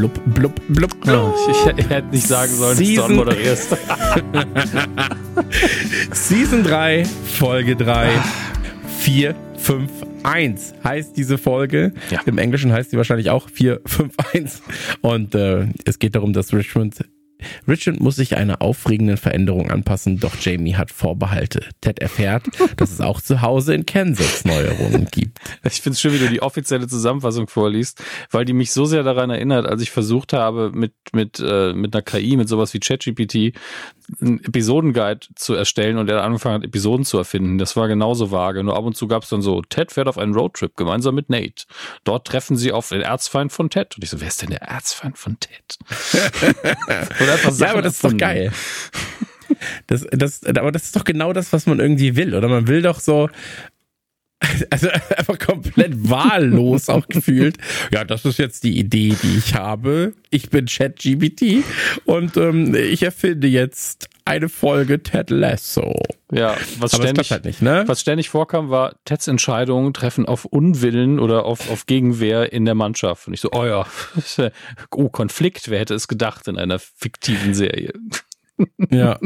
blub, blub, blub, blub. Ich, ich hätte nicht sagen sollen, dass du moderierst. Season 3, Folge 3, 4, 5, 1 heißt diese Folge. Ja. Im Englischen heißt sie wahrscheinlich auch 4, 5, 1. Und äh, es geht darum, dass Richmond Richard muss sich einer aufregenden Veränderung anpassen, doch Jamie hat Vorbehalte. Ted erfährt, dass es auch zu Hause in Kansas Neuerungen gibt. Ich finde es schön, wie du die offizielle Zusammenfassung vorliest, weil die mich so sehr daran erinnert, als ich versucht habe, mit, mit, äh, mit einer KI, mit sowas wie ChatGPT, einen Episodenguide zu erstellen und der angefangen hat, Episoden zu erfinden. Das war genauso vage. Nur ab und zu gab es dann so, Ted fährt auf einen Roadtrip gemeinsam mit Nate. Dort treffen sie auf den Erzfeind von Ted. Und ich so, wer ist denn der Erzfeind von Ted? ja, aber das ist doch geil. Das, das, aber das ist doch genau das, was man irgendwie will, oder? Man will doch so, also einfach komplett wahllos auch gefühlt. Ja, das ist jetzt die Idee, die ich habe. Ich bin ChatGPT und ähm, ich erfinde jetzt eine Folge Ted Lasso. Ja, was Aber ständig, halt nicht, ne? was ständig vorkam, war Teds Entscheidungen treffen auf Unwillen oder auf, auf Gegenwehr in der Mannschaft. Und ich so, oh ja, oh, Konflikt, wer hätte es gedacht in einer fiktiven Serie? Ja.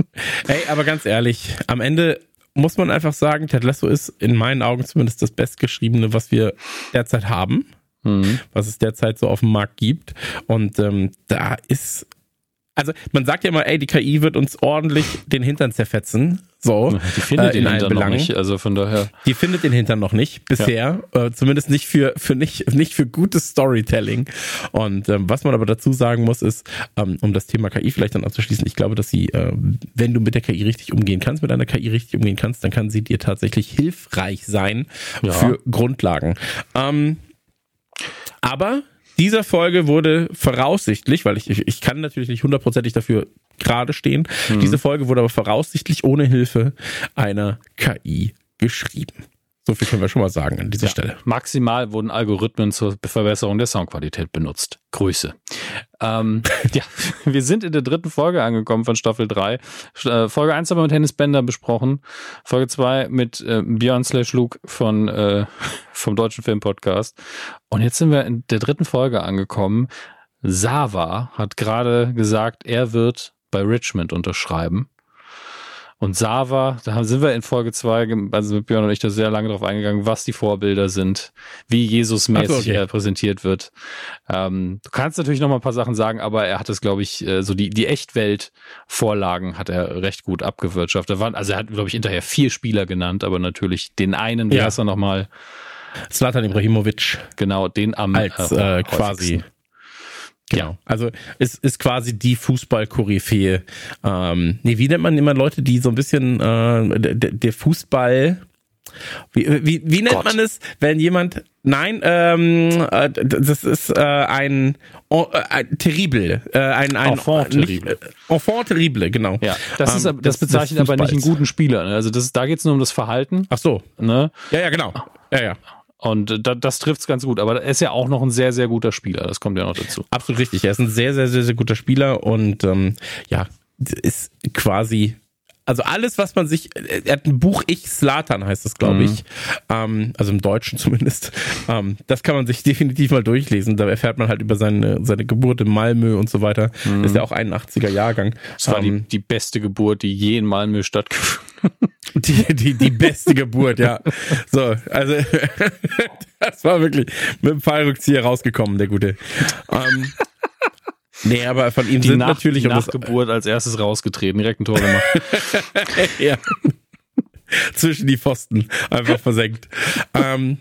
Ey, aber ganz ehrlich, am Ende muss man einfach sagen, Ted Lasso ist in meinen Augen zumindest das bestgeschriebene, was wir derzeit haben, Mhm. was es derzeit so auf dem Markt gibt. Und ähm, da ist, also man sagt ja immer, ey, die KI wird uns ordentlich den Hintern zerfetzen. So, Die findet äh, den Hintern noch Belangen. nicht, also von daher. Die findet den Hintern noch nicht bisher, äh, zumindest nicht für für nicht nicht für gutes Storytelling. Und ähm, was man aber dazu sagen muss, ist, ähm, um das Thema KI vielleicht dann abzuschließen, ich glaube, dass sie, äh, wenn du mit der KI richtig umgehen kannst, mit einer KI richtig umgehen kannst, dann kann sie dir tatsächlich hilfreich sein Ja. für Grundlagen. Ähm, aber dieser Folge wurde voraussichtlich, weil ich, ich, ich kann natürlich nicht hundertprozentig dafür gerade stehen, diese Folge wurde aber voraussichtlich ohne Hilfe einer KI geschrieben. So viel können wir schon mal sagen an dieser Stelle. Maximal wurden Algorithmen zur Verbesserung der Soundqualität benutzt. Grüße. Ähm, ja, wir sind in der dritten Folge angekommen von Staffel 3. Äh, Folge 1 haben wir mit Hennis Bender besprochen. Folge 2 mit äh, Björn slash Luke von, äh, vom Deutschen Filmpodcast. Und jetzt sind wir in der dritten Folge angekommen. Sava hat gerade gesagt, er wird bei Richmond unterschreiben. Und Sava, da sind wir in Folge 2, also mit Björn und ich da sehr lange drauf eingegangen, was die Vorbilder sind, wie Jesus mäßig so, okay. er präsentiert wird. Ähm, du kannst natürlich noch mal ein paar Sachen sagen, aber er hat es, glaube ich, äh, so die, die Echtwelt-Vorlagen hat er recht gut abgewirtschaftet. Waren, also er hat, glaube ich, hinterher vier Spieler genannt, aber natürlich den einen, wie Ja. heißt er nochmal, Slatan Ibrahimovic genau, den am als äh, äh, quasi. Genau. Also es ist quasi die Fußball-Koryphäe. Ähm, nee, wie nennt man immer Leute, die so ein bisschen äh, der, der Fußball. Wie, wie, wie nennt Gott. man es, wenn jemand. Nein, ähm, äh, das ist äh, ein, oh, äh, terrible, äh, ein, ein Enfant nicht, terrible. äh, Enfant terrible, genau. Ja, das, ist, Ähm, aber- das bezeichnet des aber nicht einen guten Spieler. Ne? Also das, da geht es nur um das Verhalten. Ach so, Ne? ja, ja, genau. Ja, ja. Und da, das trifft's ganz gut. Aber er ist ja auch noch ein sehr, sehr guter Spieler. Das kommt ja noch dazu. Absolut richtig. Er ist ein sehr, sehr, sehr, sehr guter Spieler und ähm, ja, ist quasi. Also alles, was man sich, er hat ein Buch Ich Slatan heißt es, glaube Mhm. ich, ähm, also im Deutschen zumindest. Ähm, das kann man sich definitiv mal durchlesen. Da erfährt man halt über seine seine Geburt in Malmö und so weiter. Ist ja auch 81er Jahrgang. Mhm. Das war die, Ähm, die beste Geburt, die je in Malmö stattgefunden die, die, die beste Geburt, ja. So, also das war wirklich mit dem Fallrückzieher rausgekommen, der Gute. Ähm, nee, aber von ihm Die, sind Nach natürlich die um das- Nachgeburt als erstes rausgetreten, direkt ein Tor gemacht. ja. zwischen die Pfosten einfach versenkt. ähm,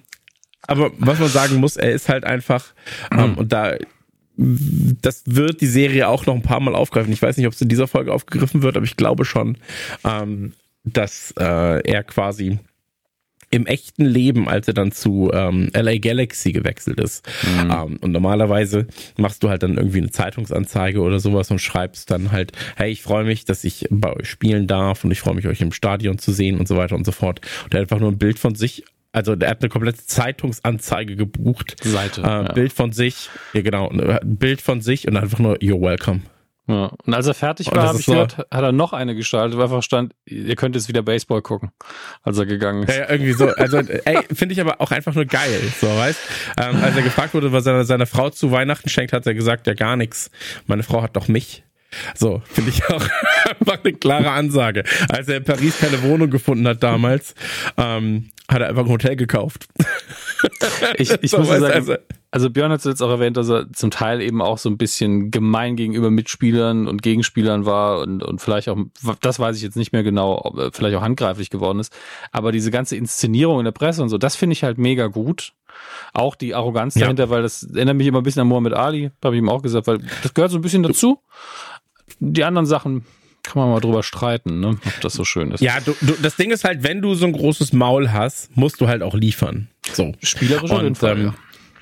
aber was man sagen muss, er ist halt einfach, ähm, und da das wird die Serie auch noch ein paar Mal aufgreifen. Ich weiß nicht, ob es in dieser Folge aufgegriffen wird, aber ich glaube schon, ähm, dass äh, er quasi im echten Leben, als er dann zu ähm, LA Galaxy gewechselt ist. Ähm, und normalerweise machst du halt dann irgendwie eine Zeitungsanzeige oder sowas und schreibst dann halt, hey, ich freue mich, dass ich bei euch spielen darf und ich freue mich, euch im Stadion zu sehen und so weiter und so fort. Und er hat einfach nur ein Bild von sich, also er hat eine komplette Zeitungsanzeige gebucht. Seite, Äh, ja. Bild von sich, ja genau, ein Bild von sich und einfach nur, you're welcome. Ja. Und als er fertig war, habe ich so gehört, hat er noch eine gestaltet, wo einfach stand, ihr könnt jetzt wieder Baseball gucken, als er gegangen ist. Ja, ja irgendwie so. Also, ey, finde ich aber auch einfach nur geil, so, weißt? Ähm, als er gefragt wurde, was er seiner Frau zu Weihnachten schenkt, hat er gesagt, ja gar nichts. Meine Frau hat doch mich. So, finde ich auch einfach eine klare Ansage. Als er in Paris keine Wohnung gefunden hat damals, ähm, hat er einfach ein Hotel gekauft. Ich, ich so, muss sagen, also, also Björn hat es jetzt auch erwähnt, dass er zum Teil eben auch so ein bisschen gemein gegenüber Mitspielern und Gegenspielern war und, und vielleicht auch, das weiß ich jetzt nicht mehr genau, ob vielleicht auch handgreiflich geworden ist. Aber diese ganze Inszenierung in der Presse und so, das finde ich halt mega gut. Auch die Arroganz dahinter, ja. weil das erinnert mich immer ein bisschen an Mohammed Ali, habe ich ihm auch gesagt, weil das gehört so ein bisschen dazu. Die anderen Sachen kann man mal drüber streiten, ne? ob das so schön ist. Ja, du, du, das Ding ist halt, wenn du so ein großes Maul hast, musst du halt auch liefern. So. Spielerisch und, Fall, ähm, ja.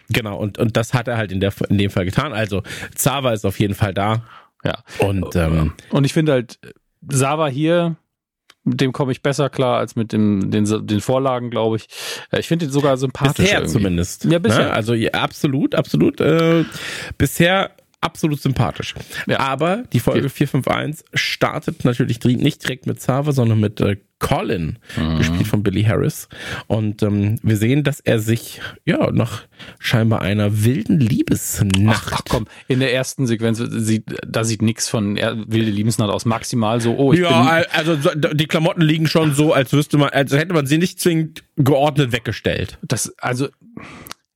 Genau, und, und das hat er halt in, der, in dem Fall getan. Also Zava ist auf jeden Fall da. Ja. Und, ähm, und ich finde halt, Sava hier, mit dem komme ich besser klar als mit dem, den, den Vorlagen, glaube ich. Ich finde ihn sogar sympathisch. Bisher irgendwie. zumindest. Ja, bisher. Ne? Also ja, absolut, absolut. Äh, bisher absolut sympathisch. Ja. Aber die Folge 451 startet natürlich nicht direkt mit Zava, sondern mit äh, Colin, mhm. gespielt von Billy Harris. Und ähm, wir sehen, dass er sich ja nach scheinbar einer wilden Liebesnacht. Ach, ach komm, in der ersten Sequenz sieht da sieht nichts von er, wilde Liebesnacht aus. Maximal so, oh, ich ja, bin also die Klamotten liegen schon so, als wüsste man, als hätte man sie nicht zwingend geordnet weggestellt. Das also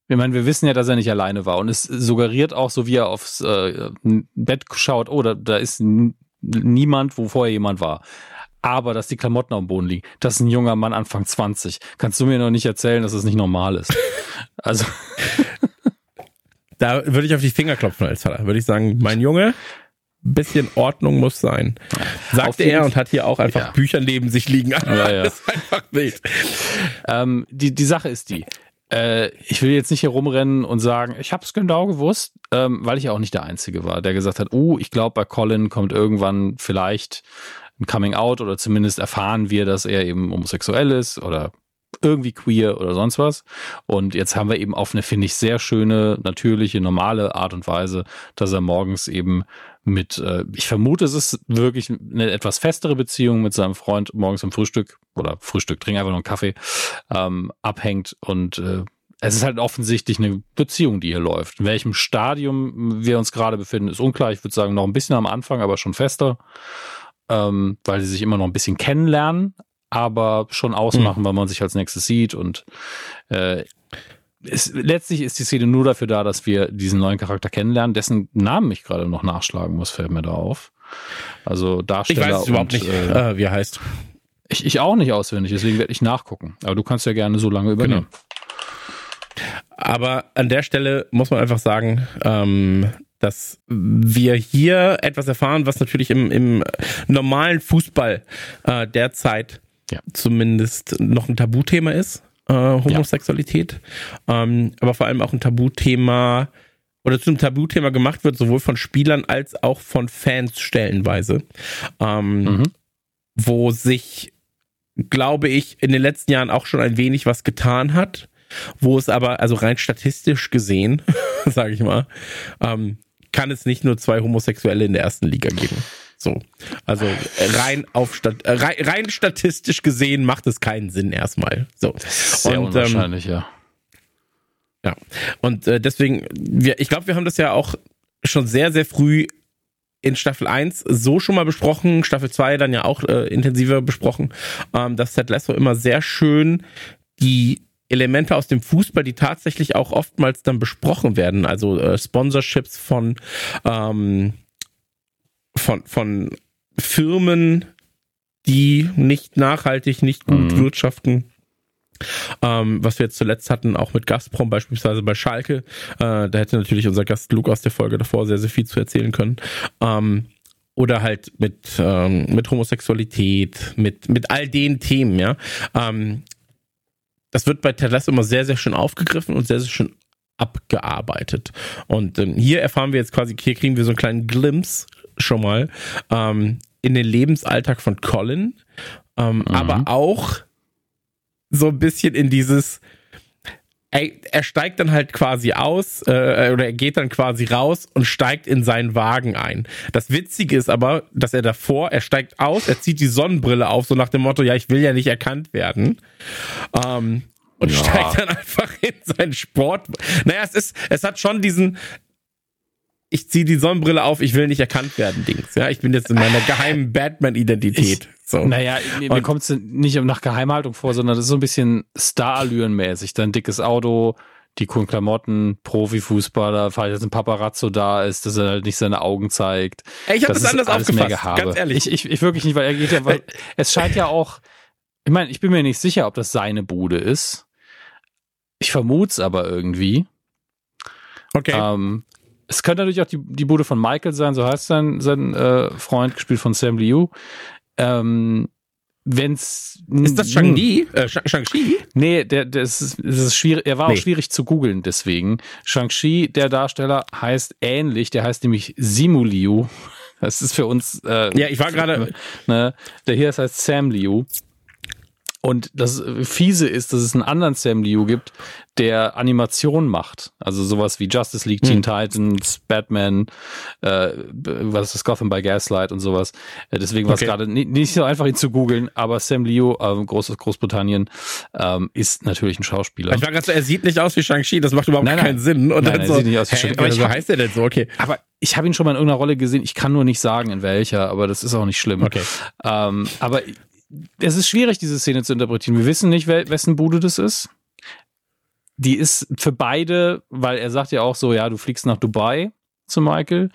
ich meine, wir wissen ja, dass er nicht alleine war und es suggeriert auch, so wie er aufs äh, Bett schaut, oh, da, da ist niemand, wo vorher jemand war. Aber dass die Klamotten dem Boden liegen, das ist ein junger Mann Anfang 20. Kannst du mir noch nicht erzählen, dass das nicht normal ist? Also. da würde ich auf die Finger klopfen als Vater. Würde ich sagen, mein Junge, bisschen Ordnung muss sein. Sagte er und hat hier auch einfach ja. Bücher neben sich liegen. Ja, ja. Das ist einfach wild. Ähm, die, die Sache ist die, äh, ich will jetzt nicht hier rumrennen und sagen, ich habe es genau gewusst, ähm, weil ich auch nicht der Einzige war, der gesagt hat, oh, ich glaube, bei Colin kommt irgendwann vielleicht ein Coming Out oder zumindest erfahren wir, dass er eben homosexuell ist oder irgendwie queer oder sonst was. Und jetzt haben wir eben auf eine, finde ich, sehr schöne, natürliche, normale Art und Weise, dass er morgens eben mit, äh, ich vermute, es ist wirklich eine etwas festere Beziehung mit seinem Freund morgens am Frühstück oder Frühstück, trink einfach nur einen Kaffee, ähm, abhängt und äh, es ist halt offensichtlich eine Beziehung, die hier läuft. In welchem Stadium wir uns gerade befinden, ist unklar. Ich würde sagen, noch ein bisschen am Anfang, aber schon fester, ähm, weil sie sich immer noch ein bisschen kennenlernen, aber schon ausmachen, mhm. weil man sich als nächstes sieht und äh, ist, letztlich ist die Szene nur dafür da, dass wir diesen neuen Charakter kennenlernen, dessen Namen ich gerade noch nachschlagen muss, fällt mir da auf. Also Darsteller. Ich weiß und, überhaupt nicht, äh, äh, wie er heißt. Ich, ich auch nicht auswendig, deswegen werde ich nachgucken. Aber du kannst ja gerne so lange übernehmen. Genau. Aber an der Stelle muss man einfach sagen, ähm, dass wir hier etwas erfahren, was natürlich im, im normalen Fußball äh, derzeit ja. zumindest noch ein Tabuthema ist äh, Homosexualität, ja. ähm, aber vor allem auch ein Tabuthema oder zum Tabuthema gemacht wird, sowohl von Spielern als auch von Fans stellenweise, ähm, mhm. wo sich, glaube ich, in den letzten Jahren auch schon ein wenig was getan hat, wo es aber, also rein statistisch gesehen, sage ich mal, ähm, kann es nicht nur zwei Homosexuelle in der ersten Liga geben. So. Also rein auf Stat rein, rein statistisch gesehen macht es keinen Sinn erstmal. So. Sehr und, unwahrscheinlich, ähm, ja. Ja. Und äh, deswegen, wir, ich glaube, wir haben das ja auch schon sehr, sehr früh in Staffel 1 so schon mal besprochen, Staffel 2 dann ja auch äh, intensiver besprochen, ähm, dass Ted Lasso immer sehr schön die Elemente aus dem Fußball, die tatsächlich auch oftmals dann besprochen werden, also äh, Sponsorships von ähm, von, von Firmen, die nicht nachhaltig, nicht gut mhm. wirtschaften. Ähm, was wir jetzt zuletzt hatten, auch mit Gazprom beispielsweise bei Schalke. Äh, da hätte natürlich unser Gast Luke aus der Folge davor sehr, sehr viel zu erzählen können. Ähm, oder halt mit, ähm, mit Homosexualität, mit, mit all den Themen, ja. Ähm, das wird bei Terras immer sehr, sehr schön aufgegriffen und sehr, sehr schön abgearbeitet. Und ähm, hier erfahren wir jetzt quasi, hier kriegen wir so einen kleinen Glimpse schon mal ähm, in den Lebensalltag von Colin, ähm, mhm. aber auch so ein bisschen in dieses er steigt dann halt quasi aus äh, oder er geht dann quasi raus und steigt in seinen Wagen ein. Das Witzige ist aber, dass er davor, er steigt aus, er zieht die Sonnenbrille auf, so nach dem Motto, ja, ich will ja nicht erkannt werden. Ähm, und ja. steigt dann einfach in seinen Sport. Naja, es ist, es hat schon diesen, ich ziehe die Sonnenbrille auf, ich will nicht erkannt werden, Dings. Ja, ich bin jetzt in meiner geheimen Batman-Identität. So. Naja, mir kommt es nicht nach Geheimhaltung vor, sondern das ist so ein bisschen Star-Allüren-mäßig. Dein dickes Auto, die coolen Klamotten, Profifußballer, falls jetzt ein Paparazzo da ist, dass er halt nicht seine Augen zeigt. Ey, ich habe das, das anders aufgefasst, ganz ehrlich. Ich, ich, ich wirklich nicht, weil er geht ja, weil es scheint ja auch, ich meine, ich bin mir nicht sicher, ob das seine Bude ist. Ich vermute es aber irgendwie. Okay. Ähm, es könnte natürlich auch die, die Bude von Michael sein, so heißt sein, sein äh, Freund, gespielt von Sam Liu. Ähm, wenn's ist das Shang-Chi? Äh, Shang-Chi? Nee, der, der ist, ist, ist schwierig. Er war nee. auch schwierig zu googeln, deswegen. Shang-Chi, der Darsteller, heißt ähnlich. Der heißt nämlich Simu Liu. Das ist für uns. Äh, ja, ich war gerade. Ne, der hier heißt Sam Liu. Und das Fiese ist, dass es einen anderen Sam Liu gibt, der Animation macht. Also sowas wie Justice League, Teen hm. Titans, Batman, äh, was ist das, Gotham by Gaslight und sowas. Äh, deswegen war es okay. gerade nicht, so einfach, ihn zu googeln, aber Sam Liu, äh, großes Großbritannien, ähm, ist natürlich ein Schauspieler. Ich war gerade so, er sieht nicht aus wie Shang-Chi, das macht überhaupt nein, keinen nein. Sinn. Und nein, dann so, sieht nicht aus wie Shang-Chi. Aber so heißt er denn so, okay. Aber ich habe ihn schon mal in irgendeiner Rolle gesehen, ich kann nur nicht sagen, in welcher, aber das ist auch nicht schlimm. Okay. Ähm, aber es ist schwierig, diese Szene zu interpretieren. Wir wissen nicht, wessen Bude das ist. Die ist für beide, weil er sagt ja auch so, ja, du fliegst nach Dubai zu Michael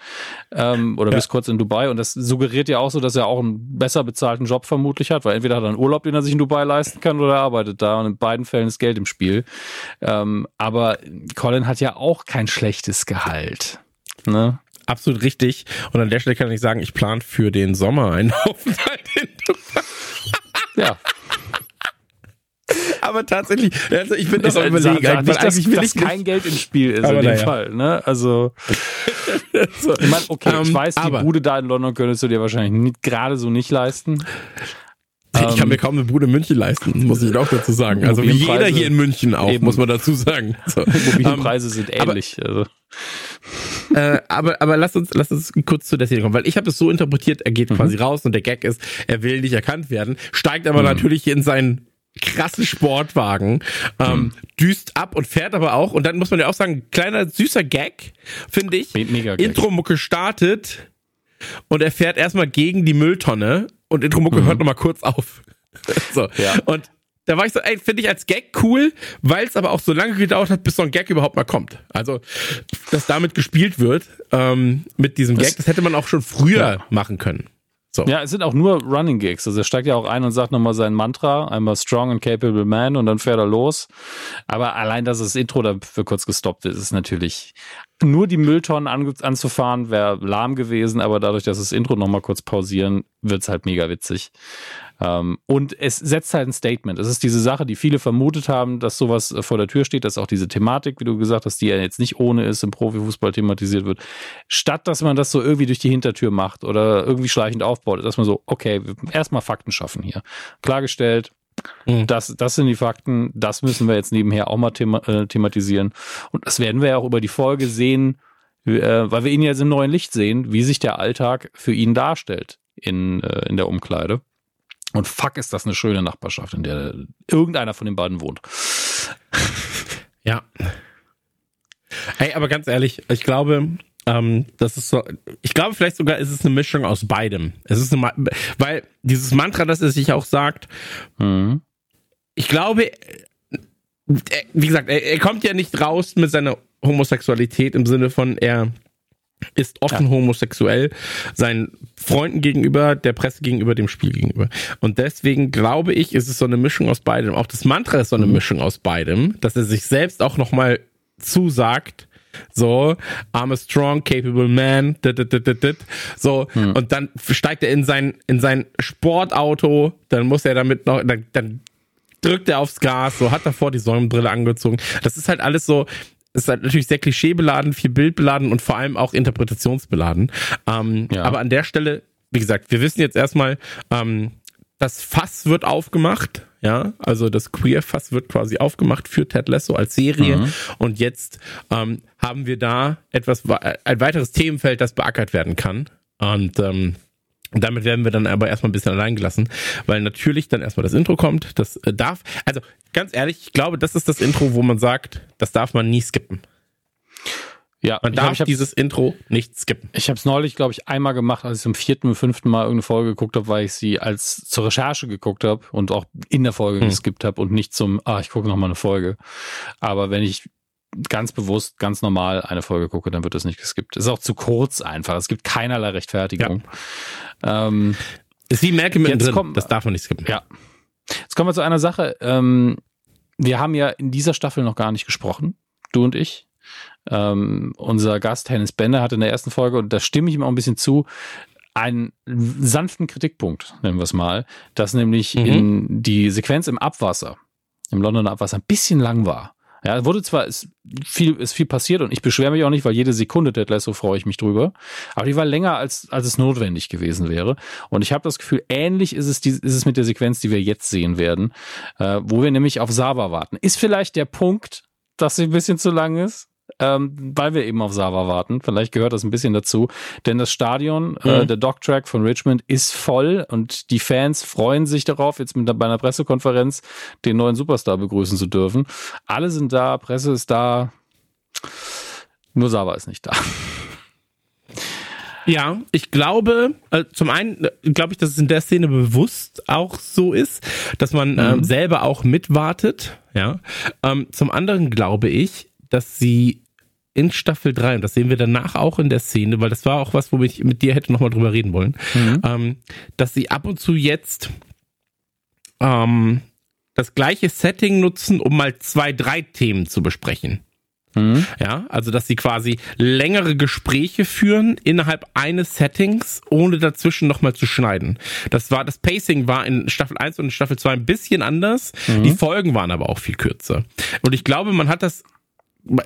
ähm, oder ja. bist kurz in Dubai und das suggeriert ja auch so, dass er auch einen besser bezahlten Job vermutlich hat, weil entweder hat er einen Urlaub, den er sich in Dubai leisten kann oder er arbeitet da und in beiden Fällen ist Geld im Spiel. Ähm, aber Colin hat ja auch kein schlechtes Gehalt. Ne? Absolut richtig. Und an der Stelle kann ich sagen, ich plane für den Sommer einen Aufenthalt in Dubai. Ja. Aber tatsächlich, also ich bin doch am überlegen, sag, nicht, dass, will dass kein Geld im Spiel ist aber in dem ja. Fall. Ne? Also, so. ich mein, okay, um, ich ähm, weiß, die Bude da in London könntest du dir wahrscheinlich gerade so nicht leisten. Ich kann ähm, mir kaum eine Bude in München leisten, muss ich auch dazu sagen. Also wie jeder hier in München auch, eben. muss man dazu sagen. So. Immobilienpreise um, sind ähnlich. Aber, also. Äh, aber, aber lass uns, lass uns kurz zu der Szene kommen, weil ich habe es so interpretiert, er geht mhm. quasi raus und der Gag ist, er will nicht erkannt werden, steigt aber mhm. natürlich in seinen krassen Sportwagen, ähm, mhm. düst ab und fährt aber auch, und dann muss man ja auch sagen, kleiner süßer Gag, finde ich. Mega Gag. Intro-Mucke startet und er fährt erstmal gegen die Mülltonne und Intro-Mucke mhm. hört nochmal kurz auf. so. Ja. Und da war ich so, ey, finde ich als Gag cool, weil es aber auch so lange gedauert hat, bis so ein Gag überhaupt mal kommt. Also, dass damit gespielt wird, ähm, mit diesem das, Gag, das hätte man auch schon früher ja. machen können. So. Ja, es sind auch nur Running Gigs. Also er steigt ja auch ein und sagt nochmal sein Mantra, einmal Strong and Capable Man und dann fährt er los. Aber allein, dass das Intro dafür kurz gestoppt ist, ist natürlich nur die Mülltonnen an, anzufahren, wäre lahm gewesen, aber dadurch, dass das Intro nochmal kurz pausieren, wird's halt mega witzig. Ähm, und es setzt halt ein Statement. Es ist diese Sache, die viele vermutet haben, dass sowas äh, vor der Tür steht, dass auch diese Thematik, wie du gesagt hast, die ja jetzt nicht ohne ist, im Profifußball thematisiert wird. Statt, dass man das so irgendwie durch die Hintertür macht oder irgendwie schleichend aufbaut, dass man so, okay, erstmal Fakten schaffen hier. Klargestellt, mhm. das, das sind die Fakten, das müssen wir jetzt nebenher auch mal thema äh, thematisieren. Und das werden wir ja auch über die Folge sehen, äh, weil wir ihn jetzt im neuen Licht sehen, wie sich der Alltag für ihn darstellt in, äh, in der Umkleide. Und fuck, ist das eine schöne Nachbarschaft, in der irgendeiner von den beiden wohnt. Ja. Ey, aber ganz ehrlich, ich glaube, ähm, das ist so, ich glaube vielleicht sogar ist es eine Mischung aus beidem. Es ist eine, weil dieses Mantra, das er sich auch sagt, mhm. ich glaube, äh, wie gesagt, er, er kommt ja nicht raus mit seiner Homosexualität im Sinne von, er ist offen ja. homosexuell, seinen Freunden gegenüber, der Presse gegenüber, dem Spiel gegenüber. Und deswegen glaube ich, ist es so eine Mischung aus beidem. Auch das Mantra ist so eine mhm. Mischung aus beidem, dass er sich selbst auch nochmal zusagt, so, I'm a strong, capable man, dit, dit, dit, so, mhm. und dann steigt er in sein, in sein Sportauto, dann muss er damit noch, dann, dann drückt er aufs Gas, so hat davor die Sonnenbrille angezogen. Das ist halt alles so, ist halt natürlich sehr klischeebeladen, viel bildbeladen und vor allem auch interpretationsbeladen. Ähm, ja. Aber an der Stelle, wie gesagt, wir wissen jetzt erstmal, ähm, das Fass wird aufgemacht, ja, also das Queer-Fass wird quasi aufgemacht für Ted Lasso als Serie mhm. und jetzt ähm, haben wir da etwas, ein weiteres Themenfeld, das beackert werden kann und ähm, damit werden wir dann aber erstmal ein bisschen allein gelassen, weil natürlich dann erstmal das Intro kommt, das äh, darf, also ganz ehrlich, ich glaube, das ist das Intro, wo man sagt, das darf man nie skippen. Ja, man darf glaub, dieses Intro nicht skippen. Ich habe es neulich, glaube ich, einmal gemacht, als ich zum vierten oder fünften Mal irgendeine Folge geguckt habe, weil ich sie als zur Recherche geguckt habe und auch in der Folge hm. geskippt habe und nicht zum, ah, ich gucke noch mal eine Folge. Aber wenn ich ganz bewusst, ganz normal eine Folge gucke, dann wird das nicht geskippt. Ist auch zu kurz einfach. Es gibt keinerlei Rechtfertigung. Ja. Ähm, ist wie Merke mittendrin. Kommen, das darf man nicht skippen. Ja. Jetzt kommen wir zu einer Sache. Ähm, wir haben ja in dieser Staffel noch gar nicht gesprochen, du und ich. Ähm, unser Gast Hennis Bender hat in der ersten Folge, und da stimme ich ihm auch ein bisschen zu, einen sanften Kritikpunkt, nennen wir es mal, dass nämlich mhm. in die Sequenz im Abwasser, im Londoner Abwasser, ein bisschen lang war. Ja, wurde zwar ist viel ist viel passiert und ich beschwere mich auch nicht, weil jede Sekunde Ted Lasso freue ich mich drüber, aber die war länger als als es notwendig gewesen wäre und ich habe das Gefühl, ähnlich ist es die, ist es mit der Sequenz, die wir jetzt sehen werden, äh, wo wir nämlich auf Saba warten. Ist vielleicht der Punkt, dass sie ein bisschen zu lang ist? Ähm, weil wir eben auf Sava warten. Vielleicht gehört das ein bisschen dazu. Denn das Stadion, äh, mhm. äh, der Dogtrack von Richmond ist voll und die Fans freuen sich darauf, jetzt mit, bei einer Pressekonferenz den neuen Superstar begrüßen zu dürfen. Alle sind da, Presse ist da. Nur Sava ist nicht da. Ja, ich glaube, äh, zum einen äh, glaube ich, dass es in der Szene bewusst auch so ist, dass man ähm, mhm. ähm, selber auch mitwartet. Ja. Ähm, zum anderen glaube ich, dass sie in Staffel 3, und das sehen wir danach auch in der Szene, weil das war auch was, wo ich mit dir hätte nochmal drüber reden wollen, mhm. ähm, dass sie ab und zu jetzt ähm, das gleiche Setting nutzen, um mal zwei, drei Themen zu besprechen. Mhm. Ja, also dass sie quasi längere Gespräche führen innerhalb eines Settings, ohne dazwischen nochmal zu schneiden. Das war, das Pacing war in Staffel 1 und in Staffel 2 ein bisschen anders. Mhm. Die Folgen waren aber auch viel kürzer. Und ich glaube, man hat das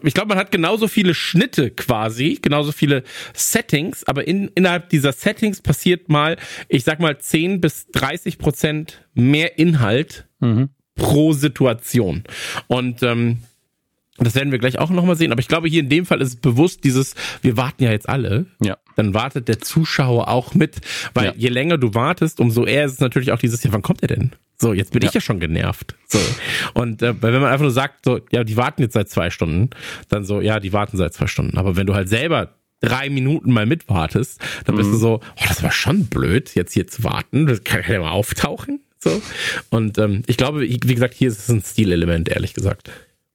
ich glaube, man hat genauso viele Schnitte quasi, genauso viele Settings, aber in, innerhalb dieser Settings passiert mal, ich sag mal, 10 bis 30 Prozent mehr Inhalt mhm. pro Situation. Und ähm, das werden wir gleich auch nochmal sehen. Aber ich glaube, hier in dem Fall ist es bewusst dieses, wir warten ja jetzt alle. Ja. Dann wartet der Zuschauer auch mit. Weil ja. je länger du wartest, umso eher ist es natürlich auch dieses, ja, wann kommt er denn? So, jetzt bin ja. ich ja schon genervt. So. Und äh, wenn man einfach nur sagt, so, ja, die warten jetzt seit zwei Stunden, dann so, ja, die warten seit zwei Stunden. Aber wenn du halt selber drei Minuten mal mitwartest, dann bist mhm. du so, oh, das war schon blöd, jetzt hier zu warten. Das kann ja mal auftauchen. So. Und ähm, ich glaube, wie gesagt, hier ist es ein Stilelement, ehrlich gesagt.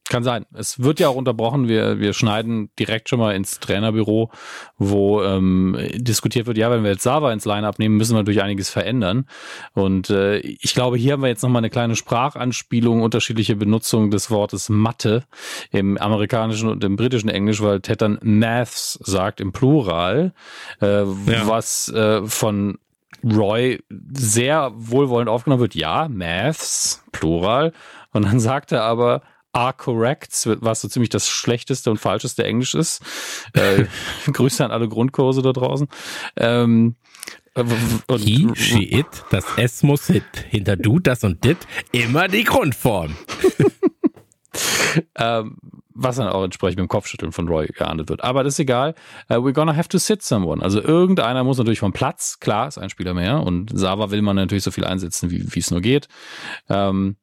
Kann sein. Es wird ja auch unterbrochen. Wir, wir schneiden direkt schon mal ins Trainerbüro, wo ähm, diskutiert wird, ja, wenn wir jetzt Sava ins Line-Up nehmen, müssen wir natürlich einiges verändern. Und äh, ich glaube, hier haben wir jetzt nochmal eine kleine Sprachanspielung, unterschiedliche Benutzung des Wortes Mathe im amerikanischen und im britischen Englisch, weil Ted dann Maths sagt im Plural, äh, ja. was äh, von Roy sehr wohlwollend aufgenommen wird. Ja, Maths, Plural. Und dann sagt er aber, are correct, was so ziemlich das schlechteste und falscheste Englisch ist. Äh, Grüße an alle Grundkurse da draußen. Ähm, und, He, she, it, das S muss hit. Hinter du, das und dit, immer die Grundform. ähm, was dann auch entsprechend mit dem Kopfschütteln von Roy geahndet wird. Aber das ist egal. Uh, we're gonna have to sit someone. Also irgendeiner muss natürlich vom Platz, klar, ist ein Spieler mehr. Und Sava will man natürlich so viel einsetzen, wie es nur geht. Ähm,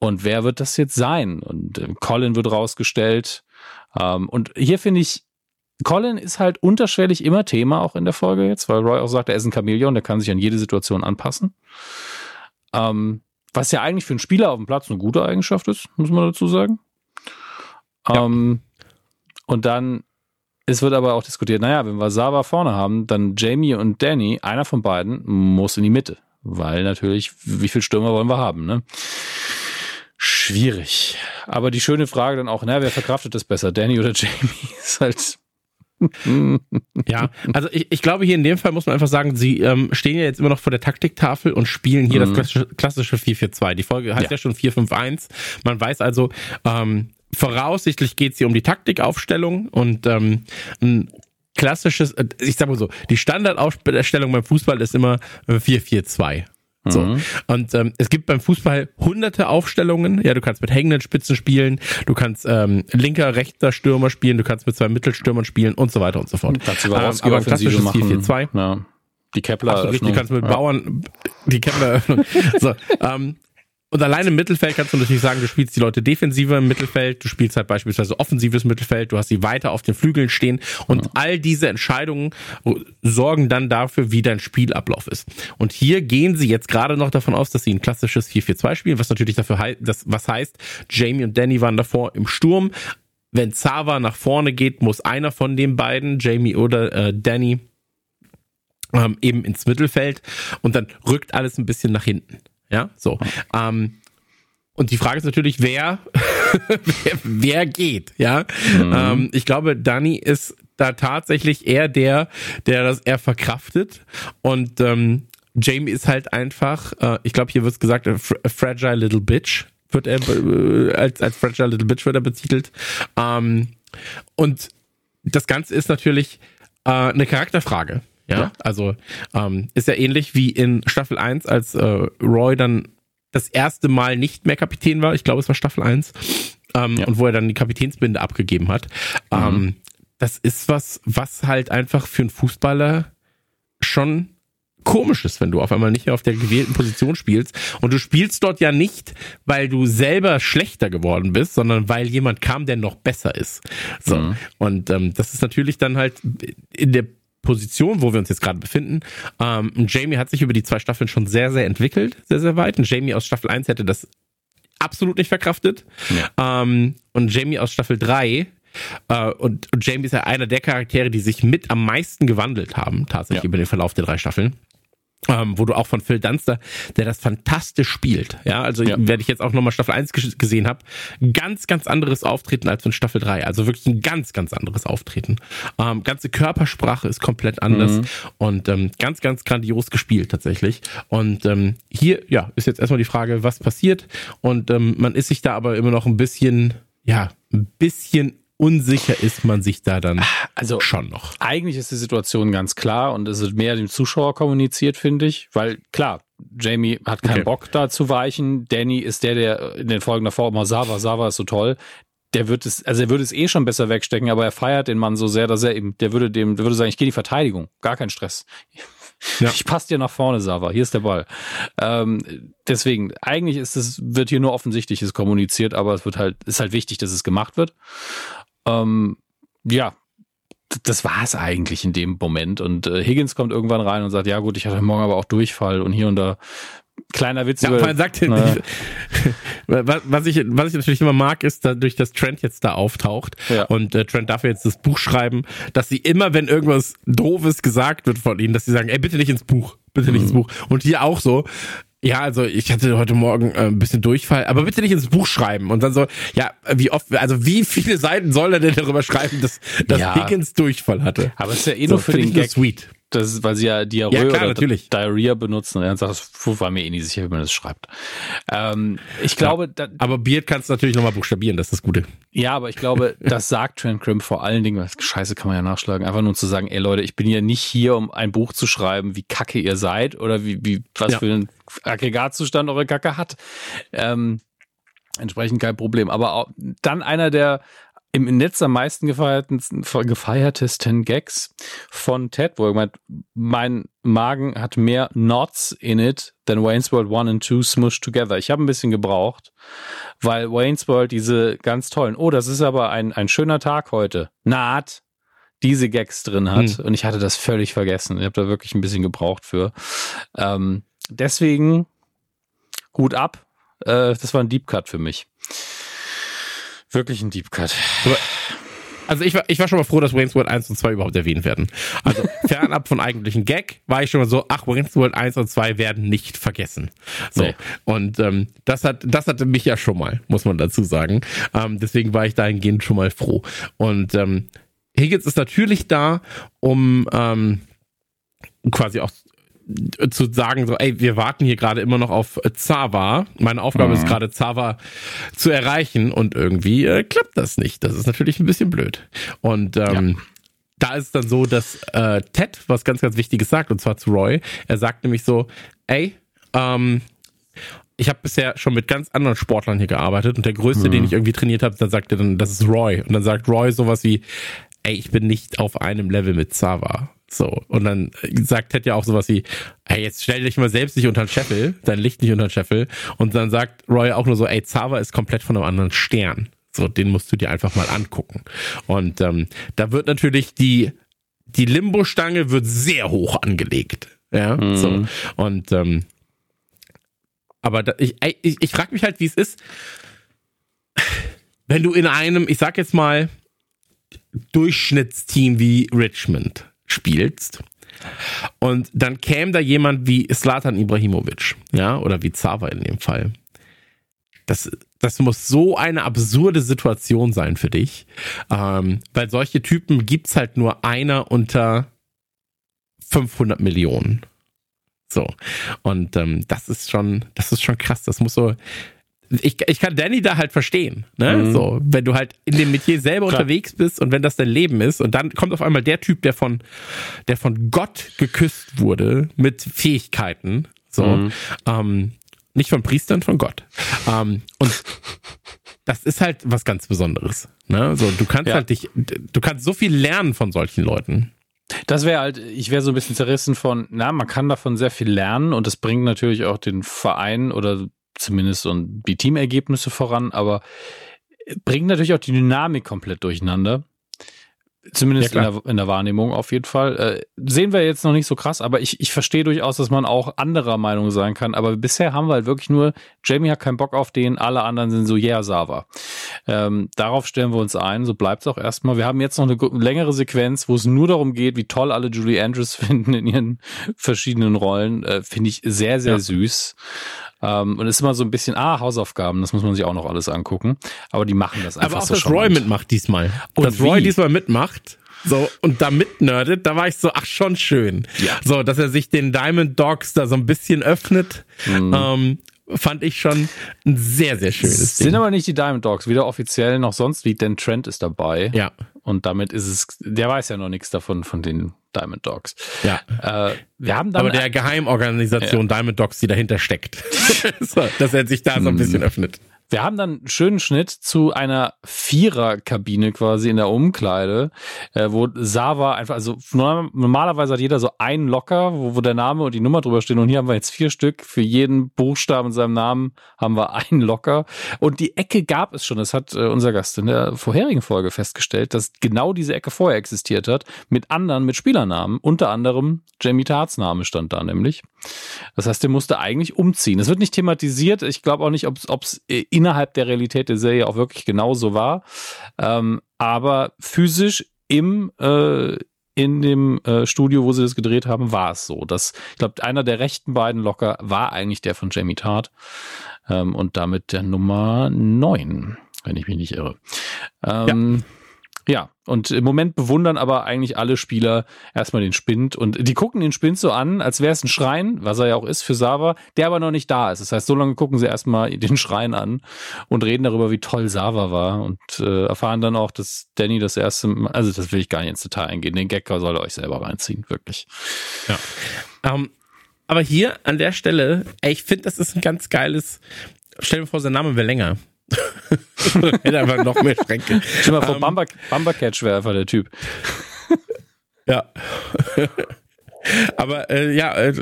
und wer wird das jetzt sein? Und äh, Colin wird rausgestellt. Ähm, und hier finde ich, Colin ist halt unterschwellig immer Thema auch in der Folge jetzt, weil Roy auch sagt, er ist ein Chamäleon, der kann sich an jede Situation anpassen. Ähm, was ja eigentlich für einen Spieler auf dem Platz eine gute Eigenschaft ist, muss man dazu sagen. Ja. Ähm, und dann, es wird aber auch diskutiert, naja, wenn wir Saba vorne haben, dann Jamie und Danny, einer von beiden, muss in die Mitte. Weil natürlich, wie viel Stürmer wollen wir haben, ne? Schwierig. Aber die schöne Frage dann auch, na, wer verkraftet das besser, Danny oder Jamie? Ist halt. ja, also ich, ich glaube, hier in dem Fall muss man einfach sagen, sie ähm, stehen ja jetzt immer noch vor der Taktiktafel und spielen hier mhm. das klassische, 4-4-2. Die Folge heißt ja, ja schon 4-5-1. Man weiß also, ähm, voraussichtlich geht es hier um die Taktikaufstellung und ähm, ein klassisches, äh, ich sag mal so, die Standardaufstellung beim Fußball ist immer 4-4-2. So. Mhm. Und ähm, es gibt beim Fußball hunderte Aufstellungen. Ja, du kannst mit hängenden Spitzen spielen, du kannst ähm, linker, rechter Stürmer spielen, du kannst mit zwei Mittelstürmern spielen und so weiter und so fort. Kannst du ähm, aber klassisches 4-4-2. Ja. Die Kepler. Ach, richtig, kannst mit ja. Bauern die Kepler öffnen. so, ähm, und allein im Mittelfeld kannst du natürlich sagen, du spielst die Leute defensiver im Mittelfeld, du spielst halt beispielsweise offensives Mittelfeld, du hast sie weiter auf den Flügeln stehen und ja. all diese Entscheidungen sorgen dann dafür, wie dein Spielablauf ist. Und hier gehen sie jetzt gerade noch davon aus, dass sie ein klassisches 4-4-2 spielen, was natürlich dafür heißt, das, was heißt, Jamie und Danny waren davor im Sturm. Wenn Zava nach vorne geht, muss einer von den beiden, Jamie oder äh, Danny, ähm, eben ins Mittelfeld und dann rückt alles ein bisschen nach hinten. Ja, so. Ähm, und die Frage ist natürlich, wer, wer, wer, geht, ja. Mhm. Ähm, ich glaube, Danny ist da tatsächlich eher der, der das eher verkraftet. Und ähm, Jamie ist halt einfach, äh, ich glaube, hier wird gesagt, a, fragile little bitch wird er äh, als, als fragile little bitch wird er betitelt. Ähm, und das Ganze ist natürlich äh, eine Charakterfrage. Ja, ja. also ähm, ist ja ähnlich wie in Staffel 1, als äh, Roy dann das erste Mal nicht mehr Kapitän war. Ich glaube, es war Staffel 1. Ähm, ja. Und wo er dann die Kapitänsbinde abgegeben hat. Mhm. Ähm, das ist was, was halt einfach für einen Fußballer schon komisch ist, wenn du auf einmal nicht mehr auf der gewählten Position spielst. Und du spielst dort ja nicht, weil du selber schlechter geworden bist, sondern weil jemand kam, der noch besser ist. So. Mhm. Und ähm, das ist natürlich dann halt in der Position, wo wir uns jetzt gerade befinden. Ähm, Jamie hat sich über die zwei Staffeln schon sehr, sehr entwickelt, sehr, sehr weit. Und Jamie aus Staffel 1 hätte das absolut nicht verkraftet. Ja. Ähm, und Jamie aus Staffel 3 Uh, und, und Jamie ist ja einer der Charaktere, die sich mit am meisten gewandelt haben, tatsächlich ja. über den Verlauf der drei Staffeln ähm, wo du auch von Phil Dunster, der das fantastisch spielt. Ja, also ja. werde ich jetzt auch nochmal Staffel 1 gesehen habe, ganz, ganz anderes Auftreten als von Staffel 3. Also wirklich ein ganz, ganz anderes Auftreten. Ähm, ganze Körpersprache ist komplett anders mhm. und ähm, ganz, ganz grandios gespielt tatsächlich. Und ähm, hier, ja, ist jetzt erstmal die Frage, was passiert. Und ähm, man ist sich da aber immer noch ein bisschen, ja, ein bisschen unsicher ist man sich da dann also, schon noch. Eigentlich ist die Situation ganz klar und es wird mehr dem Zuschauer kommuniziert, finde ich, weil klar, Jamie hat keinen okay. Bock da zu weichen. Danny ist der, der in den Folgen davor immer Sava, Sava ist so toll. Der wird es, also er würde es eh schon besser wegstecken, aber er feiert den Mann so sehr, dass er eben, der würde dem, der würde sagen, ich gehe die Verteidigung, gar kein Stress. Ja. Ich passe dir nach vorne, Sava. Hier ist der Ball. Ähm, deswegen, eigentlich ist es, wird hier nur Offensichtliches kommuniziert, aber es wird halt, ist halt wichtig, dass es gemacht wird. Ähm, ja, das war es eigentlich in dem Moment. Und äh, Higgins kommt irgendwann rein und sagt, ja gut, ich hatte morgen aber auch Durchfall und hier und da. Kleiner Witz. Ja, über, man sagt, naja. was, ich, was ich natürlich immer mag, ist dadurch, dass Trent jetzt da auftaucht ja. und äh, Trent darf jetzt das Buch schreiben, dass sie immer, wenn irgendwas Doofes gesagt wird von ihnen, dass sie sagen, ey, bitte nicht ins Buch, bitte nicht mhm. ins Buch. Und hier auch so, ja, also ich hatte heute Morgen äh, ein bisschen Durchfall, aber bitte nicht ins Buch schreiben. Und dann so, ja, wie oft, also wie viele Seiten soll er denn darüber schreiben, dass, dass ja. Higgins Durchfall hatte? Aber es ist ja eh so, nur für den Gag. Sweet. Das ist, weil sie ja Diarrhoe ja, klar, oder natürlich. Diarrhea benutzen. Und er sagt, das war mir eh nicht sicher, wie man das schreibt. Ähm, ich glaube, ja, da, aber Beard kannst du natürlich nochmal buchstabieren, das ist das Gute. Ja, aber ich glaube, das sagt Trent Crimp vor allen Dingen, Scheiße kann man ja nachschlagen, einfach nur zu sagen, ey Leute, ich bin ja nicht hier, um ein Buch zu schreiben, wie kacke ihr seid oder wie, wie was ja. für ein Aggregatzustand eure Kacke hat. Ähm, entsprechend kein Problem. Aber auch, dann einer der im Netz am meisten gefeiertesten Gags von Ted, wo er meint, mein Magen hat mehr Knots in it than Wayne's World 1 and 2 smushed together. Ich habe ein bisschen gebraucht, weil Wayne's World diese ganz tollen, oh, das ist aber ein, ein schöner Tag heute, naht, diese Gags drin hat. Hm. Und ich hatte das völlig vergessen. Ich habe da wirklich ein bisschen gebraucht für. Ähm, deswegen, gut ab. Äh, das war ein Deep Cut für mich. Wirklich ein Deep Cut. Also ich war, ich war schon mal froh, dass Wayne's World 1 und 2 überhaupt erwähnt werden. Also fernab von eigentlichen Gag war ich schon mal so, ach, Wayne's World 1 und 2 werden nicht vergessen. So. Nee. Und ähm, das hat, das hatte mich ja schon mal, muss man dazu sagen. Ähm, deswegen war ich dahingehend schon mal froh. Und ähm, Higgins ist natürlich da, um ähm, quasi auch zu sagen, so, ey, wir warten hier gerade immer noch auf Zava. Meine Aufgabe mhm. ist gerade Zava zu erreichen und irgendwie äh, klappt das nicht. Das ist natürlich ein bisschen blöd. Und ähm, ja. da ist es dann so, dass äh, Ted was ganz, ganz Wichtiges sagt, und zwar zu Roy. Er sagt nämlich so, ey, Ähm, ich habe bisher schon mit ganz anderen Sportlern hier gearbeitet und der größte, mhm. den ich irgendwie trainiert habe, dann sagte dann, das ist Roy. Und dann sagt Roy sowas wie, ey, ich bin nicht auf einem Level mit Zava. So. Und dann sagt Ted ja auch sowas wie, ey, jetzt stell dich mal selbst nicht unter den Scheffel, dein Licht nicht unter den Scheffel. Und dann sagt Roy auch nur so, ey, Zava ist komplett von einem anderen Stern. So, den musst du dir einfach mal angucken. Und ähm, da wird natürlich die, die Limbo-Stange wird sehr hoch angelegt. Ja, mhm. so. Und ähm, aber da, ich, ich, ich frage mich halt, wie es ist, wenn du in einem, ich sag jetzt mal, Durchschnittsteam wie Richmond spielst und dann käme da jemand wie Slatan Ibrahimovic, ja, oder wie Zava in dem Fall. Das, das muss so eine absurde Situation sein für dich, ähm, weil solche Typen gibt's halt nur einer unter 500 Millionen. So. Und ähm, das ist schon, das ist schon krass. Das muss so. Ich, ich kann Danny da halt verstehen, ne? Mhm. So, wenn du halt in dem Metier selber Klar. unterwegs bist und wenn das dein Leben ist und dann kommt auf einmal der Typ, der von, der von Gott geküsst wurde mit Fähigkeiten, so, mhm. ähm, nicht von Priestern, von Gott. Ähm, und das ist halt was ganz Besonderes. Ne? So, du kannst ja. halt dich, du kannst so viel lernen von solchen Leuten. Das wäre halt, ich wäre so ein bisschen zerrissen von, na, man kann davon sehr viel lernen und das bringt natürlich auch den Verein oder zumindest so die Teamergebnisse voran, aber bringt natürlich auch die Dynamik komplett durcheinander. Zumindest ja, in, der, in, der, Wahrnehmung auf jeden Fall. Äh, sehen wir jetzt noch nicht so krass, aber ich, ich verstehe durchaus, dass man auch anderer Meinung sein kann. Aber bisher haben wir halt wirklich nur, Jamie hat keinen Bock auf den, alle anderen sind so, yeah, Sava. Ähm, darauf stellen wir uns ein, so bleibt es auch erstmal. Wir haben jetzt noch eine längere Sequenz, wo es nur darum geht, wie toll alle Julie Andrews finden in ihren verschiedenen Rollen. Äh, Finde ich sehr, sehr ja. süß. Ähm, und es ist immer so ein bisschen, ah, Hausaufgaben, das muss man sich auch noch alles angucken. Aber die machen das einfach Aber auch, so dass Roy mitmacht diesmal. Und dass wie? Roy diesmal mitmacht. So, und da mitnerdet, da war ich so, ach, schon schön. Ja. So, dass er sich den Diamond Dogs da so ein bisschen öffnet. Mhm. Ähm, fand ich schon ein sehr, sehr schönes Ding. Sind aber nicht die Diamond Dogs, weder offiziell noch sonst wie, denn Trent ist dabei. Ja. Und damit ist es, der weiß ja noch nichts davon, von den Diamond Dogs. Ja. Äh, wir haben aber der Geheimorganisation ja. Diamond Dogs, die dahinter steckt. so, dass er sich da so ein bisschen öffnet. Wir haben dann einen schönen Schnitt zu einer Viererkabine quasi in der Umkleide, äh, wo Sava einfach, also normalerweise hat jeder so einen Locker, wo, wo der Name und die Nummer drüber stehen und hier haben wir jetzt vier Stück. Für jeden Buchstaben in seinem Namen haben wir einen Locker. Und die Ecke gab es schon. Das hat äh, unser Gast in der vorherigen Folge festgestellt, dass genau diese Ecke vorher existiert hat, mit anderen, mit Spielernamen. Unter anderem Jamie Tarts Name stand da nämlich. Das heißt, der musste eigentlich umziehen. Es wird nicht thematisiert. Ich glaube auch nicht, ob es innerhalb der Realität der Serie auch wirklich genauso war. Ähm, aber physisch im äh, in dem äh, Studio, wo sie das gedreht haben, war es so. Dass, ich glaube, einer der rechten beiden Locker war eigentlich der von Jamie Tart ähm, und damit der Nummer 9, wenn ich mich nicht irre. Ähm, ja. Ja, und im Moment bewundern aber eigentlich alle Spieler erstmal den Spind und die gucken den Spind so an, als wäre es ein Schrein, was er ja auch ist für Sava, der aber noch nicht da ist. Das heißt, so lange gucken sie erstmal den Schrein an und reden darüber, wie toll Sava war und äh, erfahren dann auch, dass Danny das erste Mal, also das will ich gar nicht ins Detail eingehen, den Gag soll er euch selber reinziehen, wirklich. Ja. Um, ähm, aber hier an der Stelle, ey, ich finde, das ist ein ganz geiles, stell dir vor, sein Name wäre länger. Hätte einfach noch mehr Schränke. Stell mal vor, um, Bumper, Bumpercatch wäre einfach der Typ. ja. Aber äh, ja, äh,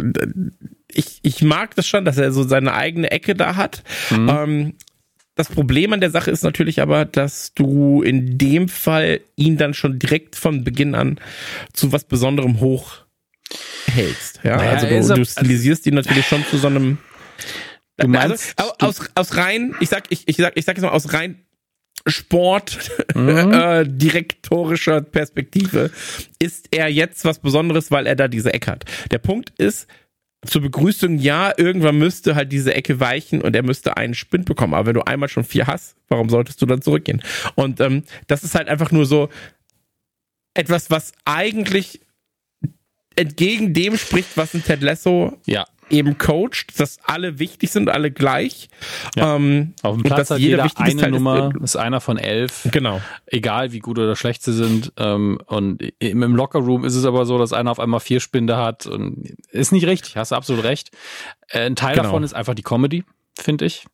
ich, ich mag das schon, dass er so seine eigene Ecke da hat. Mhm. Ähm, das Problem an der Sache ist natürlich aber, dass du in dem Fall ihn dann schon direkt von Beginn an zu was Besonderem hoch hältst. Ja, naja, also du, du stilisierst ihn natürlich schon zu so einem Du also, meinst, also, aus, aus rein, ich sag, ich, ich sag, ich sag jetzt mal aus rein Sport mhm. äh, direktorischer Perspektive ist er jetzt was Besonderes, weil er da diese Ecke hat. Der Punkt ist, zur Begrüßung, ja, irgendwann müsste halt diese Ecke weichen und er müsste einen Spind bekommen. Aber wenn du einmal schon vier hast, warum solltest du dann zurückgehen? Und ähm, das ist halt einfach nur so etwas, was eigentlich entgegen dem spricht, was ein Ted Lasso ja eben coacht, dass alle wichtig sind, alle gleich. Ja. Ähm, Auf dem Platz hat jeder eine Teil ist, Nummer, äh, ist, einer von elf. Genau. Egal wie gut oder schlecht sie sind. Ähm, und im, im Lockerroom ist es aber so, dass einer auf einmal vier Spinde hat. Und ist nicht richtig, hast du absolut recht. Äh, ein Teil Genau. davon ist einfach die Comedy, finde ich.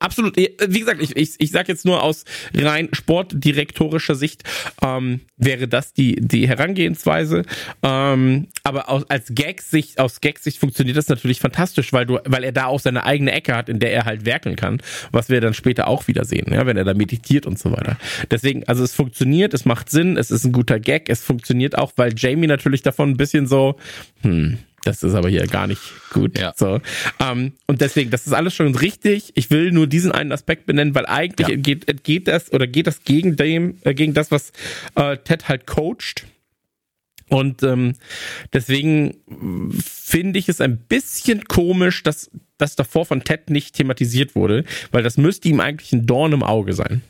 Absolut. Wie gesagt, ich, ich, ich sage jetzt nur aus rein sportdirektorischer Sicht ähm, wäre das die die Herangehensweise. Ähm, aber aus, als Gag-Sicht, aus Gag-Sicht funktioniert das natürlich fantastisch, weil du, weil er da auch seine eigene Ecke hat, in der er halt werkeln kann, was wir dann später auch wieder sehen, ja, wenn er da meditiert und so weiter. Deswegen, also es funktioniert, es macht Sinn, es ist ein guter Gag, es funktioniert auch, weil Jamie natürlich davon ein bisschen so, hm, das ist aber hier gar nicht gut. Ja. So. Ähm, und deswegen, das ist alles schon richtig. Ich will nur diesen einen Aspekt benennen, weil eigentlich Ja. geht, geht das oder geht das gegen dem, äh, gegen das, was äh, Ted halt coacht. Und ähm, deswegen mh, finde ich es ein bisschen komisch, dass das davor von Ted nicht thematisiert wurde, weil das müsste ihm eigentlich ein Dorn im Auge sein.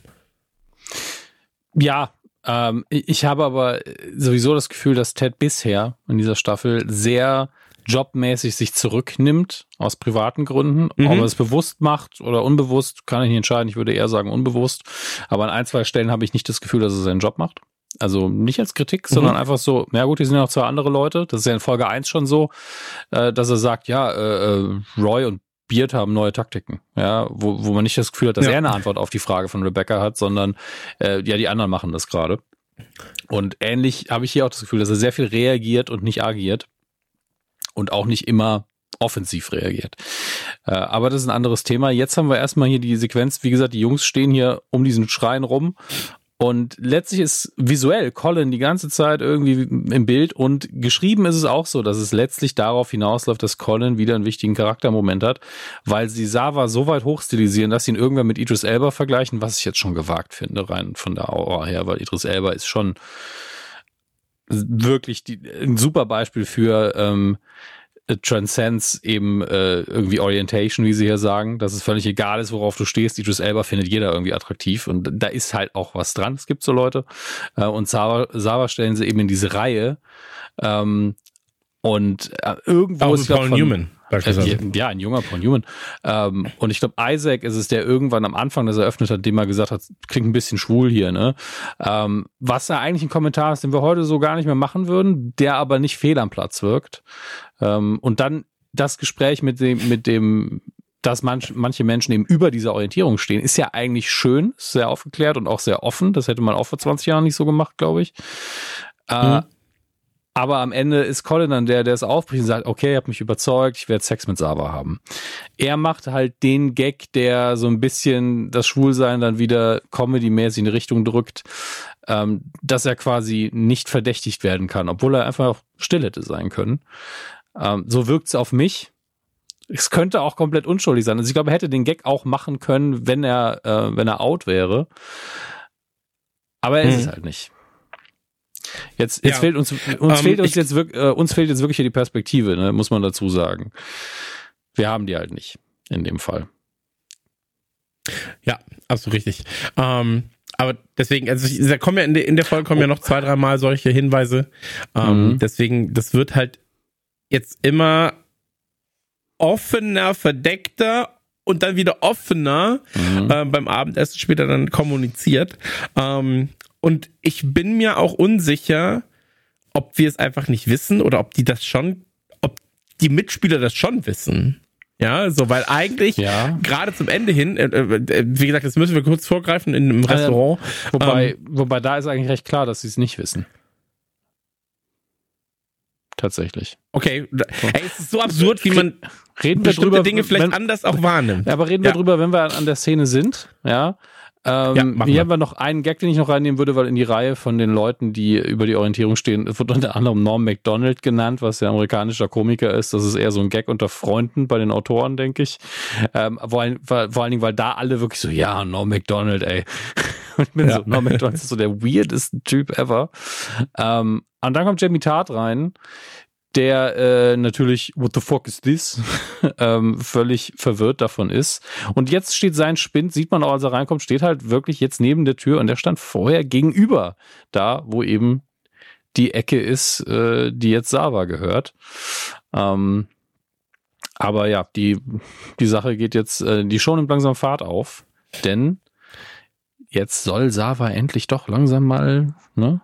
Ja, ähm, ich habe aber sowieso das Gefühl, dass Ted bisher in dieser Staffel sehr jobmäßig sich zurücknimmt aus privaten Gründen. Mhm. Ob er es bewusst macht oder unbewusst, kann ich nicht entscheiden. Ich würde eher sagen unbewusst. Aber an ein, zwei Stellen habe ich nicht das Gefühl, dass er seinen Job macht. Also nicht als Kritik, sondern einfach so, na gut, hier sind ja noch zwei andere Leute. Das ist ja in Folge 1 schon so, äh, dass er sagt, ja, äh, äh, Roy und Beard haben neue Taktiken. Ja, wo, wo man nicht das Gefühl hat, dass Ja. er eine Antwort auf die Frage von Rebecca hat, sondern äh, ja, die anderen machen das gerade. Und ähnlich habe ich hier auch das Gefühl, dass er sehr viel reagiert und nicht agiert. Und auch nicht immer offensiv reagiert. Äh, aber das ist ein anderes Thema. Jetzt haben wir erstmal hier die Sequenz. Wie gesagt, die Jungs stehen hier um diesen Schrein rum. Und letztlich ist visuell Colin die ganze Zeit irgendwie im Bild und geschrieben ist es auch so, dass es letztlich darauf hinausläuft, dass Colin wieder einen wichtigen Charaktermoment hat, weil sie Sava so weit hochstilisieren, dass sie ihn irgendwann mit Idris Elba vergleichen, was ich jetzt schon gewagt finde, rein von der Aura her, weil Idris Elba ist schon wirklich die, ein super Beispiel für ähm, Transcends eben äh, irgendwie Orientation, wie sie hier sagen, dass es völlig egal ist, worauf du stehst. Idris Elba findet jeder irgendwie attraktiv und da ist halt auch was dran. Es gibt so Leute äh, und Sava, Sava stellen sie eben in diese Reihe ähm, und äh, irgendwo Auch ist mit glaub, Paul von- Newman beispielsweise. äh, ja, ein junger Paul Newman. Ähm, und ich glaube, Isaac ist es, der irgendwann am Anfang das eröffnet hat, dem er gesagt hat, klingt ein bisschen schwul hier, ne? Ähm, was ja eigentlich ein Kommentar ist, den wir heute so gar nicht mehr machen würden, der aber nicht fehl am Platz wirkt. Ähm, und dann das Gespräch mit dem, mit dem, dass manch, manche Menschen eben über dieser Orientierung stehen, ist ja eigentlich schön, sehr aufgeklärt und auch sehr offen. Das hätte man auch vor 20 Jahren nicht so gemacht, glaube ich. Äh, Mhm. Aber am Ende ist Colin dann der, der es aufbricht und sagt, okay, ihr habt mich überzeugt, ich werde Sex mit Sava haben. Er macht halt den Gag, der so ein bisschen das Schwulsein dann wieder comedy-mäßig in die Richtung drückt, ähm, dass er quasi nicht verdächtigt werden kann, obwohl er einfach still hätte sein können. Ähm, so wirkt es auf mich. Es könnte auch komplett unschuldig sein. Also ich glaube, er hätte den Gag auch machen können, wenn er, äh, wenn er out wäre. Aber er ist Mhm. es halt nicht. Jetzt, jetzt Ja. fehlt uns, uns Ähm, fehlt uns jetzt wirklich, äh, uns fehlt jetzt wirklich hier die Perspektive, ne, muss man dazu sagen. Wir haben die halt nicht in dem Fall. Ja, absolut richtig. Ähm, aber deswegen, also ich, da kommen ja in der, in der Folge kommen ja noch zwei, dreimal solche Hinweise. Ähm, Mhm. Deswegen, das wird halt jetzt immer offener, verdeckter und dann wieder offener Mhm. äh, beim Abendessen später dann kommuniziert. Ähm, und ich bin mir auch unsicher, ob wir es einfach nicht wissen oder ob die das schon, ob die Mitspieler das schon wissen. Ja, so, weil eigentlich Ja. gerade zum Ende hin, äh, äh, wie gesagt, das müssen wir kurz vorgreifen in einem Restaurant. Wobei, Ähm, wobei da ist eigentlich recht klar, dass sie es nicht wissen. Tatsächlich. okay, ey, es ist so absurd, wie man Reden wir bestimmte drüber, Dinge vielleicht wenn, anders auch wahrnimmt. Aber reden wir Ja. drüber, wenn wir an der Szene sind, ja. Ähm, Ja, hier wir. haben wir noch einen Gag, den ich noch reinnehmen würde, weil in die Reihe von den Leuten, die über die Orientierung stehen, wird unter anderem Norm MacDonald genannt, was ja amerikanischer Komiker ist. Das ist eher so ein Gag unter Freunden bei den Autoren, denke ich. Ähm, vor, allen, vor allen Dingen, weil da alle wirklich so, ja, Norm MacDonald, ey. Und ich bin Ja. so, Norm MacDonald ist so der weirdeste Typ ever. Ähm, und dann kommt Jamie Tart rein, der äh, natürlich, what the fuck is this? ähm, völlig verwirrt davon ist. Und jetzt steht sein Spind, sieht man auch, als er reinkommt, steht halt wirklich jetzt neben der Tür und der stand vorher gegenüber, da wo eben die Ecke ist, äh, die jetzt Sava gehört. Ähm, aber ja, die, die Sache geht jetzt, äh, die Show nimmt langsam Fahrt auf, denn jetzt soll Sava endlich doch langsam mal, ne?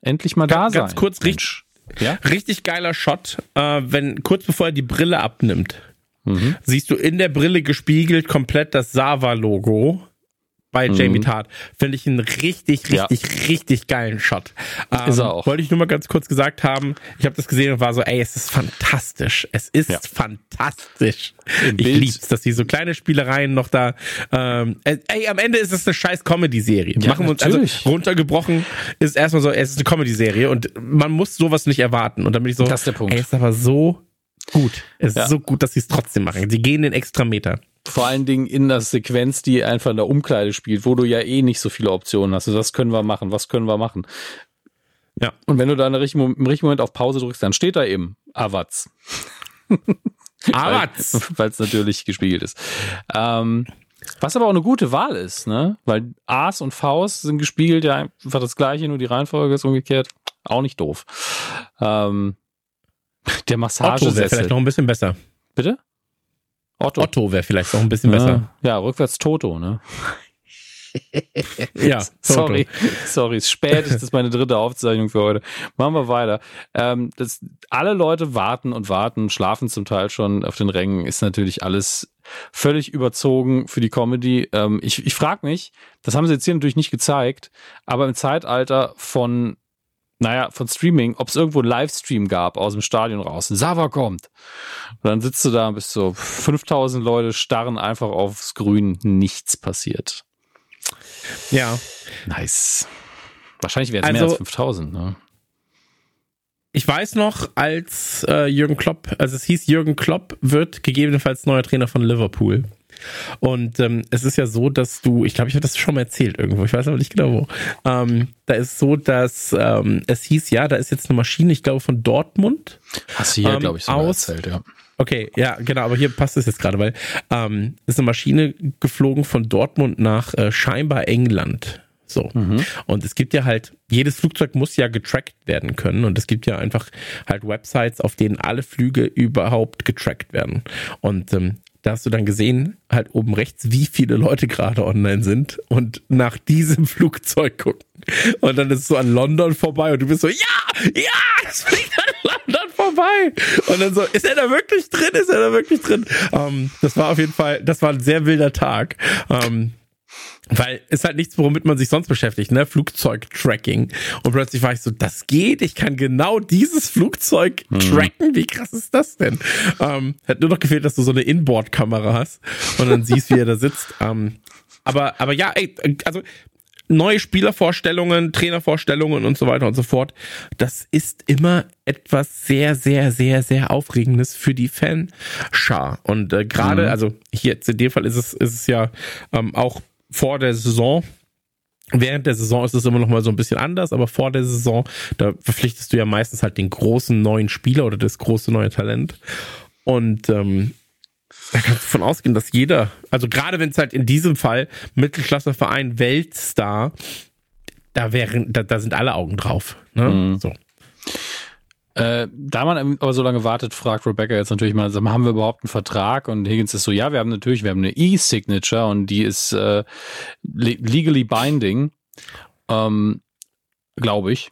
Endlich mal Ganz- da sein. ganz kurz, Mensch. Ja? Richtig geiler Shot, äh, wenn kurz bevor er die Brille abnimmt, Mhm. siehst du in der Brille gespiegelt komplett das Sava-Logo bei Mhm. Jamie Tart. Finde ich einen richtig, Ja. richtig, richtig geilen Shot. Ähm, Ist er auch. Wollte ich nur mal ganz kurz gesagt haben. Ich habe das gesehen und war so, ey, es ist fantastisch. Es ist Ja. fantastisch. Im ich Bild- lieb's, dass die so kleine Spielereien noch da. Ähm, äh, ey, am Ende ist es eine scheiß Comedy-Serie. Ja, Machen wir uns natürlich. also runtergebrochen ist erstmal so, es ist eine Comedy-Serie und man muss sowas nicht erwarten. Und dann bin ich so, Das ist der Punkt. ey, ist aber so gut. Es ist so gut, dass sie es trotzdem machen. Sie gehen den extra Meter. Vor allen Dingen in der Sequenz, die einfach in der Umkleide spielt, wo du ja eh nicht so viele Optionen hast. Also das können wir machen, was können wir machen. Ja. Und wenn du da im richtigen Moment auf Pause drückst, dann steht da eben Avaz. Aber Weil es natürlich gespiegelt ist. Ähm, was aber auch eine gute Wahl ist, ne? Weil A's und V's sind gespiegelt, ja einfach das gleiche, nur die Reihenfolge ist umgekehrt. Auch nicht doof. Ähm, der Otto wäre Massagesessel. vielleicht noch ein bisschen besser. Bitte? Otto. Otto wäre vielleicht noch ein bisschen besser. Ja, ja, rückwärts Toto, ne? Ja, Toto. Sorry, sorry, ist spät, das ist meine dritte Aufzeichnung für heute. Machen wir weiter. Ähm, das, alle Leute warten und warten, schlafen zum Teil schon auf den Rängen, ist natürlich alles völlig überzogen für die Comedy. Ähm, ich ich frage mich, das haben sie jetzt hier natürlich nicht gezeigt, aber im Zeitalter von naja, von Streaming, ob es irgendwo einen Livestream gab aus dem Stadion raus. Sava kommt. Und dann sitzt du da und bist so, 5000 Leute starren einfach aufs Grün, nichts passiert. Ja. Nice. Wahrscheinlich wäre es mehr Also- als 5000, ne? Ich weiß noch, als äh, Jürgen Klopp, also es hieß, Jürgen Klopp wird gegebenenfalls neuer Trainer von Liverpool. Und ähm, es ist ja so, dass du, ich glaube, ich habe das schon mal erzählt irgendwo, ich weiß aber nicht genau wo. Ähm, da ist so, dass ähm, es hieß, ja, da ist jetzt eine Maschine, ich glaube, von Dortmund. Hast du hier, Ähm, glaube ich, sogar aus- erzählt, ja. Okay, ja, genau, aber hier passt es jetzt gerade, weil ähm, ist eine Maschine geflogen von Dortmund nach äh, scheinbar England. So. Und es gibt ja halt, jedes Flugzeug muss ja getrackt werden können. Und es gibt ja einfach halt Websites, auf denen alle Flüge überhaupt getrackt werden. Und ähm, da hast du dann gesehen, halt oben rechts, wie viele Leute gerade online sind und nach diesem Flugzeug gucken. Und dann ist es so an London vorbei und du bist so, ja, ja, das fliegt an London vorbei. Und dann so, ist er da wirklich drin? Ist er da wirklich drin? Ähm, das war auf jeden Fall, das war ein sehr wilder Tag. Ähm, weil ist halt nichts, womit man sich sonst beschäftigt, ne? Flugzeug-Tracking. Und plötzlich war ich so, das geht, ich kann genau dieses Flugzeug tracken. Wie krass ist das denn? Ähm, hat nur noch gefehlt, dass du so eine Inboard-Kamera hast und dann siehst, wie er da sitzt. Ähm, aber, aber ja, ey, also neue Spielervorstellungen, Trainervorstellungen und so weiter und so fort. Das ist immer etwas sehr, sehr, sehr, sehr Aufregendes für die Fanschar. Und äh, gerade, also hier jetzt in dem Fall ist es, ist es ja ähm, auch vor der Saison. Während der Saison ist es immer noch mal so ein bisschen anders, aber vor der Saison, da verpflichtest du ja meistens halt den großen neuen Spieler oder das große neue Talent. Und ähm, da kannst du von ausgehen, dass jeder, also gerade wenn es halt in diesem Fall Mittelklasseverein Weltstar, da wären, da, da sind alle Augen drauf. Ne? Mhm. So. Äh, da man aber so lange wartet, fragt Rebecca jetzt natürlich mal, haben wir überhaupt einen Vertrag? Und Higgins ist so, ja, wir haben natürlich, wir haben eine E-Signature und die ist äh, le- legally binding. Ähm, Glaube ich.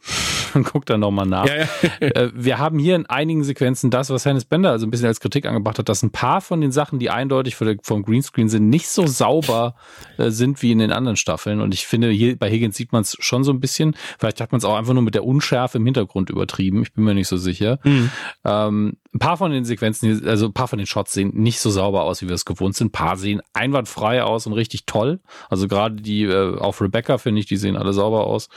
Guck dann nochmal nach. Ja, ja. Äh, wir haben hier in einigen Sequenzen das, was Hennes Bender also ein bisschen als Kritik angebracht hat, dass ein paar von den Sachen, die eindeutig vom Greenscreen sind, nicht so sauber äh, sind wie in den anderen Staffeln. Und ich finde, hier bei Higgins sieht man es schon so ein bisschen. Vielleicht hat man es auch einfach nur mit der Unschärfe im Hintergrund übertrieben. Ich bin mir nicht so sicher. Mhm. Ähm, ein paar von den Sequenzen, also ein paar von den Shots sehen nicht so sauber aus, wie wir es gewohnt sind. Ein paar sehen einwandfrei aus und richtig toll. Also gerade die äh, auf Rebecca, finde ich, die sehen alle sauber aus.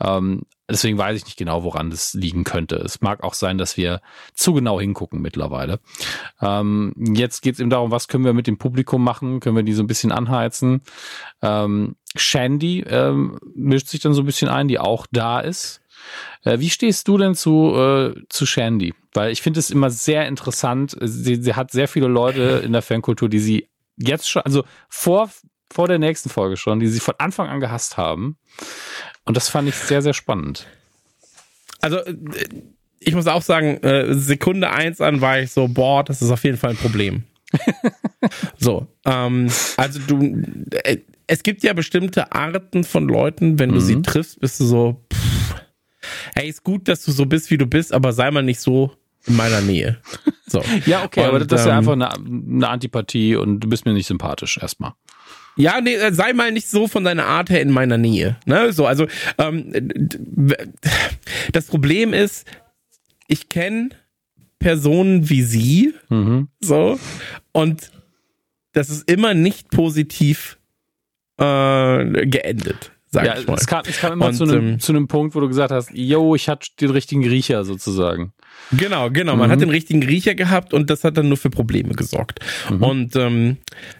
Ähm, deswegen weiß ich nicht genau, woran das liegen könnte. Es mag auch sein, dass wir zu genau hingucken mittlerweile. Ähm, jetzt geht es eben darum, was können wir mit dem Publikum machen? Können wir die so ein bisschen anheizen? Ähm, Shandy ähm, mischt sich dann so ein bisschen ein, die auch da ist. Äh, wie stehst du denn zu, äh, zu Shandy? Weil ich finde es immer sehr interessant. Sie, sie hat sehr viele Leute in der Fankultur, die sie jetzt schon, also vor, vor der nächsten Folge schon, die sie von Anfang an gehasst haben. Und das fand ich sehr, sehr spannend. Also äh, ich muss auch sagen, äh, Sekunde eins an war ich so, boah, das ist auf jeden Fall ein Problem. so, ähm, also du, äh, es gibt ja bestimmte Arten von Leuten, wenn du mhm. sie triffst, bist du so, pff, hey, ist gut, dass du so bist, wie du bist, aber sei mal nicht so in meiner Nähe. So. ja, okay, und, aber das ist ja ähm, einfach eine, eine Antipathie und du bist mir nicht sympathisch erstmal. Ja, nee, äh, sei mal nicht so von deiner Art her in meiner Nähe. Ne? So, also ähm, das Problem ist, ich kenne Personen wie sie, mhm. so, und das ist immer nicht positiv äh, geendet. Sag ja, ich mal. Es, kam, es kam immer und, zu, einem, ähm, zu einem Punkt, wo du gesagt hast, yo, ich hatte den richtigen Riecher sozusagen. Genau, genau. Man mhm. hat den richtigen Riecher gehabt und das hat dann nur für Probleme gesorgt. Mhm. Und ähm,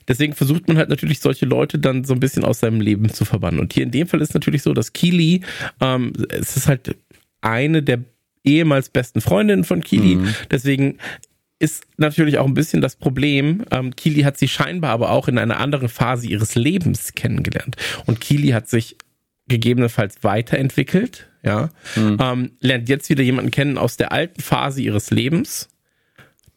deswegen versucht man halt natürlich solche Leute dann so ein bisschen aus seinem Leben zu verbannen. Und hier in dem Fall ist natürlich so, dass Kili, ähm, es ist halt eine der ehemals besten Freundinnen von Kili. Mhm. Deswegen ist natürlich auch ein bisschen das Problem. Ähm, Kili hat sie scheinbar aber auch in einer anderen Phase ihres Lebens kennengelernt. Und Kili hat sich gegebenenfalls weiterentwickelt, ja, mhm. ähm, lernt jetzt wieder jemanden kennen aus der alten Phase ihres Lebens,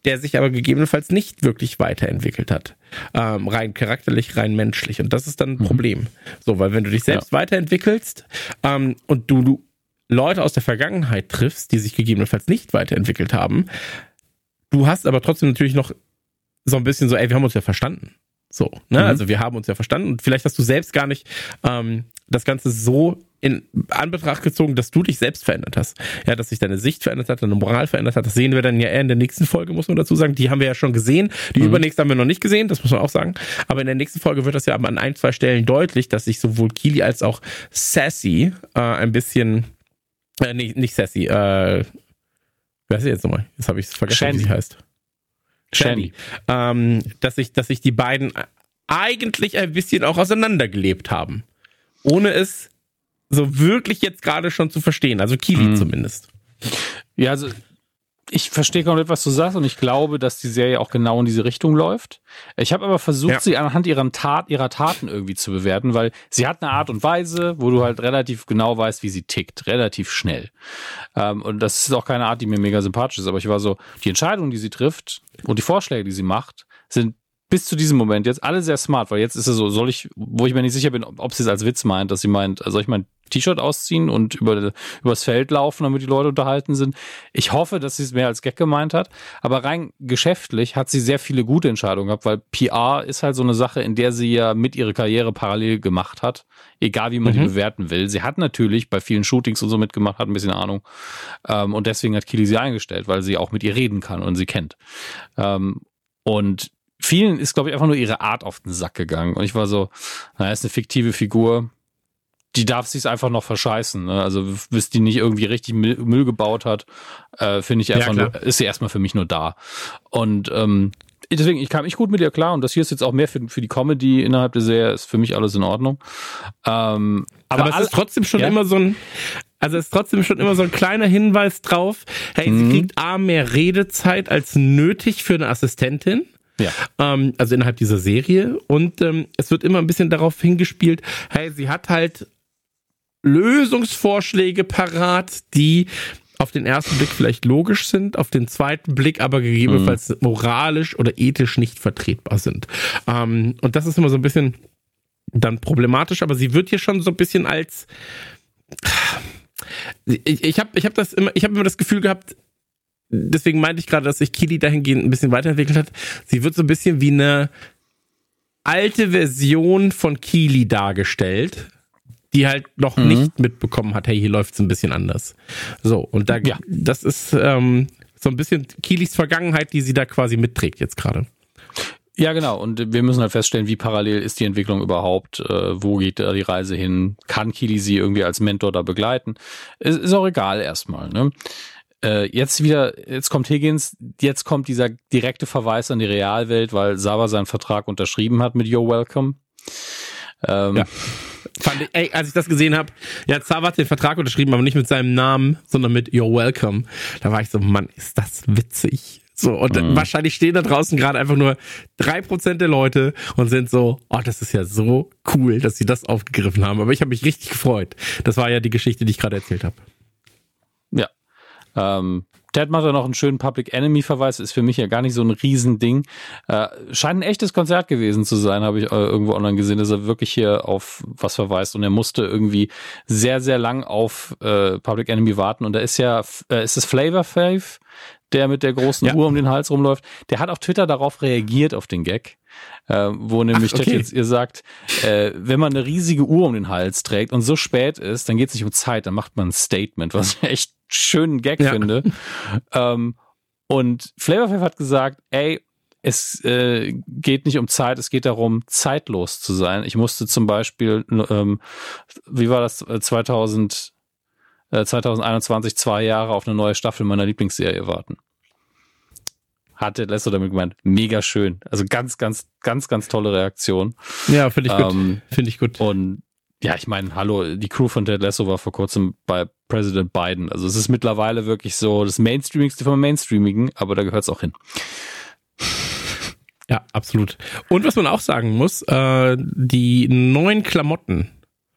der sich aber gegebenenfalls nicht wirklich weiterentwickelt hat. Ähm, rein charakterlich, rein menschlich. Und das ist dann ein mhm. Problem. So, weil wenn du dich selbst ja. weiterentwickelst ähm, und du, du Leute aus der Vergangenheit triffst, die sich gegebenenfalls nicht weiterentwickelt haben, Du hast aber trotzdem natürlich noch so ein bisschen so, ey, wir haben uns ja verstanden. So, ne? Mhm. Also wir haben uns ja verstanden und vielleicht hast du selbst gar nicht ähm, das Ganze so in Anbetracht gezogen, dass du dich selbst verändert hast. Ja, dass sich deine Sicht verändert hat, deine Moral verändert hat. Das sehen wir dann ja eher in der nächsten Folge, muss man dazu sagen. Die haben wir ja schon gesehen. Die mhm. übernächste haben wir noch nicht gesehen, das muss man auch sagen. Aber in der nächsten Folge wird das ja an ein, zwei Stellen deutlich, dass sich sowohl Kili als auch Sassy äh, ein bisschen, äh, nee, nicht Sassy, äh, Wer ist sie jetzt nochmal? Jetzt habe ich es vergessen, Shandy. wie sie heißt. Shandy. Ähm, dass sich, dass sich die beiden eigentlich ein bisschen auch auseinandergelebt haben. Ohne es so wirklich jetzt gerade schon zu verstehen. Also Kili mhm. zumindest. Ja, also ich verstehe komplett, was du sagst und ich glaube, dass die Serie auch genau in diese Richtung läuft. Ich habe aber versucht, ja. sie anhand ihrer, Tat, ihrer Taten irgendwie zu bewerten, weil sie hat eine Art und Weise, wo du halt relativ genau weißt, wie sie tickt, relativ schnell. Ähm, und das ist auch keine Art, die mir mega sympathisch ist, aber ich war so, die Entscheidungen, die sie trifft und die Vorschläge, die sie macht, sind bis zu diesem Moment jetzt alle sehr smart, weil jetzt ist es so, soll ich, wo ich mir nicht sicher bin, ob sie es als Witz meint, dass sie meint, soll ich mein T-Shirt ausziehen und über übers Feld laufen, damit die Leute unterhalten sind. Ich hoffe, dass sie es mehr als Gag gemeint hat, aber rein geschäftlich hat sie sehr viele gute Entscheidungen gehabt, weil PR ist halt so eine Sache, in der sie ja mit ihre Karriere parallel gemacht hat, egal wie man mhm. die bewerten will. Sie hat natürlich bei vielen Shootings und so mitgemacht, hat ein bisschen Ahnung ähm, und deswegen hat Kili sie eingestellt, weil sie auch mit ihr reden kann und sie kennt. Ähm, und vielen ist, glaube ich, einfach nur ihre Art auf den Sack gegangen. Und ich war so, naja, ist eine fiktive Figur. Die darf sich einfach noch verscheißen. Ne? Also bis die nicht irgendwie richtig Müll, Müll gebaut hat, äh, finde ich einfach ja, nur, ist sie erstmal für mich nur da. Und ähm, deswegen, ich kam nicht gut mit ihr klar und das hier ist jetzt auch mehr für, für die Comedy innerhalb der Serie, ist für mich alles in Ordnung. Ähm, aber, aber es ist trotzdem schon ja? immer so ein, also ist trotzdem schon immer so ein kleiner Hinweis drauf, hey, mhm. sie kriegt A, mehr Redezeit als nötig für eine Assistentin. Ja. Ähm, also innerhalb dieser Serie. Und ähm, es wird immer ein bisschen darauf hingespielt, hey, sie hat halt Lösungsvorschläge parat, die auf den ersten Blick vielleicht logisch sind, auf den zweiten Blick aber gegebenenfalls mhm. moralisch oder ethisch nicht vertretbar sind. Ähm, und das ist immer so ein bisschen dann problematisch, aber sie wird hier schon so ein bisschen als ich, ich habe ich hab das immer ich habe immer das Gefühl gehabt, deswegen meinte ich gerade, dass sich Kili dahingehend ein bisschen weiterentwickelt hat. Sie wird so ein bisschen wie eine alte Version von Kili dargestellt, die halt noch mhm. nicht mitbekommen hat, hey, hier läuft es ein bisschen anders. So, und da, ja. das ist ähm, so ein bisschen Kilis Vergangenheit, die sie da quasi mitträgt jetzt gerade. Ja, genau. Und wir müssen halt feststellen, wie parallel ist die Entwicklung überhaupt? Äh, wo geht da die Reise hin? Kann Kili sie irgendwie als Mentor da begleiten? Ist, ist auch egal erstmal. Ne? Äh, jetzt wieder, jetzt kommt Higgins, jetzt kommt dieser direkte Verweis an die Realwelt, weil Sava seinen Vertrag unterschrieben hat mit You're Welcome. Ähm, ja. Fand ich, ey, als ich das gesehen habe, ja, Sava hat den Vertrag unterschrieben, aber nicht mit seinem Namen, sondern mit You're Welcome. Da war ich so, Mann, ist das witzig. So, und mhm. wahrscheinlich stehen da draußen gerade einfach nur drei Prozent der Leute und sind so, oh, das ist ja so cool, dass sie das aufgegriffen haben. Aber ich habe mich richtig gefreut. Das war ja die Geschichte, die ich gerade erzählt habe. Ähm, Ted macht da noch einen schönen Public Enemy-Verweis, ist für mich ja gar nicht so ein Riesending. Äh, scheint ein echtes Konzert gewesen zu sein, habe ich äh, irgendwo online gesehen, dass er wirklich hier auf was verweist. Und er musste irgendwie sehr, sehr lang auf äh, Public Enemy warten. Und da ist ja, äh, ist es Flavor Fave, der mit der großen ja. Uhr um den Hals rumläuft, der hat auf Twitter darauf reagiert, auf den Gag. Äh, wo nämlich Ach, okay. jetzt ihr sagt, äh, wenn man eine riesige Uhr um den Hals trägt und so spät ist, dann geht es nicht um Zeit, dann macht man ein Statement, was ich echt schönen Gag ja. finde. Ähm, und Flavorfave hat gesagt, ey, es äh, geht nicht um Zeit, es geht darum, zeitlos zu sein. Ich musste zum Beispiel, ähm, wie war das, 2000, äh, 2021 zwei Jahre auf eine neue Staffel meiner Lieblingsserie warten. Hatte Lesso damit gemeint, mega schön. Also ganz, ganz, ganz, ganz tolle Reaktion. Ja, finde ich ähm, gut. Finde ich gut. Und ja, ich meine, hallo, die Crew von Ted Lasso war vor kurzem bei President Biden. Also es ist mittlerweile wirklich so das Mainstreamigste vom Mainstreamigen, aber da gehört es auch hin. Ja, absolut. Und was man auch sagen muss, äh, die neuen Klamotten,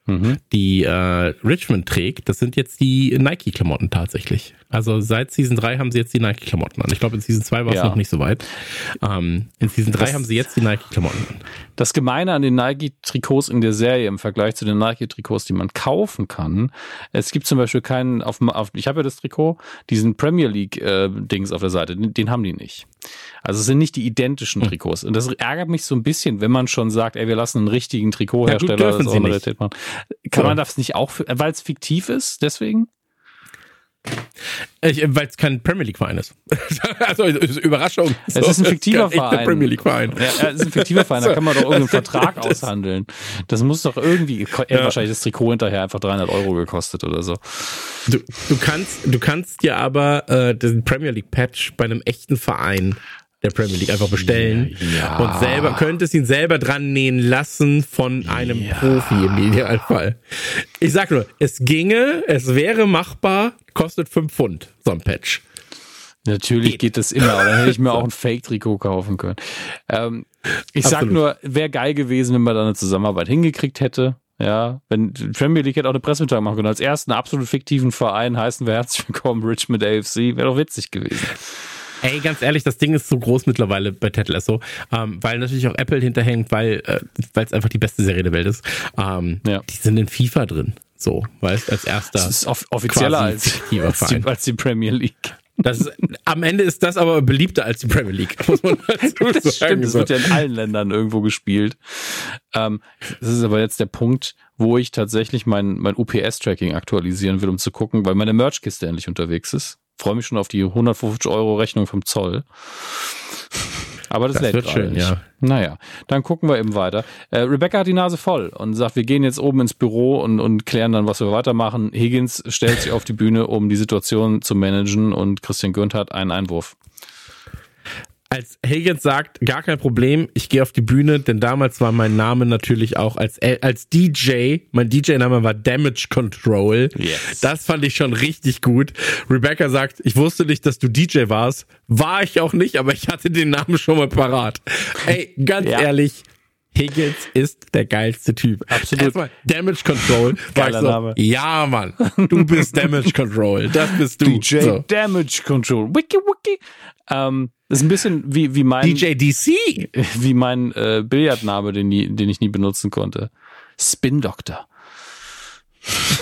mhm. die äh, Richmond trägt, das sind jetzt die Nike-Klamotten tatsächlich. Also seit Season 3 haben sie jetzt die Nike-Klamotten an. Ich glaube, in Season 2 war es ja. noch nicht so weit. Ähm, in Season 3 das, haben sie jetzt die Nike-Klamotten an. Das Gemeine an den Nike-Trikots in der Serie im Vergleich zu den Nike-Trikots, die man kaufen kann, es gibt zum Beispiel keinen, auf, auf ich habe ja das Trikot, diesen Premier League-Dings äh, auf der Seite, den, den, haben die nicht. Also es sind nicht die identischen hm. Trikots. Und das ärgert mich so ein bisschen, wenn man schon sagt, ey, wir lassen einen richtigen Trikothersteller ja, das Realität machen. Kann ja. man das nicht auch, weil es fiktiv ist, deswegen? Weil es kein Premier League Verein ist. also Überraschung. Es so, ist ein fiktiver Verein. Premier League Verein. Ja, es ist ein fiktiver Verein. Da kann man doch irgendeinen Vertrag aushandeln. Das muss doch irgendwie. Ja. wahrscheinlich das Trikot hinterher einfach 300 Euro gekostet oder so. Du, du kannst, du kannst dir aber äh, den Premier League Patch bei einem echten Verein der Premier League einfach bestellen ja. und selber könntest ihn selber dran nähen lassen von einem ja. Profi im Idealfall. Ich sag nur, es ginge, es wäre machbar, kostet fünf Pfund so ein Patch. Natürlich geht, geht das immer, aber dann hätte ich mir auch ein Fake-Trikot kaufen können. Ähm, ich Absolut. sag nur, wäre geil gewesen, wenn man da eine Zusammenarbeit hingekriegt hätte. Ja, wenn Premier League hätte auch eine Pressemitteilung machen können. Als ersten absolut fiktiven Verein heißen wir herzlich willkommen Richmond AFC. Wäre doch witzig gewesen. Ey, ganz ehrlich, das Ding ist so groß mittlerweile bei Ted Lasso, ähm, weil natürlich auch Apple hinterhängt, weil äh, es einfach die beste Serie der Welt ist. Ähm, ja. Die sind in FIFA drin. So, weißt als erster. Das ist off offizieller als, als, die, als die Premier League. Das ist, am Ende ist das aber beliebter als die Premier League, muss man dazu das sagen. Stimmt, das wird ja in allen Ländern irgendwo gespielt. Ähm, das ist aber jetzt der Punkt, wo ich tatsächlich mein, mein UPS-Tracking aktualisieren will, um zu gucken, weil meine Merchkiste endlich unterwegs ist freue mich schon auf die 150 Euro Rechnung vom Zoll. Aber das, das lädt wird schön, nicht. ja. Naja, dann gucken wir eben weiter. Äh, Rebecca hat die Nase voll und sagt, wir gehen jetzt oben ins Büro und, und klären dann, was wir weitermachen. Higgins stellt sich auf die Bühne, um die Situation zu managen und Christian Gürnt hat einen Einwurf als Higgins sagt, gar kein Problem, ich gehe auf die Bühne, denn damals war mein Name natürlich auch als, als DJ, mein DJ-Name war Damage Control. Yes. Das fand ich schon richtig gut. Rebecca sagt, ich wusste nicht, dass du DJ warst. War ich auch nicht, aber ich hatte den Namen schon mal parat. Ey, ganz ja. ehrlich, Higgins ist der geilste Typ. Absolut. Erstmal Damage Control. Geiler so, Name. Ja, Mann. Du bist Damage Control. Das bist du. DJ so. Damage Control. Wiki, wiki. Ähm, das ist ein bisschen wie, wie mein. DJ DC. Wie mein äh, Billardname, den, nie, den ich nie benutzen konnte. Spin Doctor.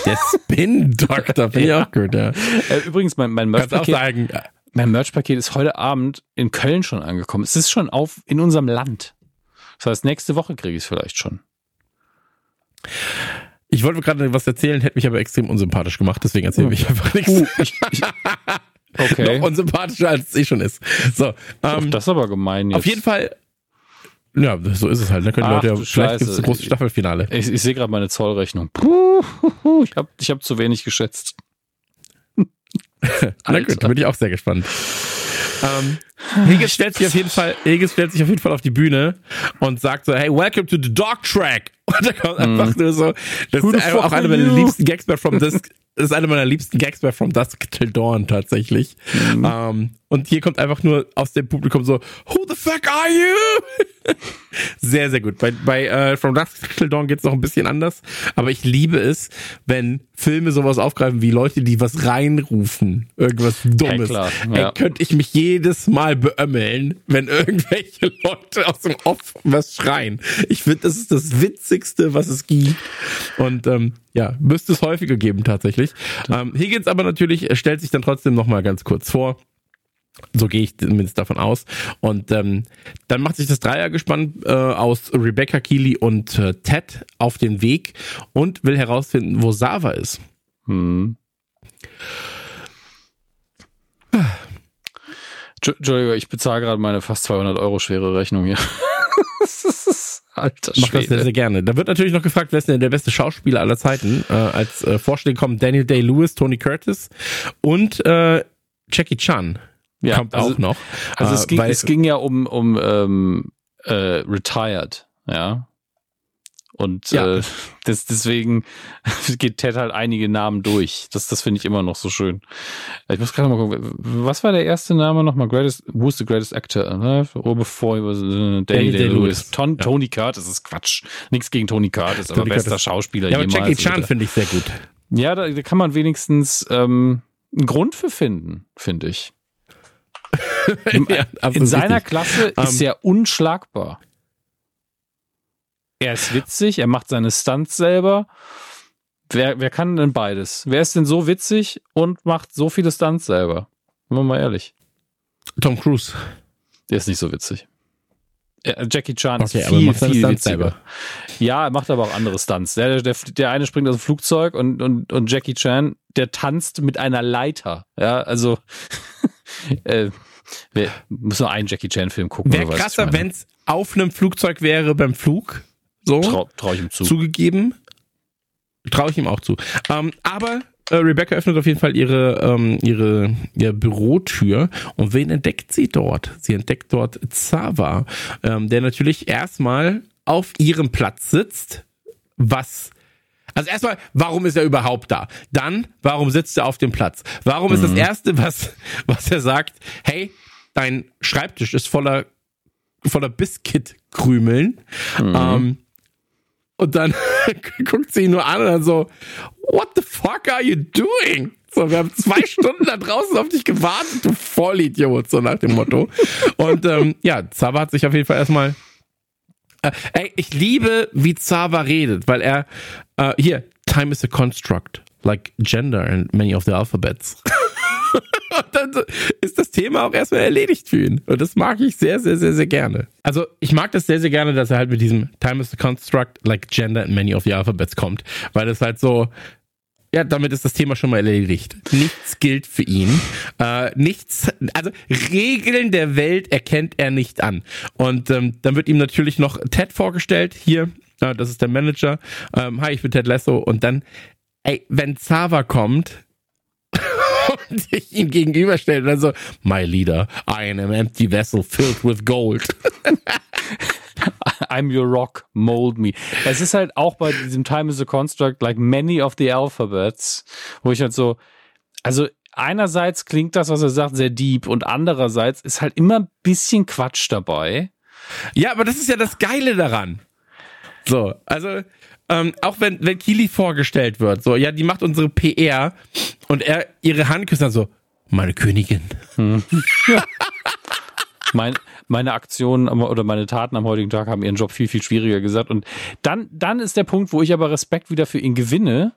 Der Spin Doctor, finde ich auch gut, ja. Äh, übrigens, mein, mein Merch-Paket. Mein Merch-Paket ist heute Abend in Köln schon angekommen. Es ist schon auf in unserem Land. Das heißt, nächste Woche kriege ich es vielleicht schon. Ich wollte gerade was erzählen, hätte mich aber extrem unsympathisch gemacht, deswegen erzähle ich einfach nichts. Uh, ich, ich, okay. Noch unsympathischer als es eh schon ist. So, ähm, das ist aber gemein jetzt. Auf jeden Fall. Ja, so ist es halt. Da können Ach, Leute ja, vielleicht gibt es ein großes Staffelfinale. Ich, ich sehe gerade meine Zollrechnung. Puh, ich habe ich hab zu wenig geschätzt. Na gut, da bin ich auch sehr gespannt. Ähm, Higgins stellt sich auf jeden Fall, Higgins stellt sich auf jeden Fall auf die Bühne und sagt so, hey, welcome to the dog track. Und da kommt einfach mm. nur so, das Who ist auch einer meiner liebsten Gags bei From das ist einer meiner liebsten Gags bei From Dusk Till Dawn tatsächlich. Mm. Ähm, und hier kommt einfach nur aus dem Publikum so, who the fuck are you? sehr, sehr gut. Bei, bei äh, From Dusk Till Dawn geht's noch ein bisschen anders, aber ich liebe es, wenn Filme sowas aufgreifen wie Leute, die was reinrufen, irgendwas Dummes. Heckler, Ey, ja. könnte ich mich jedes Mal beömmeln, wenn irgendwelche Leute aus dem Off was schreien. Ich finde, das ist das Witzigste, was es gibt. Und ähm, ja, müsste es häufiger geben tatsächlich. Ähm, Higgins aber natürlich äh, stellt sich dann trotzdem noch mal ganz kurz vor. So gehe ich zumindest davon aus. Und ähm, dann macht sich das Dreiergespann äh, aus Rebecca Keeley und äh, Ted auf den Weg und will herausfinden, wo Sava ist. Hm. Entschu- Entschuldigung, ich bezahle gerade meine fast 200 Euro schwere Rechnung hier. das ist, alter Macht das sehr, Schwede. sehr gerne. Da wird natürlich noch gefragt, wer ist denn der beste Schauspieler aller Zeiten? Äh, als äh, Vorschläge kommen Daniel Day-Lewis, Tony Curtis und äh, Jackie Chan Ja, kommt also- auch noch. Also Äh, es ging, weil- es ging ja um, um ähm, äh, Retired, ja. Und Ja. Äh, das, deswegen geht Ted halt einige Namen durch. Das, das finde ich immer noch so schön. Ich muss gerade mal gucken, was war der erste Name nochmal? Greatest, who's the greatest actor? Ne? Oh, before he was uh, Danny Day-Lewis. Ton, Ja. Tony Curtis ist Quatsch. Nichts gegen Tony Curtis, aber Tony bester Curtis. Schauspieler ja, aber jemals. Jackie Chan finde ich sehr gut. Ja, da, da kann man wenigstens ähm, einen Grund für finden, finde ich. ja, In seiner richtig. Klasse Ähm, ist er unschlagbar. Er ist witzig, er macht seine Stunts selber. Wer, wer kann denn beides? Wer ist denn so witzig und macht so viele Stunts selber? Sind wir mal ehrlich. Tom Cruise. Der ist nicht so witzig. Jackie Chan Okay, ist viel, macht seine viel Stunts witziger. selber. Ja, er macht aber auch andere Stunts. Der, der, der eine springt aus dem Flugzeug und, und, und Jackie Chan, der tanzt mit einer Leiter. Ja, also äh, wir müssen nur einen Jackie Chan-Film gucken. Wäre krasser, wenn es auf einem Flugzeug wäre beim Flug. So. Trau, trau ich ihm zu. zugegeben. Traue ich ihm auch zu. Ähm, aber äh, Rebecca öffnet auf jeden Fall ihre, ähm, ihre, ihre Bürotür und wen entdeckt sie dort? Sie entdeckt dort Zava, ähm, der natürlich erstmal auf ihrem Platz sitzt, was also erstmal, warum ist er überhaupt da? Dann, warum sitzt er auf dem Platz? Warum ist das Erste, was, was er sagt, hey, dein Schreibtisch ist voller, voller Biscuitkrümeln. Ähm, und dann guckt sie ihn nur an und dann so, what the fuck are you doing? So, wir haben zwei Stunden da draußen auf dich gewartet, du Vollidiot, so nach dem Motto. Und ähm, ja, Zava hat sich auf jeden Fall erstmal äh, ey, ich liebe, wie Zava redet, weil er äh, hier, time is a construct, like gender and many of the alphabets. Und dann ist das Thema auch erstmal erledigt für ihn. Und das mag ich sehr, sehr, sehr, sehr gerne. Also ich mag das sehr, sehr gerne, dass er halt mit diesem Time is a construct, like gender and many of the alphabets kommt. Weil das halt so, ja, damit ist das Thema schon mal erledigt. Nichts gilt für ihn. Äh, nichts, also Regeln der Welt erkennt er nicht an. Und ähm, dann wird ihm natürlich noch Ted vorgestellt. Hier, äh, das ist der Manager. Ähm, Hi, ich bin Ted Lasso. Und dann, ey, wenn Zava kommt und sich ihm gegenüberstellt und dann so, My leader, I am an empty vessel filled with gold. I'm your rock, mold me. Es ist halt auch bei diesem Time is a Construct, like many of the alphabets, wo ich halt so, also einerseits klingt das, was er sagt, sehr deep und andererseits ist halt immer ein bisschen Quatsch dabei. Ja, aber das ist ja das Geile daran. So, also ähm, auch wenn wenn Kili vorgestellt wird, so ja, die macht unsere PR und er ihre Hand küsst dann so meine Königin. Mein, meine Aktionen oder meine Taten am heutigen Tag haben ihren Job viel, viel schwieriger gesagt. Und dann, dann ist der Punkt, wo ich aber Respekt wieder für ihn gewinne,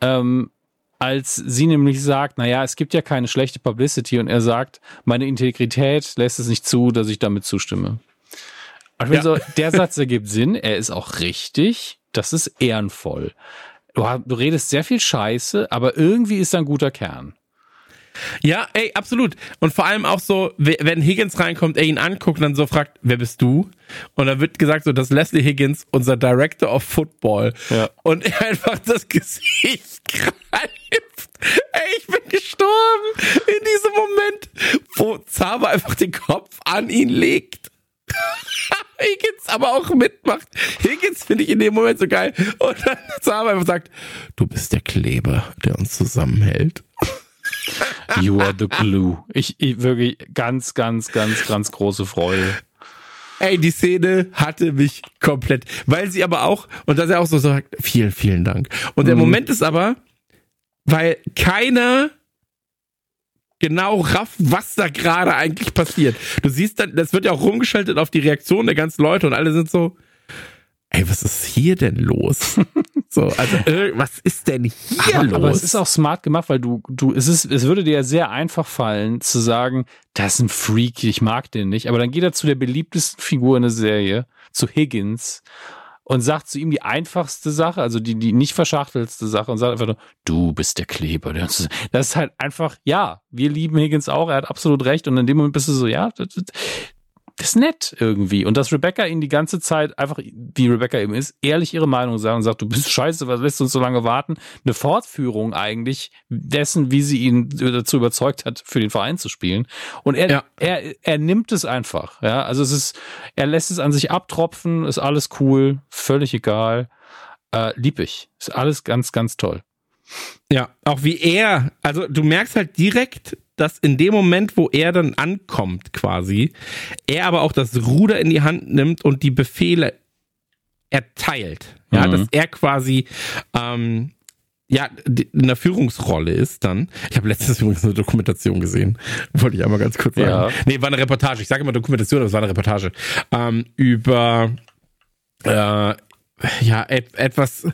ähm, als sie nämlich sagt, naja, es gibt ja keine schlechte Publicity und er sagt, meine Integrität lässt es nicht zu, dass ich damit zustimme. Und bin Ja. so, der Satz ergibt Sinn, er ist auch richtig, das ist ehrenvoll. Du, du redest sehr viel Scheiße, aber irgendwie ist da ein guter Kern. Ja, ey, absolut. Und vor allem auch so, we- wenn Higgins reinkommt, er ihn anguckt und dann so fragt, wer bist du? Und dann wird gesagt so, das ist Leslie Higgins, unser Director of Football. Ja. Und er einfach das Gesicht greift. Ey, ich bin gestorben in diesem Moment, wo Zaba einfach den Kopf an ihn legt. Higgins aber auch mitmacht. Higgins finde ich in dem Moment so geil. Und dann Zaba einfach sagt, du bist der Kleber, der uns zusammenhält. You are the glue. Ich, ich wirklich ganz, ganz, ganz, ganz große Freude. ey, die Szene hatte mich komplett, weil sie aber auch, und dass er auch so sagt, vielen, vielen Dank. Und der Mhm. Moment ist aber, weil keiner genau rafft, was da gerade eigentlich passiert. Du siehst dann, das wird ja auch rumgeschaltet auf die Reaktion der ganzen Leute und alle sind so, ey, was ist hier denn los? so, also, äh, was ist denn hier aber, los? aber es ist auch smart gemacht, weil du, du, es ist, es würde dir ja sehr einfach fallen, zu sagen, das ist ein Freak, ich mag den nicht. Aber dann geht er zu der beliebtesten Figur in der Serie, zu Higgins, und sagt zu ihm die einfachste Sache, also die, die nicht verschachtelste Sache, und sagt einfach nur, du bist der Kleber. Das ist das halt einfach, ja, wir lieben Higgins auch, er hat absolut recht. Und in dem Moment bist du so, ja, das, ist nett irgendwie. Und dass Rebecca ihn die ganze Zeit einfach, wie Rebecca eben ist, ehrlich ihre Meinung sagt und sagt, du bist scheiße, was lässt du uns so lange warten? Eine Fortführung eigentlich dessen, wie sie ihn dazu überzeugt hat, für den Verein zu spielen. Und er, Ja. er, er nimmt es einfach. Ja, also es ist, er lässt es an sich abtropfen, ist alles cool, völlig egal. Äh, lieb ich. Ist alles ganz, ganz toll. Ja, auch wie er, also du merkst halt direkt, dass in dem Moment, wo er dann ankommt quasi, er aber auch das Ruder in die Hand nimmt und die Befehle erteilt. Ja, Mhm. dass er quasi ähm, ja, in der Führungsrolle ist dann. Ich habe letztens übrigens eine Dokumentation gesehen. Wollte ich einmal ganz kurz sagen. Ja. Nee, war eine Reportage. Ich sage immer Dokumentation, aber es war eine Reportage. Ähm, über äh, ja, et, etwas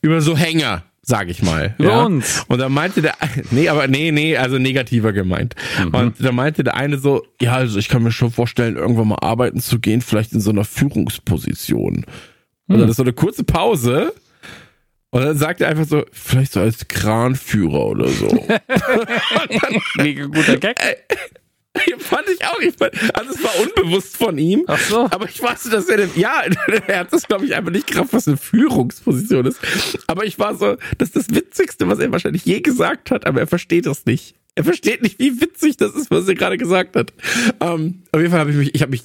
über so Hänger, sage ich mal. Über ja. uns. Und da meinte der, nee, aber nee, nee, also negativer gemeint. Und da meinte der eine so, ja, also ich kann mir schon vorstellen, irgendwann mal arbeiten zu gehen, vielleicht in so einer Führungsposition. Und dann ist so eine kurze Pause. Und dann sagt er einfach so, vielleicht so als Kranführer oder so. Mega guter Gag. fand ich auch. Ich fand, also es war unbewusst von ihm. Ach so. Aber ich weiß, dass er, ja, er hat das, glaube ich, einfach nicht gerafft, was eine Führungsposition ist. Aber ich war so, das ist das Witzigste, was er wahrscheinlich je gesagt hat, aber er versteht das nicht. Er versteht nicht, wie witzig das ist, was er gerade gesagt hat. Ähm, auf jeden Fall habe ich mich, ich habe mich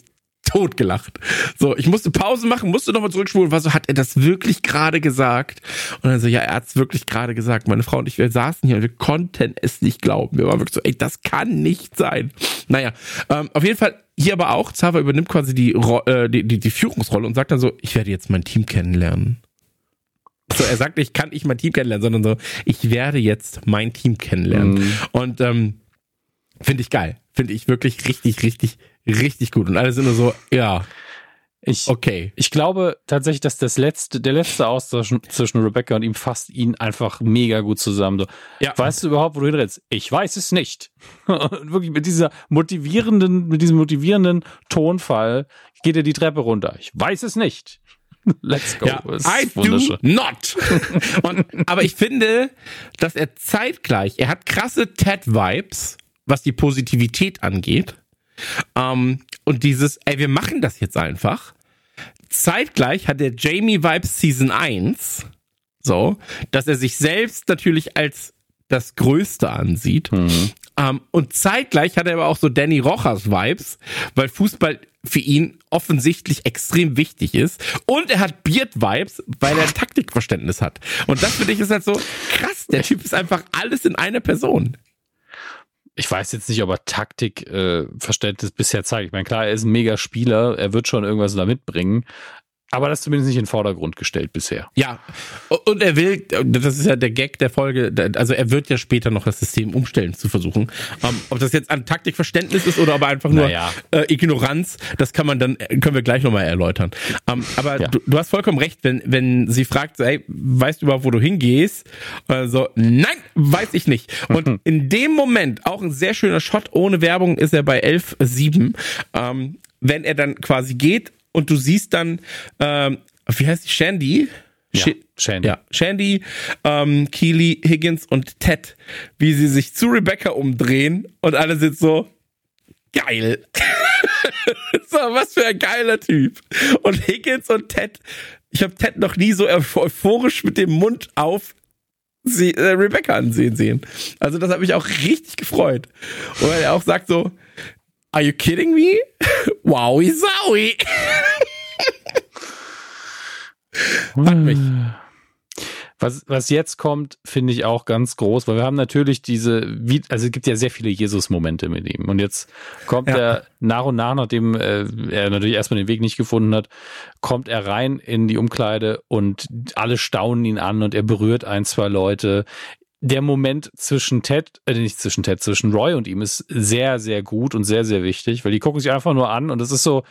tot gelacht. So, ich musste Pause machen, musste nochmal zurückspulen, war so, hat er das wirklich gerade gesagt? Und dann so, ja, er hat es wirklich gerade gesagt. Meine Frau und ich, wir saßen hier und wir konnten es nicht glauben. Wir waren wirklich so, ey, das kann nicht sein. Naja, ähm, auf jeden Fall hier aber auch, Zava übernimmt quasi die, äh, die, die, die Führungsrolle und sagt dann so, ich werde jetzt mein Team kennenlernen. So, er sagt nicht, kann ich mein Team kennenlernen, sondern so, ich werde jetzt mein Team kennenlernen. Mhm. Und ähm, finde ich geil. Finde ich wirklich richtig, richtig, richtig gut. Und alle sind nur so, ja, Ich, okay. Ich glaube tatsächlich, dass das letzte, der letzte Austausch zwischen Rebecca und ihm fasst ihn einfach mega gut zusammen. So, Ja. Weißt du überhaupt, wo du hinrennst? Ich weiß es nicht. Und wirklich mit dieser motivierenden, mit diesem motivierenden Tonfall geht er die Treppe runter. Ich weiß es nicht. Let's go. Ja, I do not. Und, aber ich finde, dass er zeitgleich, er hat krasse Ted-Vibes, was die Positivität angeht. Ähm, und dieses, ey, wir machen das jetzt einfach. Zeitgleich hat er Jamie Vibes Season 1, so, dass er sich selbst natürlich als das Größte ansieht. Ähm, und zeitgleich hat er aber auch so Danny Rochers Vibes, weil Fußball für ihn offensichtlich extrem wichtig ist. Und er hat Beard Vibes, weil er ein Taktikverständnis hat. Und das finde ich ist halt so krass. Der Typ ist einfach alles in einer Person. Ich weiß jetzt nicht, ob er Taktikverständnis äh, bisher zeigt. Ich meine, klar, er ist ein mega Spieler, er wird schon irgendwas da mitbringen. Aber das ist zumindest nicht in den Vordergrund gestellt bisher. Ja, und er will, das ist ja der Gag der Folge, also er wird ja später noch das System umstellen zu versuchen. Ähm, ob das jetzt an Taktikverständnis ist oder aber einfach nur Naja. äh, Ignoranz, das kann man dann, können wir gleich nochmal erläutern. Ähm, aber Ja. du, du hast vollkommen recht, wenn, wenn sie fragt, so, hey, weißt du überhaupt, wo du hingehst? Also, nein, weiß ich nicht. Und in dem Moment, auch ein sehr schöner Shot, ohne Werbung ist er bei 11,7, ähm, wenn er dann quasi geht und du siehst dann, ähm, wie heißt die, Shandy? Ja, Shi- Shandy. Ja, Shandy, ähm, Keely, Higgins und Ted, wie sie sich zu Rebecca umdrehen und alle sind so, geil. so, was für ein geiler Typ. Und Higgins und Ted, ich habe Ted noch nie so euphorisch mit dem Mund auf sie, äh, Rebecca ansehen sehen. Also das hat mich auch richtig gefreut. Und er auch sagt so, are you kidding me? Wowie zowie. Hat mich. Was, was jetzt kommt, finde ich auch ganz groß, weil wir haben natürlich diese, also es gibt ja sehr viele Jesus-Momente mit ihm. Und jetzt kommt ja. er nach und nach, nachdem äh, er natürlich erstmal den Weg nicht gefunden hat, kommt er rein in die Umkleide und alle staunen ihn an und er berührt ein, zwei Leute. Der Moment zwischen Ted, äh, nicht zwischen Ted, zwischen Roy und ihm ist sehr, sehr gut und sehr, sehr wichtig, weil die gucken sich einfach nur an und es ist so,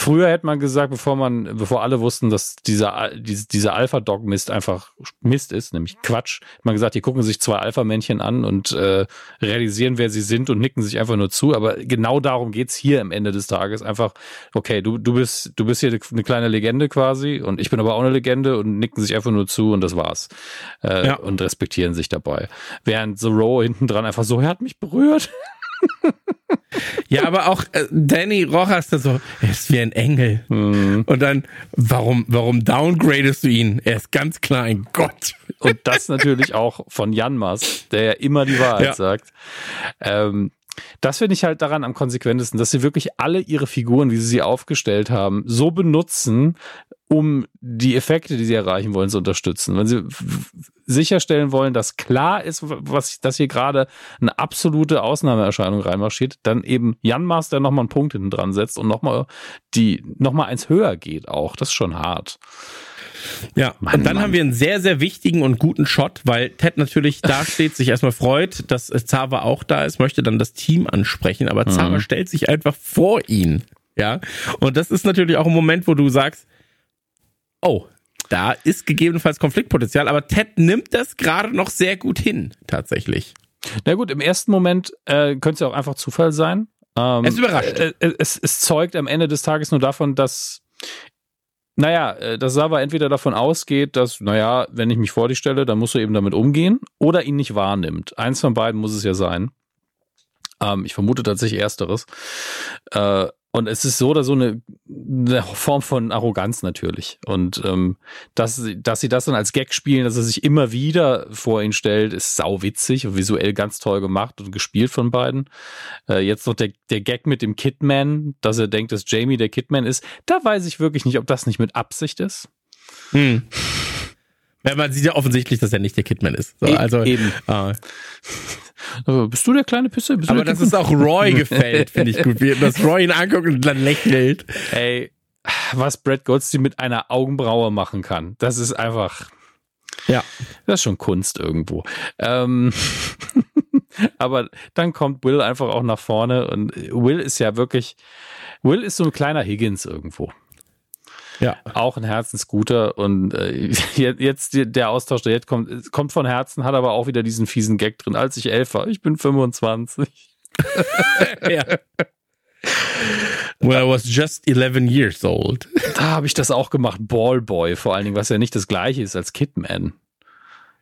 Früher hätte man gesagt, bevor man, bevor alle wussten, dass dieser, dieser Alpha-Dog-Mist einfach Mist ist, nämlich Quatsch, hat man gesagt, die gucken sich zwei Alpha-Männchen an und äh, realisieren, wer sie sind und nicken sich einfach nur zu. Aber genau darum geht's hier am Ende des Tages. Einfach, okay, du, du bist, du bist hier eine kleine Legende quasi und ich bin aber auch eine Legende und nicken sich einfach nur zu und das war's. Äh, ja. Und respektieren sich dabei. Während The Row hinten dran einfach so, er hat mich berührt. Ja, aber auch äh, Danny Rojas da so, er ist wie ein Engel. Mhm. Und dann, warum, warum downgradest du ihn? Er ist ganz klar ein Gott. Und das natürlich auch von Janmas, der ja immer die Wahrheit ja. sagt. Ähm, das finde ich halt daran am konsequentesten, dass sie wirklich alle ihre Figuren, wie sie sie aufgestellt haben, so benutzen, um die Effekte, die sie erreichen wollen, zu unterstützen. Wenn sie sicherstellen wollen, dass klar ist, was, dass hier gerade eine absolute Ausnahmeerscheinung reinmarschiert, dann eben Jan Master nochmal einen Punkt hinten dran setzt und nochmal die, nochmal eins höher geht auch. Das ist schon hart. Ja, Mann, und dann Mann. haben wir einen sehr, sehr wichtigen und guten Shot, weil Ted natürlich da steht, sich erstmal freut, dass Zava auch da ist, möchte dann das Team ansprechen, aber Zava mhm. stellt sich einfach vor ihn. Ja, und das ist natürlich auch ein Moment, wo du sagst, oh, da ist gegebenenfalls Konfliktpotenzial, aber Ted nimmt das gerade noch sehr gut hin, tatsächlich. Na gut, im ersten Moment äh, könnte es ja auch einfach Zufall sein. Ähm, es überrascht. Äh, äh, es, es zeugt am Ende des Tages nur davon, dass naja, äh, dass Sava entweder davon ausgeht, dass, naja, wenn ich mich vor dich stelle, dann musst du eben damit umgehen, oder ihn nicht wahrnimmt. Eins von beiden muss es ja sein. Ähm, ich vermute tatsächlich Ersteres. Äh, und es ist so oder so eine, eine Form von Arroganz natürlich. Und ähm, dass, dass sie das dann als Gag spielen, dass er sich immer wieder vor ihn stellt, ist sauwitzig und visuell ganz toll gemacht und gespielt von beiden. Äh, jetzt noch der, der Gag mit dem Kidman, dass er denkt, dass Jamie der Kidman ist. Da weiß ich wirklich nicht, ob das nicht mit Absicht ist. Hm. Ja, man sieht ja offensichtlich, dass er nicht der Kidman ist. So, e also, Eben. Äh, bist du der kleine Pisse? Bist aber das ist auch Roy gefällt, finde ich gut. Wie, dass Roy ihn anguckt und dann lächelt. Ey, was Brad Goldstein mit einer Augenbraue machen kann, das ist einfach. Ja. Das ist schon Kunst irgendwo. Ähm, aber dann kommt Will einfach auch nach vorne und Will ist ja wirklich, Will ist so ein kleiner Higgins irgendwo. Ja. Auch ein Herzensguter und äh, jetzt der Austausch, der jetzt kommt, kommt von Herzen, hat aber auch wieder diesen fiesen Gag drin. Als ich elf war, ich bin 25. ja. Well, I was just 11 years old. Da habe ich das auch gemacht. Ballboy vor allen Dingen, was ja nicht das gleiche ist als Kidman.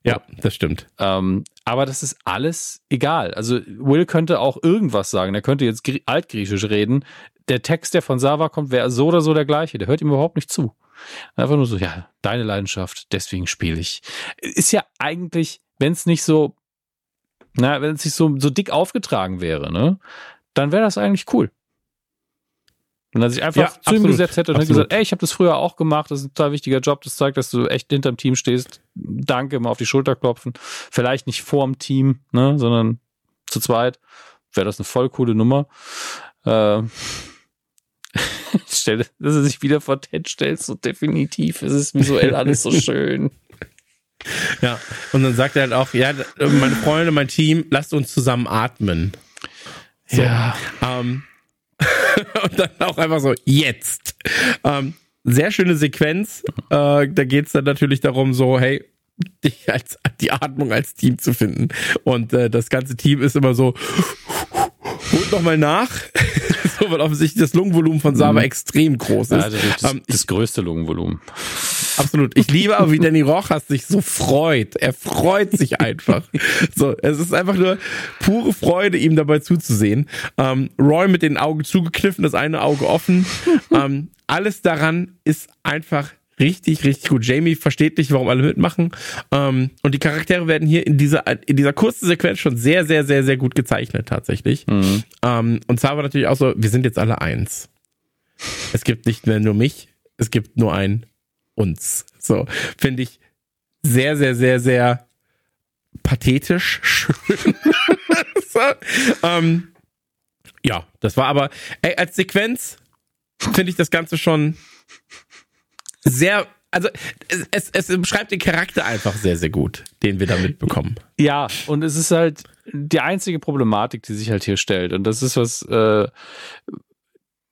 Ja, das stimmt. Ähm, aber das ist alles egal. Also Will könnte auch irgendwas sagen. Er könnte jetzt altgriechisch reden der Text, der von Sava kommt, wäre so oder so der gleiche. Der hört ihm überhaupt nicht zu. Einfach nur so, ja, deine Leidenschaft, deswegen spiele ich. Ist ja eigentlich, wenn es nicht so, na, wenn es nicht so, so dick aufgetragen wäre, ne, dann wäre das eigentlich cool. Wenn er sich einfach ja, zu absolut, ihm gesetzt hätte und absolut. hätte gesagt, ey, ich habe das früher auch gemacht, das ist ein total wichtiger Job, das zeigt, dass du echt hinterm Team stehst. Danke, mal auf die Schulter klopfen. Vielleicht nicht vorm Team, ne, sondern zu zweit. Wäre das eine voll coole Nummer. Äh, Stelle, dass er sich wieder vor Ted stellt, so definitiv. Es ist visuell alles so schön. Ja, und dann sagt er halt auch, ja, meine Freunde, mein Team, lasst uns zusammen atmen. So, ja. Ähm, und dann auch einfach so, jetzt. Ähm, sehr schöne Sequenz. Äh, da geht es dann natürlich darum, so, hey, dich als die Atmung als Team zu finden. Und äh, das ganze Team ist immer so, holt noch mal nach. So, weil offensichtlich das Lungenvolumen von Sava mhm. extrem groß ist. Ja, das, ist das, ähm, das größte Lungenvolumen. Absolut. Ich liebe aber, wie Danny Rojas sich so freut. Er freut sich einfach. so, es ist einfach nur pure Freude, ihm dabei zuzusehen. Ähm, Roy mit den Augen zugekniffen, das eine Auge offen. ähm, alles daran ist einfach richtig, richtig gut. Jamie versteht nicht, warum alle mitmachen. Ähm, und die Charaktere werden hier in dieser, in dieser kurzen Sequenz schon sehr, sehr, sehr, sehr gut gezeichnet, tatsächlich. Mhm. Ähm, und zwar war natürlich auch so, wir sind jetzt alle eins. Es gibt nicht mehr nur mich, es gibt nur ein uns. So, finde ich sehr, sehr, sehr, sehr pathetisch schön. so, ähm, ja, das war aber, ey, als Sequenz finde ich das Ganze schon sehr, also es, es beschreibt den Charakter einfach sehr, sehr gut, den wir da mitbekommen. Ja, und es ist halt die einzige Problematik, die sich halt hier stellt. Und das ist was, äh,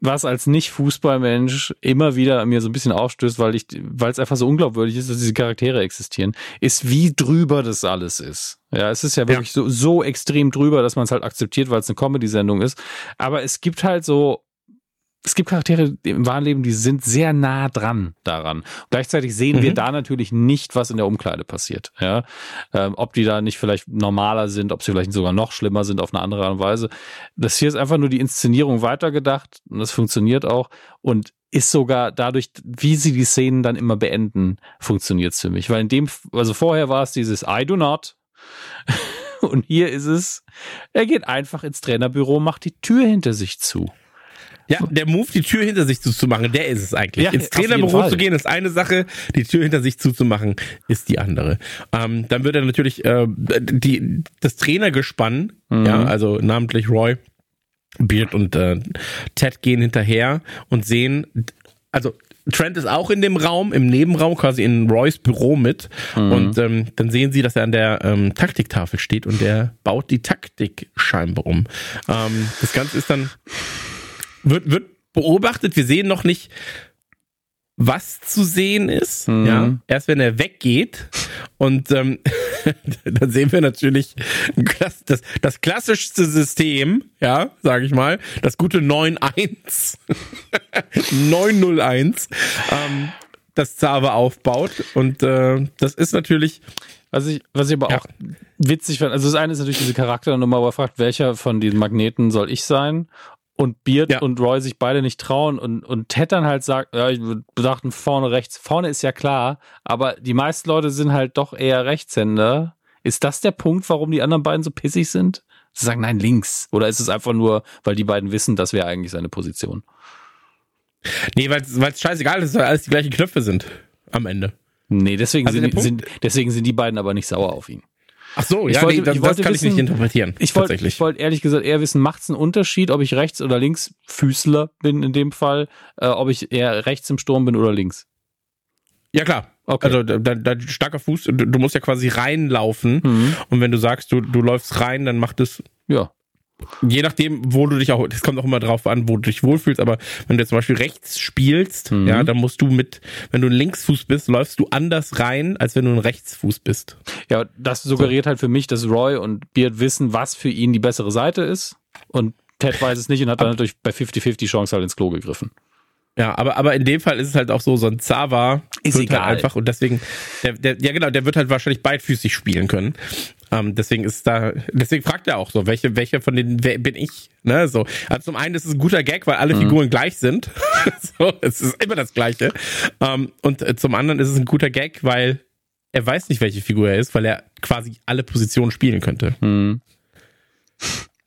was als Nicht-Fußballmensch immer wieder mir so ein bisschen aufstößt, weil ich, weil es einfach so unglaubwürdig ist, dass diese Charaktere existieren, ist, wie drüber das alles ist. Ja, es ist ja wirklich ja. So, so extrem drüber, dass man es halt akzeptiert, weil es eine Comedy-Sendung ist. Aber es gibt halt so es gibt Charaktere im wahren Leben, die sind sehr nah dran daran. gleichzeitig sehen mhm. wir da natürlich nicht, was in der Umkleide passiert. Ja, ähm, ob die da nicht vielleicht normaler sind, ob sie vielleicht sogar noch schlimmer sind auf eine andere Art und Weise. Das hier ist einfach nur die Inszenierung weitergedacht und das funktioniert auch und ist sogar dadurch, wie sie die Szenen dann immer beenden, funktioniert es für mich. Weil in dem, also vorher war es dieses I do not. Und hier ist es, er geht einfach ins Trainerbüro, macht die Tür hinter sich zu. Ja, der Move, die Tür hinter sich zuzumachen, der ist es eigentlich. Ja, Ins Trainerbüro zu gehen, ist eine Sache, die Tür hinter sich zuzumachen, ist die andere. Ähm, dann wird er natürlich äh, die, das Trainergespann, mhm. ja, also namentlich Roy, Beard und äh, Ted gehen hinterher und sehen, also Trent ist auch in dem Raum, im Nebenraum, quasi in Roys Büro mit. Mhm. Und ähm, dann sehen sie, dass er an der ähm, Taktiktafel steht und der baut die Taktik scheinbar um. Ähm, das Ganze ist dann wird, wird beobachtet. Wir sehen noch nicht, was zu sehen ist. Mhm. Ja, erst wenn er weggeht und ähm, dann sehen wir natürlich das, das, klassischste System, ja, sage ich mal, das gute 9-1, 901, ähm, das Zave aufbaut und äh, das ist natürlich was ich, was ich aber ja. auch witzig fand, also das eine ist natürlich diese Charakternummer, wo er fragt, welcher von diesen Magneten soll ich sein? Und Beard ja. und Roy sich beide nicht trauen und, und Ted dann halt sagt, ja, ich dachten vorne rechts. Vorne ist ja klar, aber die meisten Leute sind halt doch eher Rechtshänder. Ist das der Punkt, warum die anderen beiden so pissig sind? Sie sagen, nein, links. Oder ist es einfach nur, weil die beiden wissen, das wäre eigentlich seine Position? Nee, weil es scheißegal ist, weil alles die gleichen Knöpfe sind am Ende. Nee, deswegen, also sind, sind, deswegen sind die beiden aber nicht sauer auf ihn. Ach so, ich ja, wollte, nee, das, das kann wissen, ich nicht interpretieren. Ich wollte, ich wollte ehrlich gesagt eher wissen, macht es einen Unterschied, ob ich rechts oder links Füßler bin in dem Fall, äh, ob ich eher rechts im Sturm bin oder links? Ja klar. Okay. Also dein, dein starker Fuß, du, du musst ja quasi reinlaufen mhm. und wenn du sagst, du, du läufst rein, dann macht es ja. Je nachdem, wo du dich auch, das kommt auch immer drauf an, wo du dich wohlfühlst, aber wenn du jetzt zum Beispiel rechts spielst, mhm. ja, dann musst du mit, wenn du ein Linksfuß bist, läufst du anders rein, als wenn du ein Rechtsfuß bist. Ja, das suggeriert so. halt für mich, dass Roy und Beard wissen, was für ihn die bessere Seite ist und Ted weiß es nicht und hat dann natürlich bei 50-50 Chance halt ins Klo gegriffen. Ja, aber, aber in dem Fall ist es halt auch so, so ein Zava ist halt egal. Halt einfach und deswegen, der, der, ja genau, der wird halt wahrscheinlich beidfüßig spielen können. Ähm, deswegen ist da, deswegen fragt er auch so, welche, welche von denen bin ich? Ne, so. Also zum einen ist es ein guter Gag, weil alle mhm. Figuren gleich sind. so, es ist immer das Gleiche. Ähm, und äh, zum anderen ist es ein guter Gag, weil er weiß nicht, welche Figur er ist, weil er quasi alle Positionen spielen könnte. Mhm.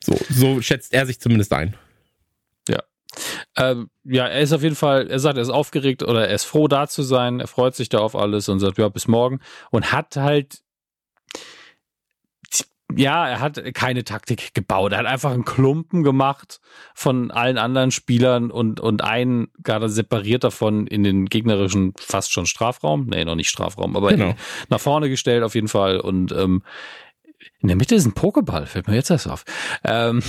So, so schätzt er sich zumindest ein. Ähm, ja, er ist auf jeden Fall, er sagt, er ist aufgeregt oder er ist froh da zu sein, er freut sich da auf alles und sagt, ja, bis morgen. Und hat halt, ja, er hat keine Taktik gebaut. Er hat einfach einen Klumpen gemacht von allen anderen Spielern und, und einen gerade separiert davon in den gegnerischen fast schon Strafraum. Nee, noch nicht Strafraum, aber genau. nach vorne gestellt auf jeden Fall und, ähm, in der Mitte ist ein Pokéball, fällt mir jetzt erst auf. Ähm,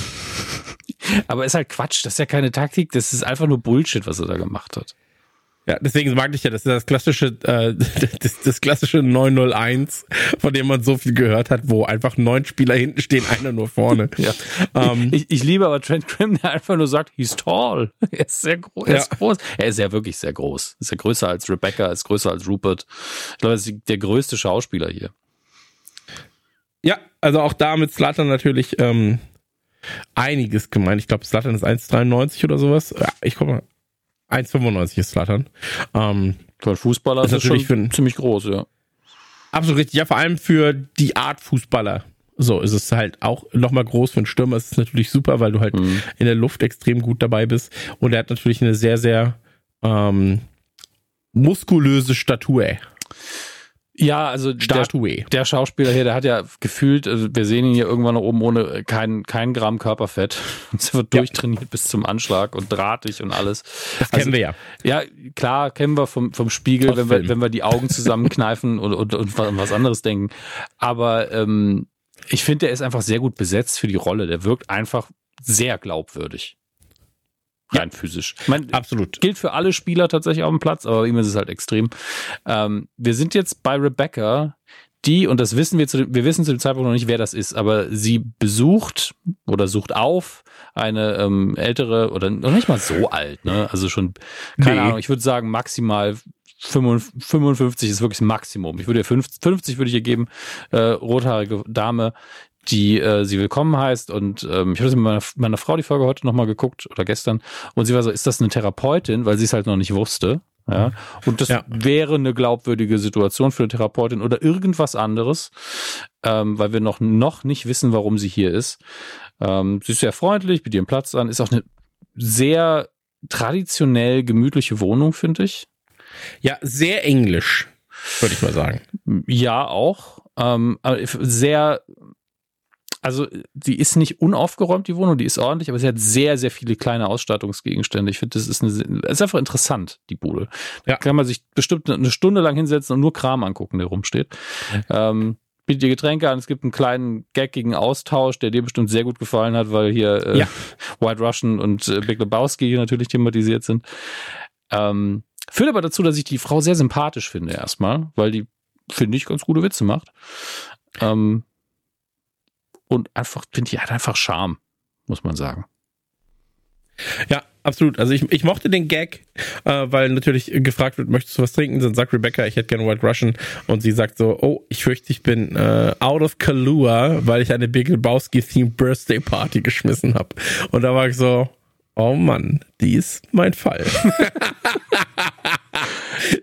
aber ist halt Quatsch, das ist ja keine Taktik, das ist einfach nur Bullshit, was er da gemacht hat. Ja, deswegen mag ich ja, das ist das klassische, äh, das, das klassische 901, von dem man so viel gehört hat, wo einfach neun Spieler hinten stehen, einer nur vorne. ja. Ähm, ich, ich liebe aber Trent Grimm, der einfach nur sagt, he's tall. Er ist sehr groß, er ja. ist groß. Er ist ja wirklich sehr groß. Ist ja größer als Rebecca, ist größer als Rupert. Ich glaube, er ist der größte Schauspieler hier. Ja, also auch da mit Slatter natürlich ähm, einiges gemeint. Ich glaube, Slattern ist 1,93 oder sowas. Ja, ich komme 1,95 ist Slattern. Ähm, für Fußballer ist, ist natürlich schon für ziemlich groß, ja. Absolut richtig. Ja, vor allem für die Art Fußballer. So ist es halt auch nochmal groß für einen Stürmer. Es ist natürlich super, weil du halt mhm. in der Luft extrem gut dabei bist. Und er hat natürlich eine sehr, sehr ähm, muskulöse Statur. Ja, also Statue. Der, der, Schauspieler hier, der hat ja gefühlt, also wir sehen ihn hier irgendwann noch oben ohne kein, kein Gramm Körperfett. Es wird ja. durchtrainiert bis zum Anschlag und drahtig und alles. Das also, kennen wir ja. Ja, klar, kennen wir vom, vom Spiegel, wenn wir, wenn wir die Augen zusammenkneifen und, und, und was anderes denken. Aber ähm, ich finde, der ist einfach sehr gut besetzt für die Rolle. Der wirkt einfach sehr glaubwürdig rein ja, physisch. Mein, Absolut. Gilt für alle Spieler tatsächlich auf dem Platz, aber bei ihm ist es halt extrem. Ähm, wir sind jetzt bei Rebecca, die, und das wissen wir zu dem, wir wissen zu dem Zeitpunkt noch nicht, wer das ist, aber sie besucht oder sucht auf eine ähm, ältere oder noch nicht mal so alt, ne? Also schon, keine nee. Ahnung, ich würde sagen maximal 55 ist wirklich das Maximum. Ich würde ihr 50, 50 würde ich ihr geben, äh, rothaarige Dame, die äh, sie willkommen heißt. Und ähm, ich habe das mit meiner, meiner Frau die Folge heute nochmal geguckt oder gestern. Und sie war so, ist das eine Therapeutin, weil sie es halt noch nicht wusste. Ja, und das ja. wäre eine glaubwürdige Situation für eine Therapeutin oder irgendwas anderes, ähm, weil wir noch, noch nicht wissen, warum sie hier ist. Ähm, sie ist sehr freundlich, bietet ihren Platz an, ist auch eine sehr traditionell gemütliche Wohnung, finde ich. Ja, sehr englisch, würde ich mal sagen. Ja, auch. Ähm, sehr also die ist nicht unaufgeräumt, die Wohnung, die ist ordentlich, aber sie hat sehr, sehr viele kleine Ausstattungsgegenstände. Ich finde, das ist, eine, das ist einfach interessant, die Bude. Da ja. kann man sich bestimmt eine Stunde lang hinsetzen und nur Kram angucken, der rumsteht. Ähm, bietet dir Getränke an. Es gibt einen kleinen gaggigen Austausch, der dir bestimmt sehr gut gefallen hat, weil hier äh, ja. White Russian und äh, Big Lebowski hier natürlich thematisiert sind. Ähm, führt aber dazu, dass ich die Frau sehr sympathisch finde erstmal, weil die, finde ich, ganz gute Witze macht. Ähm, und einfach, finde ich, hat einfach Charme, muss man sagen. Ja, absolut. Also ich, ich mochte den Gag, äh, weil natürlich gefragt wird, möchtest du was trinken? Dann sagt Rebecca, ich hätte gerne White Russian. Und sie sagt so, oh, ich fürchte, ich bin äh, out of Kahlua, weil ich eine Big Lebowski-themed Birthday Party geschmissen habe. Und da war ich so, oh Mann, die ist mein Fall.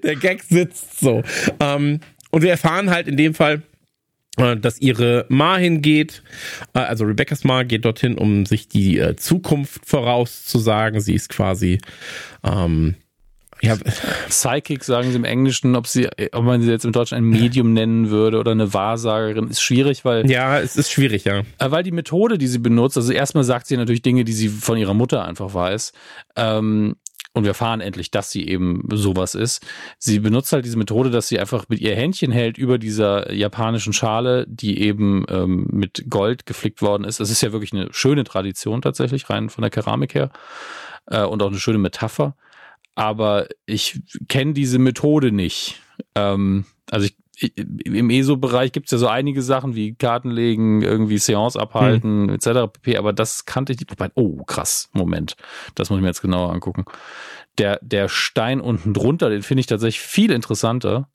Der Gag sitzt so. Ähm, und wir erfahren halt in dem Fall, dass ihre Ma hingeht, äh, also Rebecca's Ma geht dorthin, um sich die äh, Zukunft vorauszusagen. Sie ist quasi ähm, ja. Psychic sagen sie im Englischen, ob sie, ob man sie jetzt im Deutschen ein Medium nennen würde oder eine Wahrsagerin, ist schwierig, weil. Ja, es ist schwierig, ja. Weil die Methode, die sie benutzt, also erstmal sagt sie natürlich Dinge, die sie von ihrer Mutter einfach weiß. Ähm, und wir erfahren endlich, dass sie eben sowas ist. Sie benutzt halt diese Methode, dass sie einfach mit ihr Händchen hält über dieser japanischen Schale, die eben ähm, mit Gold geflickt worden ist. Es ist ja wirklich eine schöne Tradition tatsächlich, rein von der Keramik her. Äh, und auch eine schöne Metapher. Aber ich kenne diese Methode nicht. Ähm, also ich im ESO-Bereich gibt es ja so einige Sachen wie Kartenlegen, irgendwie Seance abhalten, hm. etc. pp. Aber das kannte ich nicht. Oh, krass, Moment. Das muss ich mir jetzt genauer angucken. Der, der Stein unten drunter, den finde ich tatsächlich viel interessanter,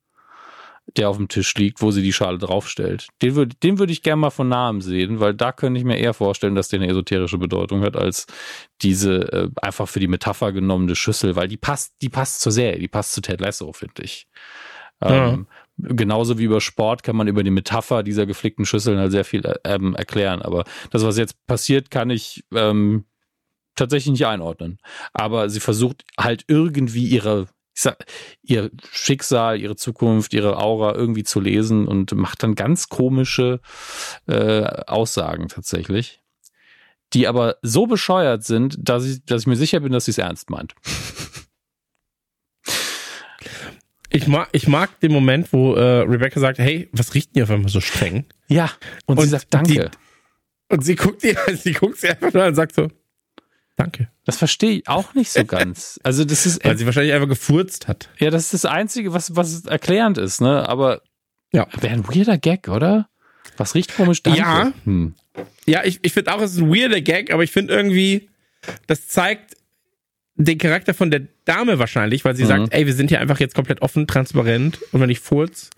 der auf dem Tisch liegt, wo sie die Schale draufstellt. Den würde den würd ich gerne mal von nahem sehen, weil da könnte ich mir eher vorstellen, dass der eine esoterische Bedeutung hat, als diese äh, einfach für die Metapher genommene Schüssel, weil die passt, die passt zur Serie, die passt zu Ted Lasso, finde ich. Ja. Ähm, genauso wie über Sport kann man über die Metapher dieser geflickten Schüsseln halt sehr viel ähm, erklären. Aber das, was jetzt passiert, kann ich ähm, tatsächlich nicht einordnen. Aber sie versucht halt irgendwie ihre, ich sag, ihr Schicksal, ihre Zukunft, ihre Aura irgendwie zu lesen und macht dann ganz komische äh, Aussagen tatsächlich, die aber so bescheuert sind, dass ich, dass ich mir sicher bin, dass sie es ernst meint. Ich mag, ich mag den Moment, wo äh, Rebecca sagt, hey, was riecht denn hier auf einmal so streng? Ja, und, und sie sagt Danke. Die, und sie guckt, die, sie guckt sie einfach nur und sagt so, Danke. Das verstehe ich auch nicht so ganz. Also das ist weil sie wahrscheinlich einfach gefurzt hat. Ja, das ist das einzige, was was erklärend ist, ne? Aber ja, wäre ein weirder Gag, oder? Was riecht komisch? Danke. Ja. Hm. Ja, ich, ich finde auch, es ist ein weirder Gag, aber ich finde irgendwie, das zeigt den Charakter von der Dame wahrscheinlich, weil sie mhm. sagt, ey, wir sind hier einfach jetzt komplett offen, transparent und wenn ich furz,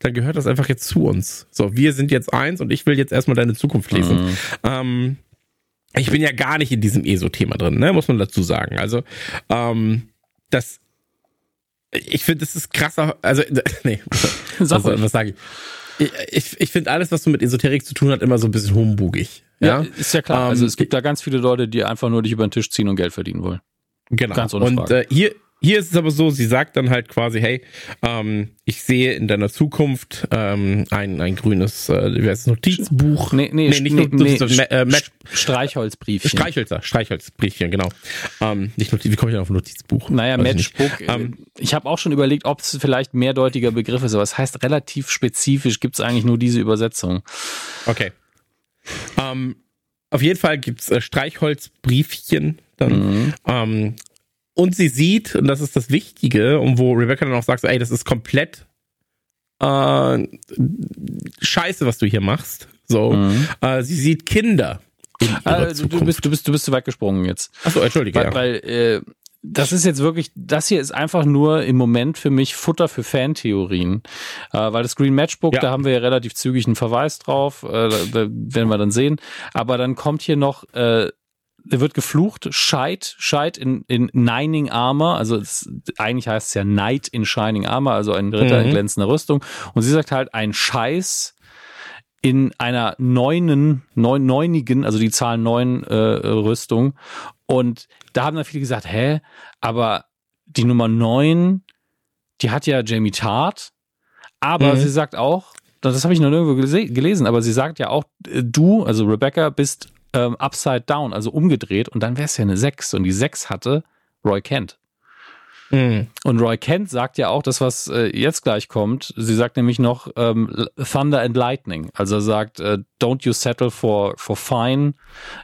dann gehört das einfach jetzt zu uns. So, wir sind jetzt eins und ich will jetzt erstmal deine Zukunft lesen. Mhm. Ähm, ich bin ja gar nicht in diesem ESO-Thema drin, ne, muss man dazu sagen. Also, ähm, das, ich finde, das ist krasser, also, nee, Sag also, was sage ich? Ich, ich, ich finde alles, was so mit Esoterik zu tun hat, immer so ein bisschen humbugig. Ja, ja ist ja klar. Also, ähm, also es gibt da ganz viele Leute, die einfach nur dich über den Tisch ziehen und Geld verdienen wollen. Genau. Ganz ohne Und äh, hier, hier ist es aber so, sie sagt dann halt quasi, hey, ähm, ich sehe in deiner Zukunft ähm, ein, ein grünes äh, wie heißt es, Notizbuch. Nee, nee, nee nicht nee, Notiz, nee, äh, Streichholzbriefchen. Streichhölzer, Streichholzbriefchen, genau. Ähm, nicht Notiz, wie komme ich denn auf Notizbuch? Naja, Weiß ich Matchbook. nicht. äh, Ähm, ich habe auch schon überlegt, ob es vielleicht mehrdeutiger Begriff ist, aber es heißt relativ spezifisch, gibt es eigentlich nur diese Übersetzung. Okay. Ähm, auf jeden Fall gibt's äh, Streichholzbriefchen dann. Ähm, und sie sieht, und das ist das Wichtige, und wo Rebecca dann auch sagt, ey, das ist komplett äh, scheiße, was du hier machst. So, äh, sie sieht Kinder. Äh, du, bist, du, bist, du bist zu weit gesprungen jetzt. Achso, entschuldige. Weil, ja. weil äh, das ist jetzt wirklich, das hier ist einfach nur im Moment für mich Futter für Fantheorien. Äh, weil das Green Matchbook, Ja. da haben wir ja relativ zügig einen Verweis drauf, äh, da, da werden wir dann sehen. Aber dann kommt hier noch, äh, wird geflucht, Scheit, Scheit in, in Nining Armor, also es, eigentlich heißt es ja Knight in Shining Armor, also ein Ritter in Mhm. glänzender Rüstung. Und sie sagt halt, ein Scheiß in einer neunen, neun, neunigen, also die Zahl neun äh, Rüstung. Und da haben dann viele gesagt, hä, aber die Nummer neun, die hat ja Jamie Tart, aber Mhm. sie sagt auch, das habe ich noch nirgendwo gelesen, aber sie sagt ja auch, äh, du, also Rebecca, bist ähm, upside down, also umgedreht und dann wäre es ja eine 6 und die 6 hatte Roy Kent. Mhm. Und Roy Kent sagt ja auch das, was äh, jetzt gleich kommt. Sie sagt nämlich noch ähm, Thunder and Lightning. Also er sagt, äh, don't you settle for, for fine.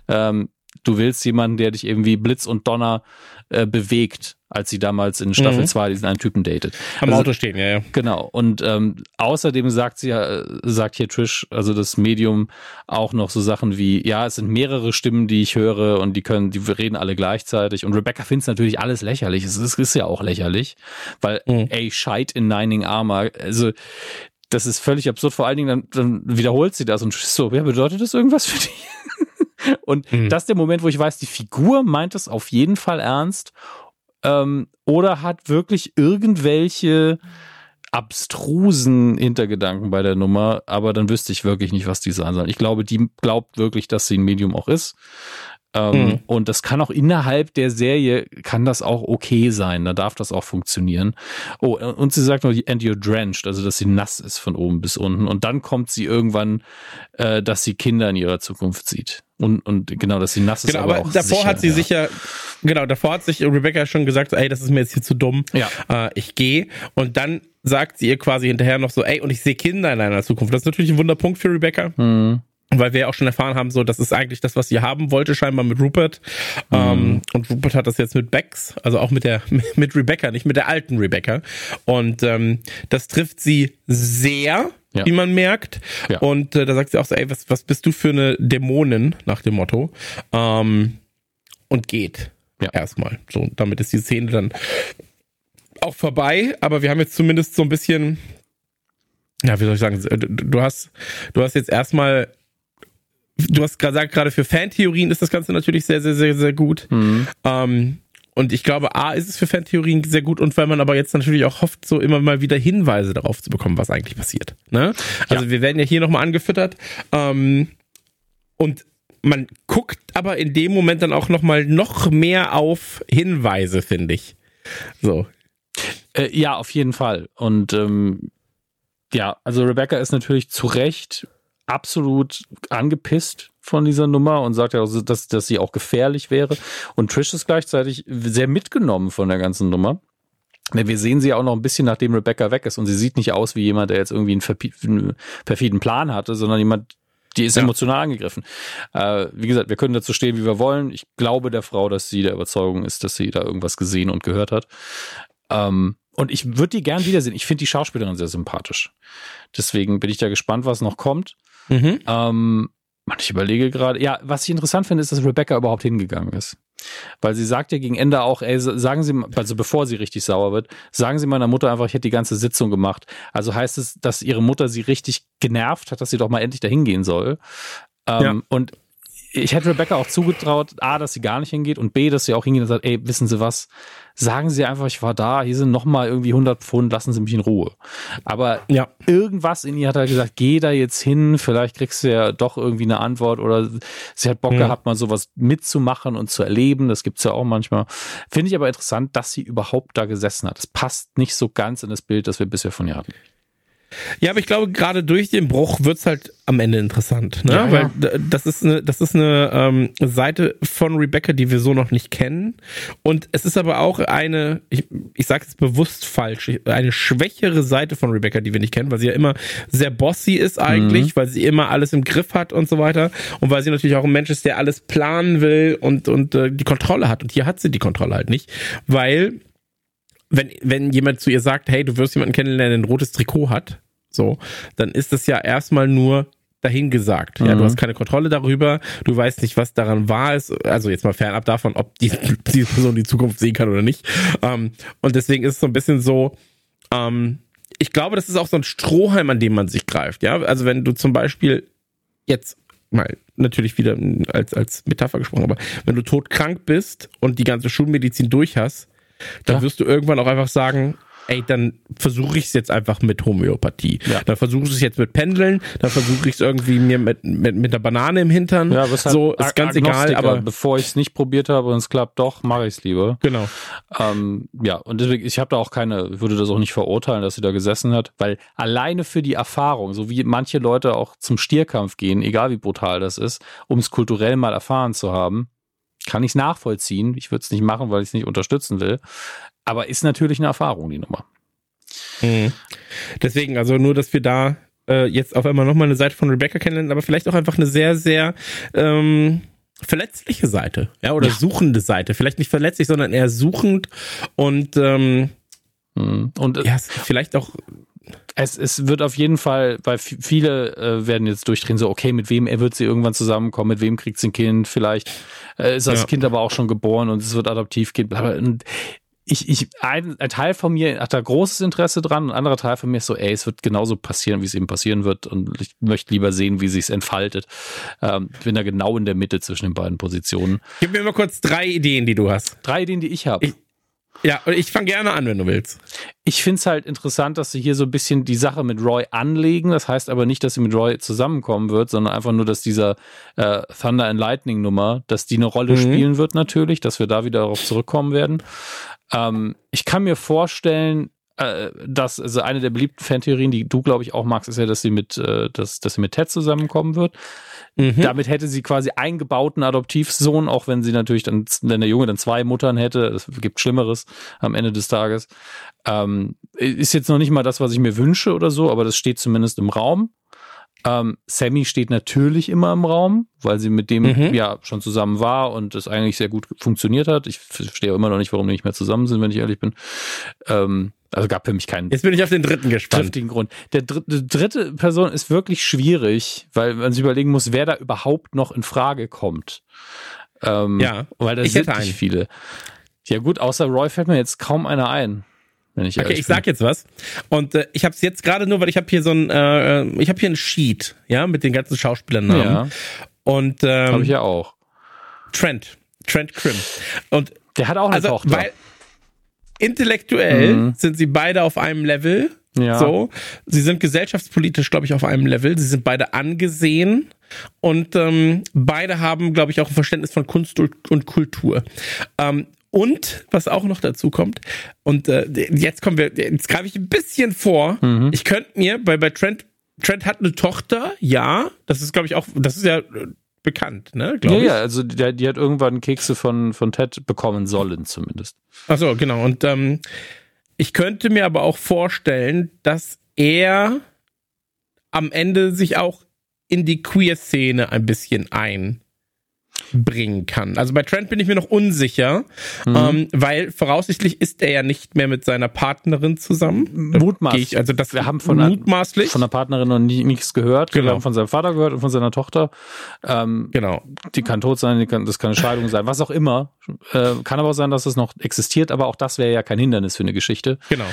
Ähm, du willst jemanden, der dich irgendwie Blitz und Donner äh, bewegt, als sie damals in Staffel Mhm. 2 diesen einen Typen datet. Am Also- Auto stehen, ja, ja. Genau. Und ähm, außerdem sagt sie ja, äh, sagt hier Trish, also das Medium, auch noch so Sachen wie, ja, es sind mehrere Stimmen, die ich höre und die können, die reden alle gleichzeitig. Und Rebecca findet natürlich alles lächerlich. Es ist, ist ja auch lächerlich, weil, Mhm. ey, Scheit in Nining Armor, also das ist völlig absurd. Vor allen Dingen, dann, dann wiederholt sie das und so, ja, bedeutet das irgendwas für dich? Und Mhm. das ist der Moment, wo ich weiß, die Figur meint es auf jeden Fall ernst ähm, oder hat wirklich irgendwelche abstrusen Hintergedanken bei der Nummer, aber dann wüsste ich wirklich nicht, was die sein sollen. Ich glaube, die glaubt wirklich, dass sie ein Medium auch ist. Ähm, Mhm. Und das kann auch innerhalb der Serie, kann das auch okay sein. Da darf das auch funktionieren. Oh, und sie sagt noch, and you're drenched, also dass sie nass ist von oben bis unten. Und dann kommt sie irgendwann, äh, dass sie Kinder in ihrer Zukunft sieht. Und, und genau, dass sie nass ist. Genau, aber, aber auch davor sicher, hat sie ja. sich ja, genau, davor hat sich Rebecca schon gesagt, ey, das ist mir jetzt hier zu dumm, Ja. äh, ich gehe. Und dann sagt sie ihr quasi hinterher noch so, ey, und ich sehe Kinder in einer Zukunft. Das ist natürlich ein Wunderpunkt für Rebecca. Mhm. Weil wir ja auch schon erfahren haben, so, das ist eigentlich das, was sie haben wollte, scheinbar mit Rupert. Ähm, und Rupert hat das jetzt mit Bex, also auch mit der, mit Rebecca, nicht mit der alten Rebecca. Und ähm, das trifft sie sehr, Ja. wie man merkt. Ja. Und äh, da sagt sie auch so, ey, was, was bist du für eine Dämonin, nach dem Motto. Ähm, und geht. Ja. Erstmal. So, damit ist die Szene dann auch vorbei, aber wir haben jetzt zumindest so ein bisschen, ja, wie soll ich sagen, du, du hast, du hast jetzt erstmal, du hast gesagt, gerade für Fantheorien ist das Ganze natürlich sehr, sehr, sehr, sehr gut. Mhm. Ähm, und ich glaube, A ist es für Fantheorien sehr gut und weil man aber jetzt natürlich auch hofft, so immer mal wieder Hinweise darauf zu bekommen, was eigentlich passiert. Ne? Also wir werden ja hier nochmal angefüttert. Ähm, und man guckt aber in dem Moment dann auch nochmal noch mehr auf Hinweise, finde ich. So. Äh, ja, auf jeden Fall. Und ähm, ja, also Rebecca ist natürlich zu Recht absolut angepisst von dieser Nummer und sagt ja, auch, dass, dass sie auch gefährlich wäre. Und Trish ist gleichzeitig sehr mitgenommen von der ganzen Nummer. Wir sehen sie ja auch noch ein bisschen, nachdem Rebecca weg ist. Und sie sieht nicht aus wie jemand, der jetzt irgendwie einen perfiden Plan hatte, sondern jemand, die ist Ja. emotional angegriffen. Äh, wie gesagt, wir können dazu stehen, wie wir wollen. Ich glaube der Frau, dass sie der Überzeugung ist, dass sie da irgendwas gesehen und gehört hat. Ähm, und ich würde die gern wiedersehen. Ich finde die Schauspielerin sehr sympathisch. Deswegen bin ich da gespannt, was noch kommt. Mhm. Ähm, ich überlege gerade. Ja, was ich interessant finde, ist, dass Rebecca überhaupt hingegangen ist. Weil sie sagt ja gegen Ende auch, ey, sagen Sie, mal- also bevor sie richtig sauer wird, sagen Sie meiner Mutter einfach, ich hätte die ganze Sitzung gemacht. Also heißt es, dass ihre Mutter sie richtig genervt hat, dass sie doch mal endlich dahin gehen soll. Ähm, Ja. Und ich hätte Rebecca auch zugetraut, A, dass sie gar nicht hingeht und B, dass sie auch hingeht und sagt, ey, wissen Sie was? sagen Sie einfach, ich war da, hier sind nochmal irgendwie 100 Pfund, lassen Sie mich in Ruhe. Aber ja. irgendwas in ihr hat halt gesagt, geh da jetzt hin, vielleicht kriegst du ja doch irgendwie eine Antwort oder sie hat Bock mhm. gehabt, mal sowas mitzumachen und zu erleben. Das gibt's ja auch manchmal. Finde ich aber interessant, dass sie überhaupt da gesessen hat. Das passt nicht so ganz in das Bild, das wir bisher von ihr hatten. Ja, aber ich glaube, gerade durch den Bruch wird's halt am Ende interessant, ne? Ja, Weil ja. das ist eine, das ist eine ähm, Seite von Rebecca, die wir so noch nicht kennen. Und es ist aber auch eine, ich, ich sage es bewusst falsch, eine schwächere Seite von Rebecca, die wir nicht kennen, weil sie ja immer sehr bossy ist eigentlich, mhm. weil sie immer alles im Griff hat und so weiter. Und weil sie natürlich auch ein Mensch ist, der alles planen will und, und äh, die Kontrolle hat. Und hier hat sie die Kontrolle halt nicht, weil wenn, wenn jemand zu ihr sagt, hey, du wirst jemanden kennenlernen, der ein rotes Trikot hat, so, dann ist das ja erstmal nur dahingesagt. Ja, mhm. du hast keine Kontrolle darüber, du weißt nicht, was daran wahr ist. Also jetzt mal fernab davon, ob die, diese Person die Zukunft sehen kann oder nicht. Ähm, und deswegen ist es so ein bisschen so, ähm, ich glaube, das ist auch so ein Strohhalm, an dem man sich greift. Ja, also wenn du zum Beispiel jetzt mal natürlich wieder als, als Metapher gesprochen, aber wenn du todkrank bist und die ganze Schulmedizin durch hast, dann ja. wirst du irgendwann auch einfach sagen, ey, dann versuche ich es jetzt einfach mit Homöopathie. Ja. Dann versuche ich es jetzt mit Pendeln, dann versuche ich es irgendwie mir mit, mit, mit der Banane im Hintern. Ja, was halt so ist ganz egal. Aber bevor ich es nicht probiert habe und es klappt doch, mache ich es lieber. Genau. Ähm, ja, und deswegen, ich habe da auch keine, würde das auch nicht verurteilen, dass sie da gesessen hat, weil alleine für die Erfahrung, so wie manche Leute auch zum Stierkampf gehen, egal wie brutal das ist, um es kulturell mal erfahren zu haben, kann ich es nachvollziehen. Ich würde es nicht machen, weil ich es nicht unterstützen will. Aber ist natürlich eine Erfahrung, die Nummer. Mhm. Deswegen, also nur, dass wir da äh, jetzt auf einmal nochmal eine Seite von Rebecca kennenlernen, aber vielleicht auch einfach eine sehr, sehr ähm, verletzliche Seite, ja, oder ja. suchende Seite. Vielleicht nicht verletzlich, sondern eher suchend und ähm, mhm. und äh, ja, vielleicht auch es, es wird auf jeden Fall, weil viele äh, werden jetzt durchdrehen, so, okay, mit wem wird sie irgendwann zusammenkommen, mit wem kriegt sie ein Kind, vielleicht äh, ist das ja. Kind aber auch schon geboren und es wird adoptiv gehen. Und ich, ich, ein, ein Teil von mir hat da großes Interesse dran, ein anderer Teil von mir ist so, ey, es wird genauso passieren, wie es eben passieren wird und ich möchte lieber sehen, wie sich's entfaltet. Ähm, ich bin da genau in der Mitte zwischen den beiden Positionen. Gib mir mal kurz drei Ideen, die du hast. Drei Ideen, die ich habe. Ja, und ich fange gerne an, wenn du willst. Ich finde es halt interessant, dass sie hier so ein bisschen die Sache mit Roy anlegen. Das heißt aber nicht, dass sie mit Roy zusammenkommen wird, sondern einfach nur, dass dieser äh, Thunder and Lightning Nummer, dass die eine Rolle mhm. spielen wird natürlich, dass wir da wieder darauf zurückkommen werden. Ähm, ich kann mir vorstellen, äh, dass also eine der beliebten Fantheorien, die du glaube ich auch magst, ist ja, dass sie mit, äh, dass, dass sie mit Ted zusammenkommen wird. Mhm. Damit hätte sie quasi eingebauten Adoptivsohn, auch wenn sie natürlich dann, wenn der Junge dann zwei Muttern hätte, es gibt Schlimmeres am Ende des Tages. Ähm, ist jetzt noch nicht mal das, was ich mir wünsche oder so, aber das steht zumindest im Raum. Ähm, Sammy steht natürlich immer im Raum, weil sie mit dem mhm. ja schon zusammen war und es eigentlich sehr gut funktioniert hat. Ich verstehe immer noch nicht, warum die nicht mehr zusammen sind, wenn ich ehrlich bin. Ähm, also gab für mich keinen. Jetzt bin ich auf den dritten gespannt. Grund. Der dritte, dritte Person ist wirklich schwierig, weil man sich überlegen muss, wer da überhaupt noch in Frage kommt. Ähm, ja, weil da sind nicht viele. Ja gut, außer Roy fällt mir jetzt kaum einer ein. Wenn ich okay, ich sag jetzt was. Und äh, ich habe es jetzt gerade nur, weil ich habe hier so ein, äh, ich habe hier ein Sheet, ja, mit den ganzen Schauspielernamen. Ja. Und ähm, habe ich ja auch. Trent, Trent Krim. Und der hat auch eine also, Tochter. Weil intellektuell mhm. sind sie beide auf einem Level. Ja. So, sie sind gesellschaftspolitisch, glaube ich, auf einem Level. Sie sind beide angesehen und ähm, beide haben, glaube ich, auch ein Verständnis von Kunst und Kultur. Ähm, und was auch noch dazu kommt, und äh, jetzt kommen wir, jetzt greife ich ein bisschen vor. Mhm. Ich könnte mir, bei, bei Trent, Trent hat eine Tochter, ja, das ist, glaube ich, auch, das ist ja bekannt, ne? Ja, ich. ja, also die, die, hat irgendwann Kekse von, von Ted bekommen sollen, zumindest. Ach so, genau. Und ähm, ich könnte mir aber auch vorstellen, dass er am Ende sich auch in die Queer-Szene ein bisschen ein bringen kann. Also bei Trent bin ich mir noch unsicher, mhm. ähm, weil voraussichtlich ist er ja nicht mehr mit seiner Partnerin zusammen. Mutmaßlich. Also das wir haben von mutmaßlich von der Partnerin noch nie, nichts gehört. Genau. Wir haben von seinem Vater gehört und von seiner Tochter. Ähm, genau. Die kann tot sein, die kann, das kann eine Scheidung sein, was auch immer. Äh, kann aber auch sein, dass es noch existiert, aber auch das wäre ja kein Hindernis für eine Geschichte. Genau.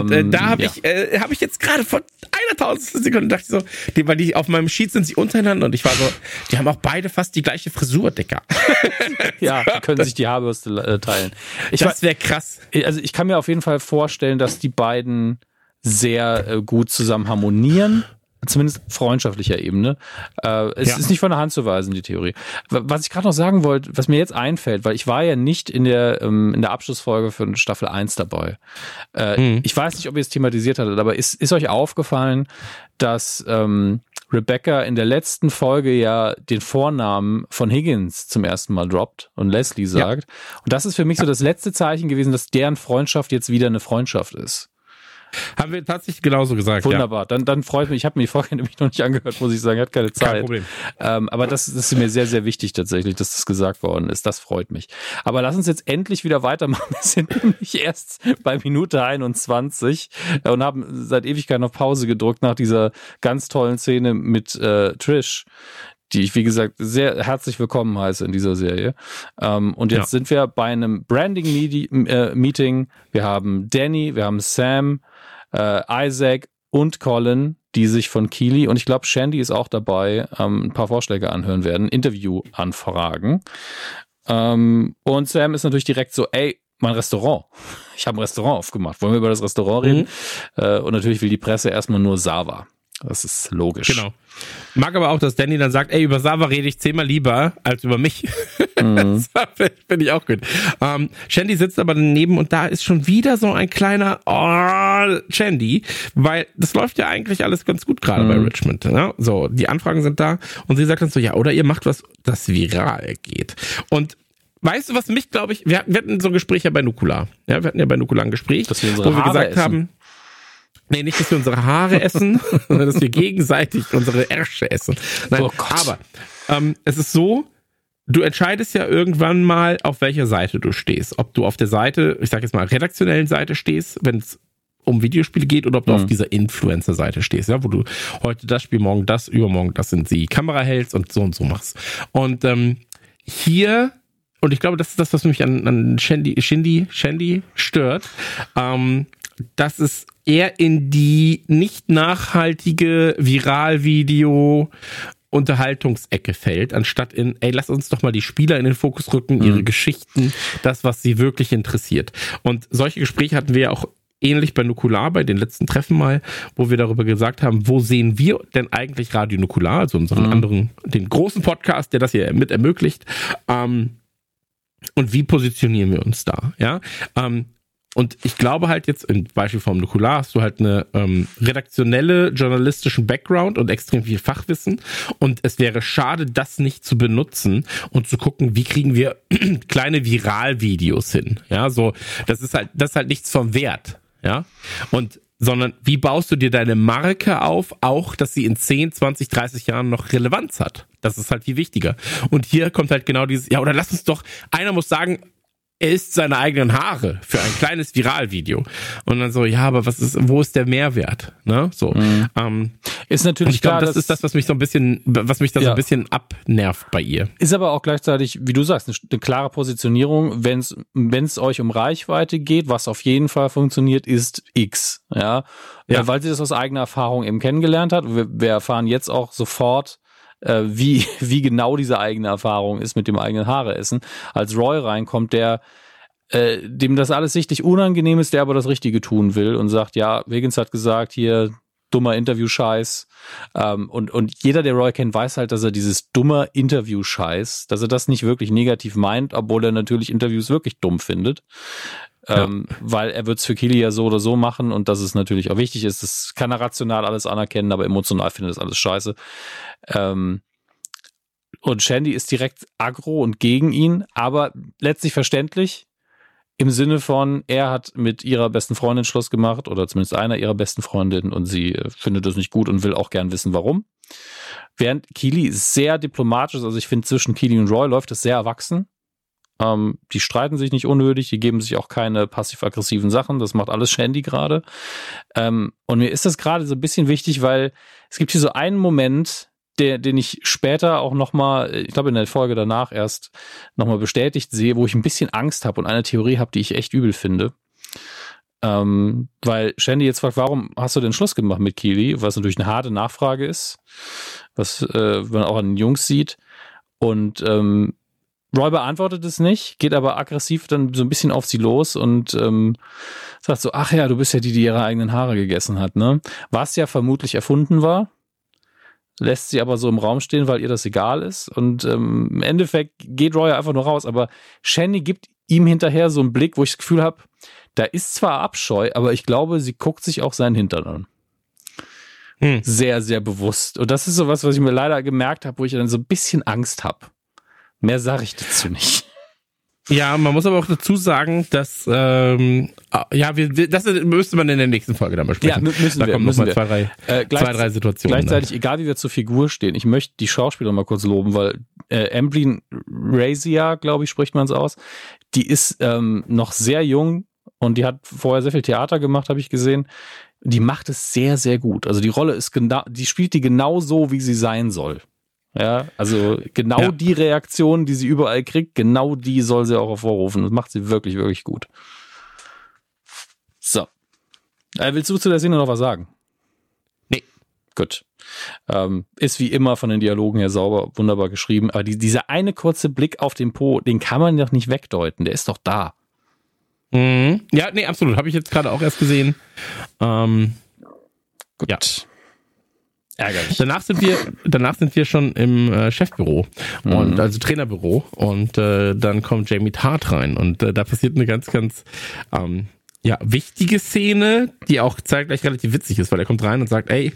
Und äh, ähm, da habe ja. ich, äh, habe ich jetzt gerade vor eine tausendstel Sekunde. dachte ich so, die, weil die auf meinem Sheet sind sie untereinander und ich war so, die haben auch beide fast die gleiche Frisur, Dicker. ja, die können sich die Haarbürste äh, teilen. Ich das wäre krass. Also ich kann mir auf jeden Fall vorstellen, dass die beiden sehr äh, gut zusammen harmonieren zumindest freundschaftlicher Ebene. Äh, es ja. ist nicht von der Hand zu weisen, die Theorie. Was ich gerade noch sagen wollte, was mir jetzt einfällt, weil ich war ja nicht in der, ähm, in der Abschlussfolge für Staffel 1 dabei. Mhm. Ich weiß nicht, ob ihr es thematisiert hattet, aber ist, ist euch aufgefallen, dass ähm, Rebecca in der letzten Folge ja den Vornamen von Higgins zum ersten Mal droppt und Leslie sagt. Ja. Und das ist für mich so das letzte Zeichen gewesen, dass deren Freundschaft jetzt wieder eine Freundschaft ist. Haben wir tatsächlich genauso gesagt. Wunderbar. Ja. Dann, dann freut mich. Ich habe mir die Folge nämlich noch nicht angehört, muss ich sagen. Hat keine Zeit. Kein Problem. Ähm, aber das, das ist mir sehr, sehr wichtig tatsächlich, dass das gesagt worden ist. Das freut mich. Aber lass uns jetzt endlich wieder weitermachen. Wir sind nämlich erst bei Minute 21 äh, und haben seit Ewigkeit noch Pause gedrückt nach dieser ganz tollen Szene mit äh, Trish die ich, wie gesagt, sehr herzlich willkommen heiße in dieser Serie. Ähm, und jetzt ja. sind wir bei einem Branding-Meeting. Äh, wir haben Danny, wir haben Sam, äh, Isaac und Colin, die sich von Keely und ich glaube Shandy ist auch dabei, ähm, ein paar Vorschläge anhören werden, Interview anfragen. Ähm, und Sam ist natürlich direkt so, ey, mein Restaurant. Ich habe ein Restaurant aufgemacht. Wollen wir über das Restaurant reden? Mhm. Äh, und natürlich will die Presse erstmal nur Sava. Das ist logisch. Genau. Mag aber auch, dass Danny dann sagt, ey, über Sava rede ich zehnmal lieber als über mich. Mhm. finde ich auch gut. Ähm, Shandy sitzt aber daneben und da ist schon wieder so ein kleiner oh, Shandy, weil das läuft ja eigentlich alles ganz gut gerade mhm. bei Richmond. Ne? So, die Anfragen sind da und sie sagt dann so, ja, oder ihr macht was, das viral geht. Und Weißt du, was mich, glaube ich, wir, hatten so Gespräche bei Nukula. Ja, wir hatten ja bei Nukula ein Gespräch, wo wir gesagt essen. haben, Nee, nicht, dass wir unsere Haare essen, sondern dass wir gegenseitig unsere Ärsche essen. Nein, oh aber ähm, es ist so, du entscheidest ja irgendwann mal, auf welcher Seite du stehst. Ob du auf der Seite, ich sag jetzt mal, redaktionellen Seite stehst, wenn es um Videospiele geht, oder ob du mhm. auf dieser Influencer-Seite stehst, ja, wo du heute das Spiel, morgen das, übermorgen das sind sie Kamera hältst und so und so machst. Und ähm, hier und ich glaube, das ist das, was mich an, an Shandy, Shindy, Shandy stört, ähm, dass es eher in die nicht nachhaltige Viralvideo Unterhaltungsecke fällt, anstatt in, ey, lass uns doch mal die Spieler in den Fokus rücken, ihre mhm. Geschichten, das, was sie wirklich interessiert. Und solche Gespräche hatten wir ja auch ähnlich bei Nukular, bei den letzten Treffen mal, wo wir darüber gesagt haben, wo sehen wir denn eigentlich Radio Nukular, also unseren mhm. anderen, den großen Podcast, der das hier mit ermöglicht, ähm, und wie positionieren wir uns da, ja? Ähm, und ich glaube halt jetzt, im Beispiel vom Nukular hast du halt eine ähm, redaktionelle, journalistischen Background und extrem viel Fachwissen. Und es wäre schade, das nicht zu benutzen und zu gucken, wie kriegen wir kleine Viralvideos hin. Ja, so, das ist halt, das ist halt nichts vom Wert. Ja, und sondern wie baust du dir deine Marke auf, auch dass sie in 10, 20, 30 Jahren noch Relevanz hat. Das ist halt viel wichtiger. Und hier kommt halt genau dieses, ja, oder lass uns doch, einer muss sagen, er isst seine eigenen Haare für ein kleines Viralvideo. Und dann so, ja, aber was ist, wo ist der Mehrwert? Ne? So. Mhm. Ähm, ist natürlich ich glaube, das ist das, was mich so ein bisschen, was mich da ja. so ein bisschen abnervt bei ihr. Ist aber auch gleichzeitig, wie du sagst, eine, eine klare Positionierung. Wenn es wenn es euch um Reichweite geht, was auf jeden Fall funktioniert, ist X. Ja, ja. weil sie das aus eigener Erfahrung eben kennengelernt hat. Wir, wir erfahren jetzt auch sofort, äh, wie, wie genau diese eigene Erfahrung ist mit dem eigenen Haare essen. Als Roy reinkommt, der äh, dem das alles sichtlich unangenehm ist, der aber das Richtige tun will und sagt, ja, Wiggins hat gesagt, hier dummer Interview-Scheiß. Ähm, und, und jeder, der Roy kennt, weiß halt, dass er dieses dummer Interview-Scheiß, dass er das nicht wirklich negativ meint, obwohl er natürlich Interviews wirklich dumm findet. Ähm, ja. weil er wird es für Kili ja so oder so machen und dass es natürlich auch wichtig ist. Das kann er rational alles anerkennen, aber emotional findet das alles scheiße. Ähm, und Shandy ist direkt aggro und gegen ihn, aber letztlich verständlich im Sinne von, er hat mit ihrer besten Freundin Schluss gemacht oder zumindest einer ihrer besten Freundinnen und sie äh, findet das nicht gut und will auch gern wissen, warum. Während Keely sehr diplomatisch ist, also ich finde zwischen Keely und Roy läuft es sehr erwachsen. Ähm, die streiten sich nicht unnötig, die geben sich auch keine passiv-aggressiven Sachen. Das macht alles Shandy gerade. Ähm, und mir ist das gerade so ein bisschen wichtig, weil es gibt hier so einen Moment, der, den ich später auch nochmal, ich glaube in der Folge danach erst nochmal bestätigt sehe, wo ich ein bisschen Angst habe und eine Theorie habe, die ich echt übel finde. Ähm, weil Shandy jetzt fragt, warum hast du den Schluss gemacht mit Keely? Was natürlich eine harte Nachfrage ist, was äh, man auch an den Jungs sieht. Und ähm, Roy beantwortet es nicht, geht aber aggressiv dann so ein bisschen auf sie los und ähm, sagt so, ach ja, du bist ja die, die ihre eigenen Haare gegessen hat, ne? Was ja vermutlich erfunden war, lässt sie aber so im Raum stehen, weil ihr das egal ist. Und ähm, im Endeffekt geht Roy einfach nur raus, aber Shandy gibt ihm hinterher so einen Blick, wo ich das Gefühl habe, da ist zwar Abscheu, aber ich glaube, sie guckt sich auch seinen Hintern an. Hm. Sehr, sehr bewusst. Und das ist so was, was ich mir leider gemerkt habe, wo ich dann so ein bisschen Angst habe. Mehr sage ich dazu nicht. Ja, man muss aber auch dazu sagen, dass ähm, ja, wir, das müsste man in der nächsten Folge dann besprechen. Ja, müssen da wir. kommen müssen noch mal zwei, drei, äh, zwei, drei Situationen. Gleichzeitig, dann. egal wie wir zur Figur stehen, ich möchte die Schauspieler mal kurz loben, weil äh, Emblyn Razia, glaube ich, spricht man es aus, die ist ähm, noch sehr jung und die hat vorher sehr viel Theater gemacht, habe ich gesehen. Die macht es sehr, sehr gut. Also die Rolle ist genau, die spielt die genau so, wie sie sein soll. Ja, also genau ja. die Reaktion, die sie überall kriegt, genau die soll sie auch hervorrufen. Das macht sie wirklich, wirklich gut. So. Äh, willst du zu der Szene noch was sagen? Nee. Gut. Ähm, ist wie immer von den Dialogen her sauber, wunderbar geschrieben. Aber die, dieser eine kurze Blick auf den Po, den kann man doch nicht wegdeuten. Der ist doch da. Mhm. Ja, nee, absolut. Habe ich jetzt gerade auch erst gesehen. Ähm, Gut. Ja. Ärgerlich. Danach sind wir, danach sind wir schon im äh, Chefbüro und mhm. also Trainerbüro und äh, dann kommt Jamie Tart rein und äh, da passiert eine ganz, ganz ähm, ja wichtige Szene, die auch zeitgleich relativ witzig ist, weil er kommt rein und sagt, ey,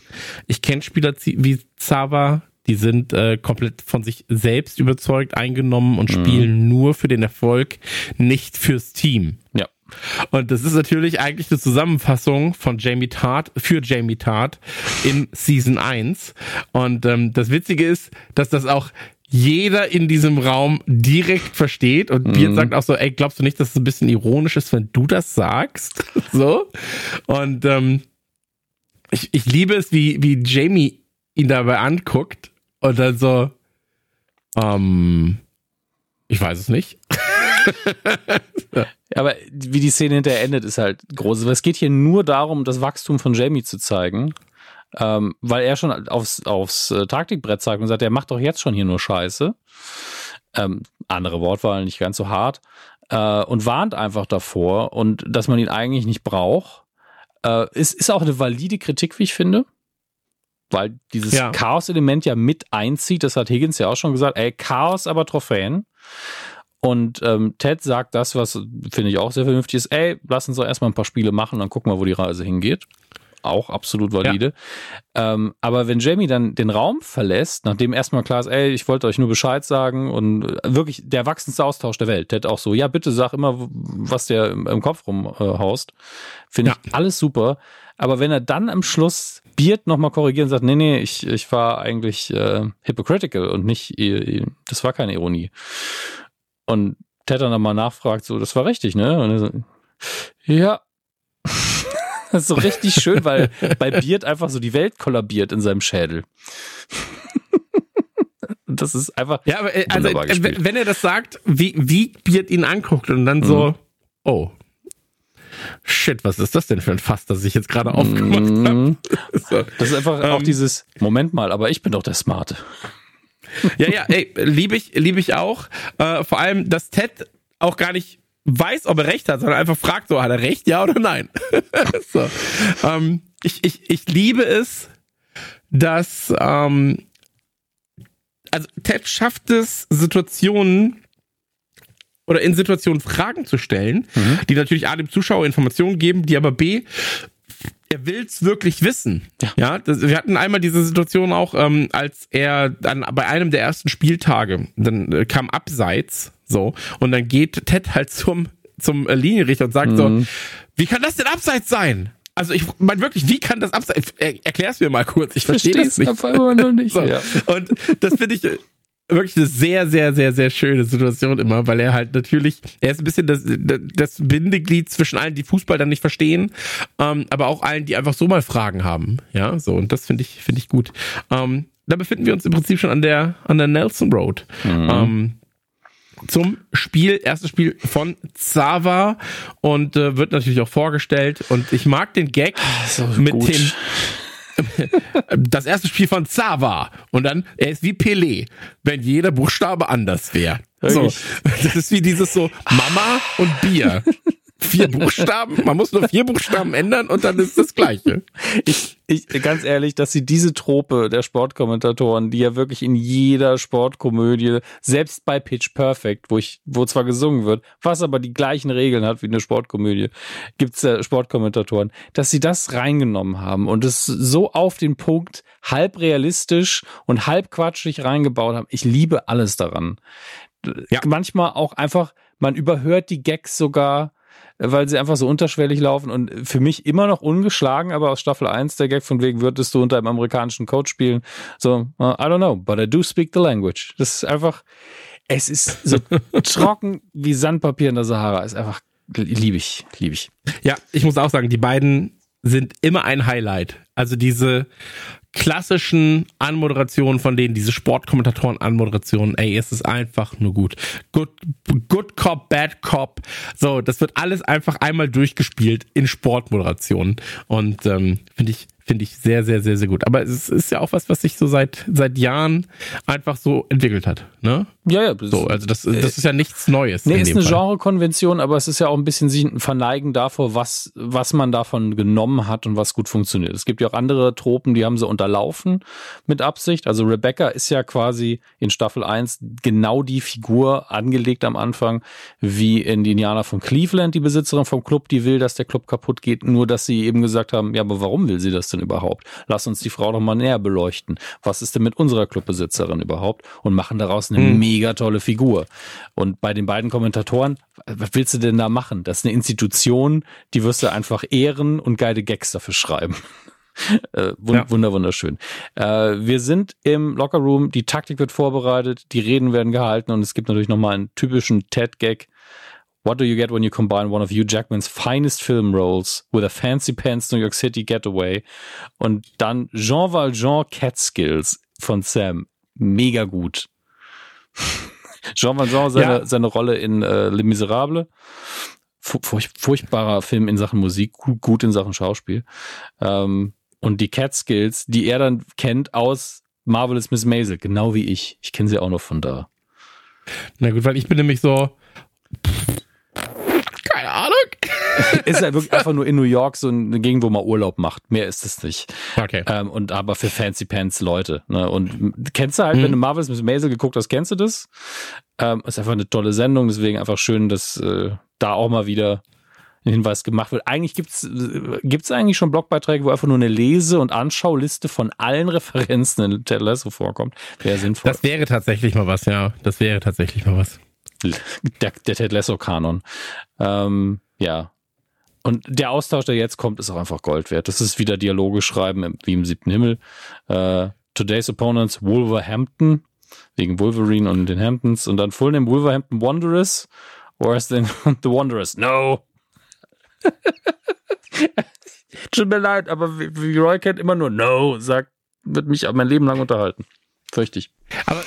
ich kenne Spieler wie Zava, die sind äh, komplett von sich selbst überzeugt, eingenommen und mhm. spielen nur für den Erfolg, nicht fürs Team. Ja. Und das ist natürlich eigentlich eine Zusammenfassung von Jamie Tart für Jamie Tart in Season 1. Und ähm, das Witzige ist, dass das auch jeder in diesem Raum direkt versteht und mhm. Beard sagt auch so, ey, glaubst du nicht, dass es ein bisschen ironisch ist, wenn du das sagst? so. Und ähm, ich, ich liebe es, wie, wie Jamie ihn dabei anguckt und dann so, ähm, ich weiß es nicht. Aber wie die Szene hinterher endet, ist halt groß. Es geht hier nur darum, das Wachstum von Jamie zu zeigen. Ähm, weil er schon aufs, aufs äh, Taktikbrett zeigt und sagt, er macht doch jetzt schon hier nur Scheiße. Ähm, andere Wortwahl, nicht ganz so hart. Äh, und warnt einfach davor und dass man ihn eigentlich nicht braucht. Äh, ist, ist auch eine valide Kritik, wie ich finde. Weil dieses ja. Chaos-Element ja mit einzieht, das hat Higgins ja auch schon gesagt, ey, Chaos, aber Trophäen. Und ähm, Ted sagt das, was finde ich auch sehr vernünftig ist, ey, lass uns doch erstmal ein paar Spiele machen, dann gucken wir, wo die Reise hingeht. Auch absolut valide. Ja. Ähm, aber wenn Jamie dann den Raum verlässt, nachdem erstmal klar ist, ey, ich wollte euch nur Bescheid sagen und äh, wirklich der wachsendste Austausch der Welt. Ted auch so, ja, bitte sag immer, was der im, im Kopf rumhaust. Äh, finde ja. ich alles super. Aber wenn er dann am Schluss Beard nochmal korrigiert und sagt, nee, nee, ich, ich war eigentlich äh, hypocritical und nicht, das war keine Ironie. Und Ted dann nochmal nachfragt, so, das war richtig, ne? Und er so, ja. das ist so richtig schön, weil bei Beard einfach so die Welt kollabiert in seinem Schädel. das ist einfach. Ja, aber äh, also, äh, wenn er das sagt, wie, wie Beard ihn anguckt und dann so, mhm. oh, shit, was ist das denn für ein Fass, das ich jetzt gerade aufgemacht mhm. habe? so. Das ist einfach ähm, auch dieses, Moment mal, aber ich bin doch der Smarte. Ja, ja, ey, liebe ich, liebe ich auch. Äh, vor allem, dass Ted auch gar nicht weiß, ob er recht hat, sondern einfach fragt so, hat er recht, ja oder nein? so. ähm, ich, ich, ich liebe es, dass ähm, also Ted schafft es, Situationen oder in Situationen Fragen zu stellen, mhm. die natürlich A dem Zuschauer Informationen geben, die aber B er will's wirklich wissen. Ja, ja das, wir hatten einmal diese Situation auch, ähm, als er dann bei einem der ersten Spieltage, dann äh, kam abseits, so, und dann geht Ted halt zum, zum äh, Linienrichter und sagt mhm. so, wie kann das denn abseits sein? Also ich meine wirklich, wie kann das abseits? Er, erklär's mir mal kurz, ich verstehe das nicht. Auf einmal noch nicht. so. ja. Und das finde ich wirklich eine sehr, sehr, sehr, sehr schöne Situation immer, weil er halt natürlich, er ist ein bisschen das, das Bindeglied zwischen allen, die Fußball dann nicht verstehen, ähm, aber auch allen, die einfach so mal Fragen haben. Ja, so, und das finde ich, finde ich gut. Ähm, da befinden wir uns im Prinzip schon an der, an der Nelson Road. Mhm. Ähm, zum Spiel, erstes Spiel von Zava und äh, wird natürlich auch vorgestellt. Und ich mag den Gag So mit gut. den das erste Spiel von Zava und dann er ist wie Pelé, wenn jeder Buchstabe anders wäre. So, das ist wie dieses so Mama und Bier. Vier Buchstaben, man muss nur vier Buchstaben ändern und dann ist das gleiche. Ich, ich, ganz ehrlich, dass sie diese Trope der Sportkommentatoren, die ja wirklich in jeder Sportkomödie, selbst bei Pitch Perfect, wo ich, wo zwar gesungen wird, was aber die gleichen Regeln hat wie eine Sportkomödie, gibt's äh, Sportkommentatoren, dass sie das reingenommen haben und es so auf den Punkt halb realistisch und halb quatschig reingebaut haben. Ich liebe alles daran. Ja. Manchmal auch einfach, man überhört die Gags sogar, weil sie einfach so unterschwellig laufen und für mich immer noch ungeschlagen, aber aus Staffel 1 der Gag von wegen würdest du unter einem amerikanischen Coach spielen. So, I don't know, but I do speak the language. Das ist einfach, es ist so trocken wie Sandpapier in der Sahara. Ist einfach, liebe ich, liebe ich. Ja, ich muss auch sagen, die beiden sind immer ein Highlight. Also diese klassischen Anmoderationen von denen, diese Sportkommentatoren-Anmoderationen, ey, es ist einfach nur gut. Good, good Cop, Bad Cop. So, das wird alles einfach einmal durchgespielt in Sportmoderationen. Und ähm, finde ich, finde ich sehr, sehr, sehr, sehr gut. Aber es ist ja auch was, was sich so seit, seit Jahren einfach so entwickelt hat. Ne? Ja, ja. So, also das, das ist ja nichts Neues. Nee, ist eine. Genrekonvention, aber es ist ja auch ein bisschen sich ein Verneigen davor, was, was man davon genommen hat und was gut funktioniert. Es gibt ja auch andere Tropen, die haben sie unterlaufen mit Absicht. Also Rebecca ist ja quasi in Staffel 1 genau die Figur angelegt am Anfang, wie in die Indianer von Cleveland, die Besitzerin vom Club, die will, dass der Club kaputt geht, nur dass sie eben gesagt haben, ja, aber warum will sie das denn überhaupt? Lass uns die Frau doch mal näher beleuchten. Was ist denn mit unserer Clubbesitzerin überhaupt? Und machen daraus eine Hm. mega tolle Figur. Und bei den beiden Kommentatoren, was willst du denn da machen? Das ist eine Institution, die wirst du einfach ehren und geile Gags dafür schreiben. Äh, wund Ja. Wunder, wunderschön. Äh, wir sind im Lockerroom, die Taktik wird vorbereitet, die Reden werden gehalten und es gibt natürlich nochmal einen typischen TED-Gag. What do you get when you combine one of Hugh Jackmans finest film roles with a fancy pants New York City getaway und dann Jean Valjean Catskills von Sam. Mega gut. Jean Valjean, seine, Ja. seine Rolle in äh, Les Miserables. Fu- Furch, furchtbarer Film in Sachen Musik, gut, gut in Sachen Schauspiel. Ähm, und die Catskills, die er dann kennt aus Marvelous Miss Maisel, genau wie ich. Ich kenne sie auch noch von da. Na gut, weil ich bin nämlich so. Ahnung. ist ja wirklich einfach nur in New York so eine Gegend, wo man Urlaub macht. Mehr ist es nicht. Okay. Ähm, und aber für Fancy Pants Leute. Ne? Und kennst du halt, wenn du Marvelous Miss Maisel geguckt hast, kennst du das? Ähm, ist einfach eine tolle Sendung, deswegen einfach schön, dass äh, da auch mal wieder ein Hinweis gemacht wird. Eigentlich gibt's äh, gibt's eigentlich schon Blogbeiträge, wo einfach nur eine Lese- und Anschauliste von allen Referenzen in Ted Lasso vorkommt. Wäre sinnvoll. Das wäre tatsächlich mal was, ja. Das wäre tatsächlich mal was. Der, der Ted Lasso-Kanon. Ähm, ja. Und der Austausch, der jetzt kommt, ist auch einfach Gold wert. Das ist wieder Dialoge schreiben wie im siebten Himmel. Äh, Today's Opponents Wolverhampton, wegen Wolverine und den Hamptons. Und dann Full Name Wolverhampton Wanderers. Or is then The Wanderers? No! Tut mir leid, aber wie wie Roy kennt immer nur No, sagt, wird mich mein Leben lang unterhalten. Fürchte ich. Aber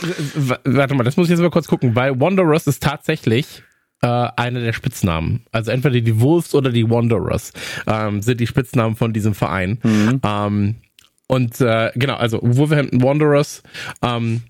warte mal, das muss ich jetzt mal kurz gucken, weil Wanderers ist tatsächlich äh, einer der Spitznamen. Also entweder die Wolves oder die Wanderers ähm, sind die Spitznamen von diesem Verein. Ähm, und äh, genau, also Wolverhampton Wanderers ähm,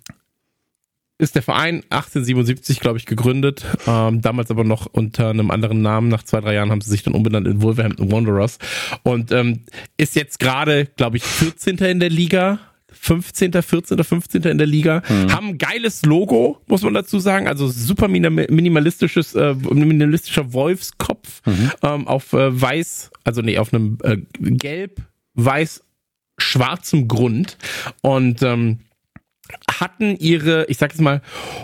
ist der Verein 1877, glaube ich, gegründet. Ähm, damals aber noch unter einem anderen Namen. Nach zwei, drei Jahren haben sie sich dann umbenannt in Wolverhampton Wanderers. Und ähm, ist jetzt gerade, glaube ich, 14. in der Liga. 15., 14., 15. in der Liga. Haben ein geiles Logo, muss man dazu sagen. Also super minim- minimalistisches, äh, minimalistischer Wolfskopf ähm, auf äh, weiß, also nee, auf einem äh, gelb, weiß, schwarzem Grund. Und ähm, hatten ihre, ich sag jetzt mal,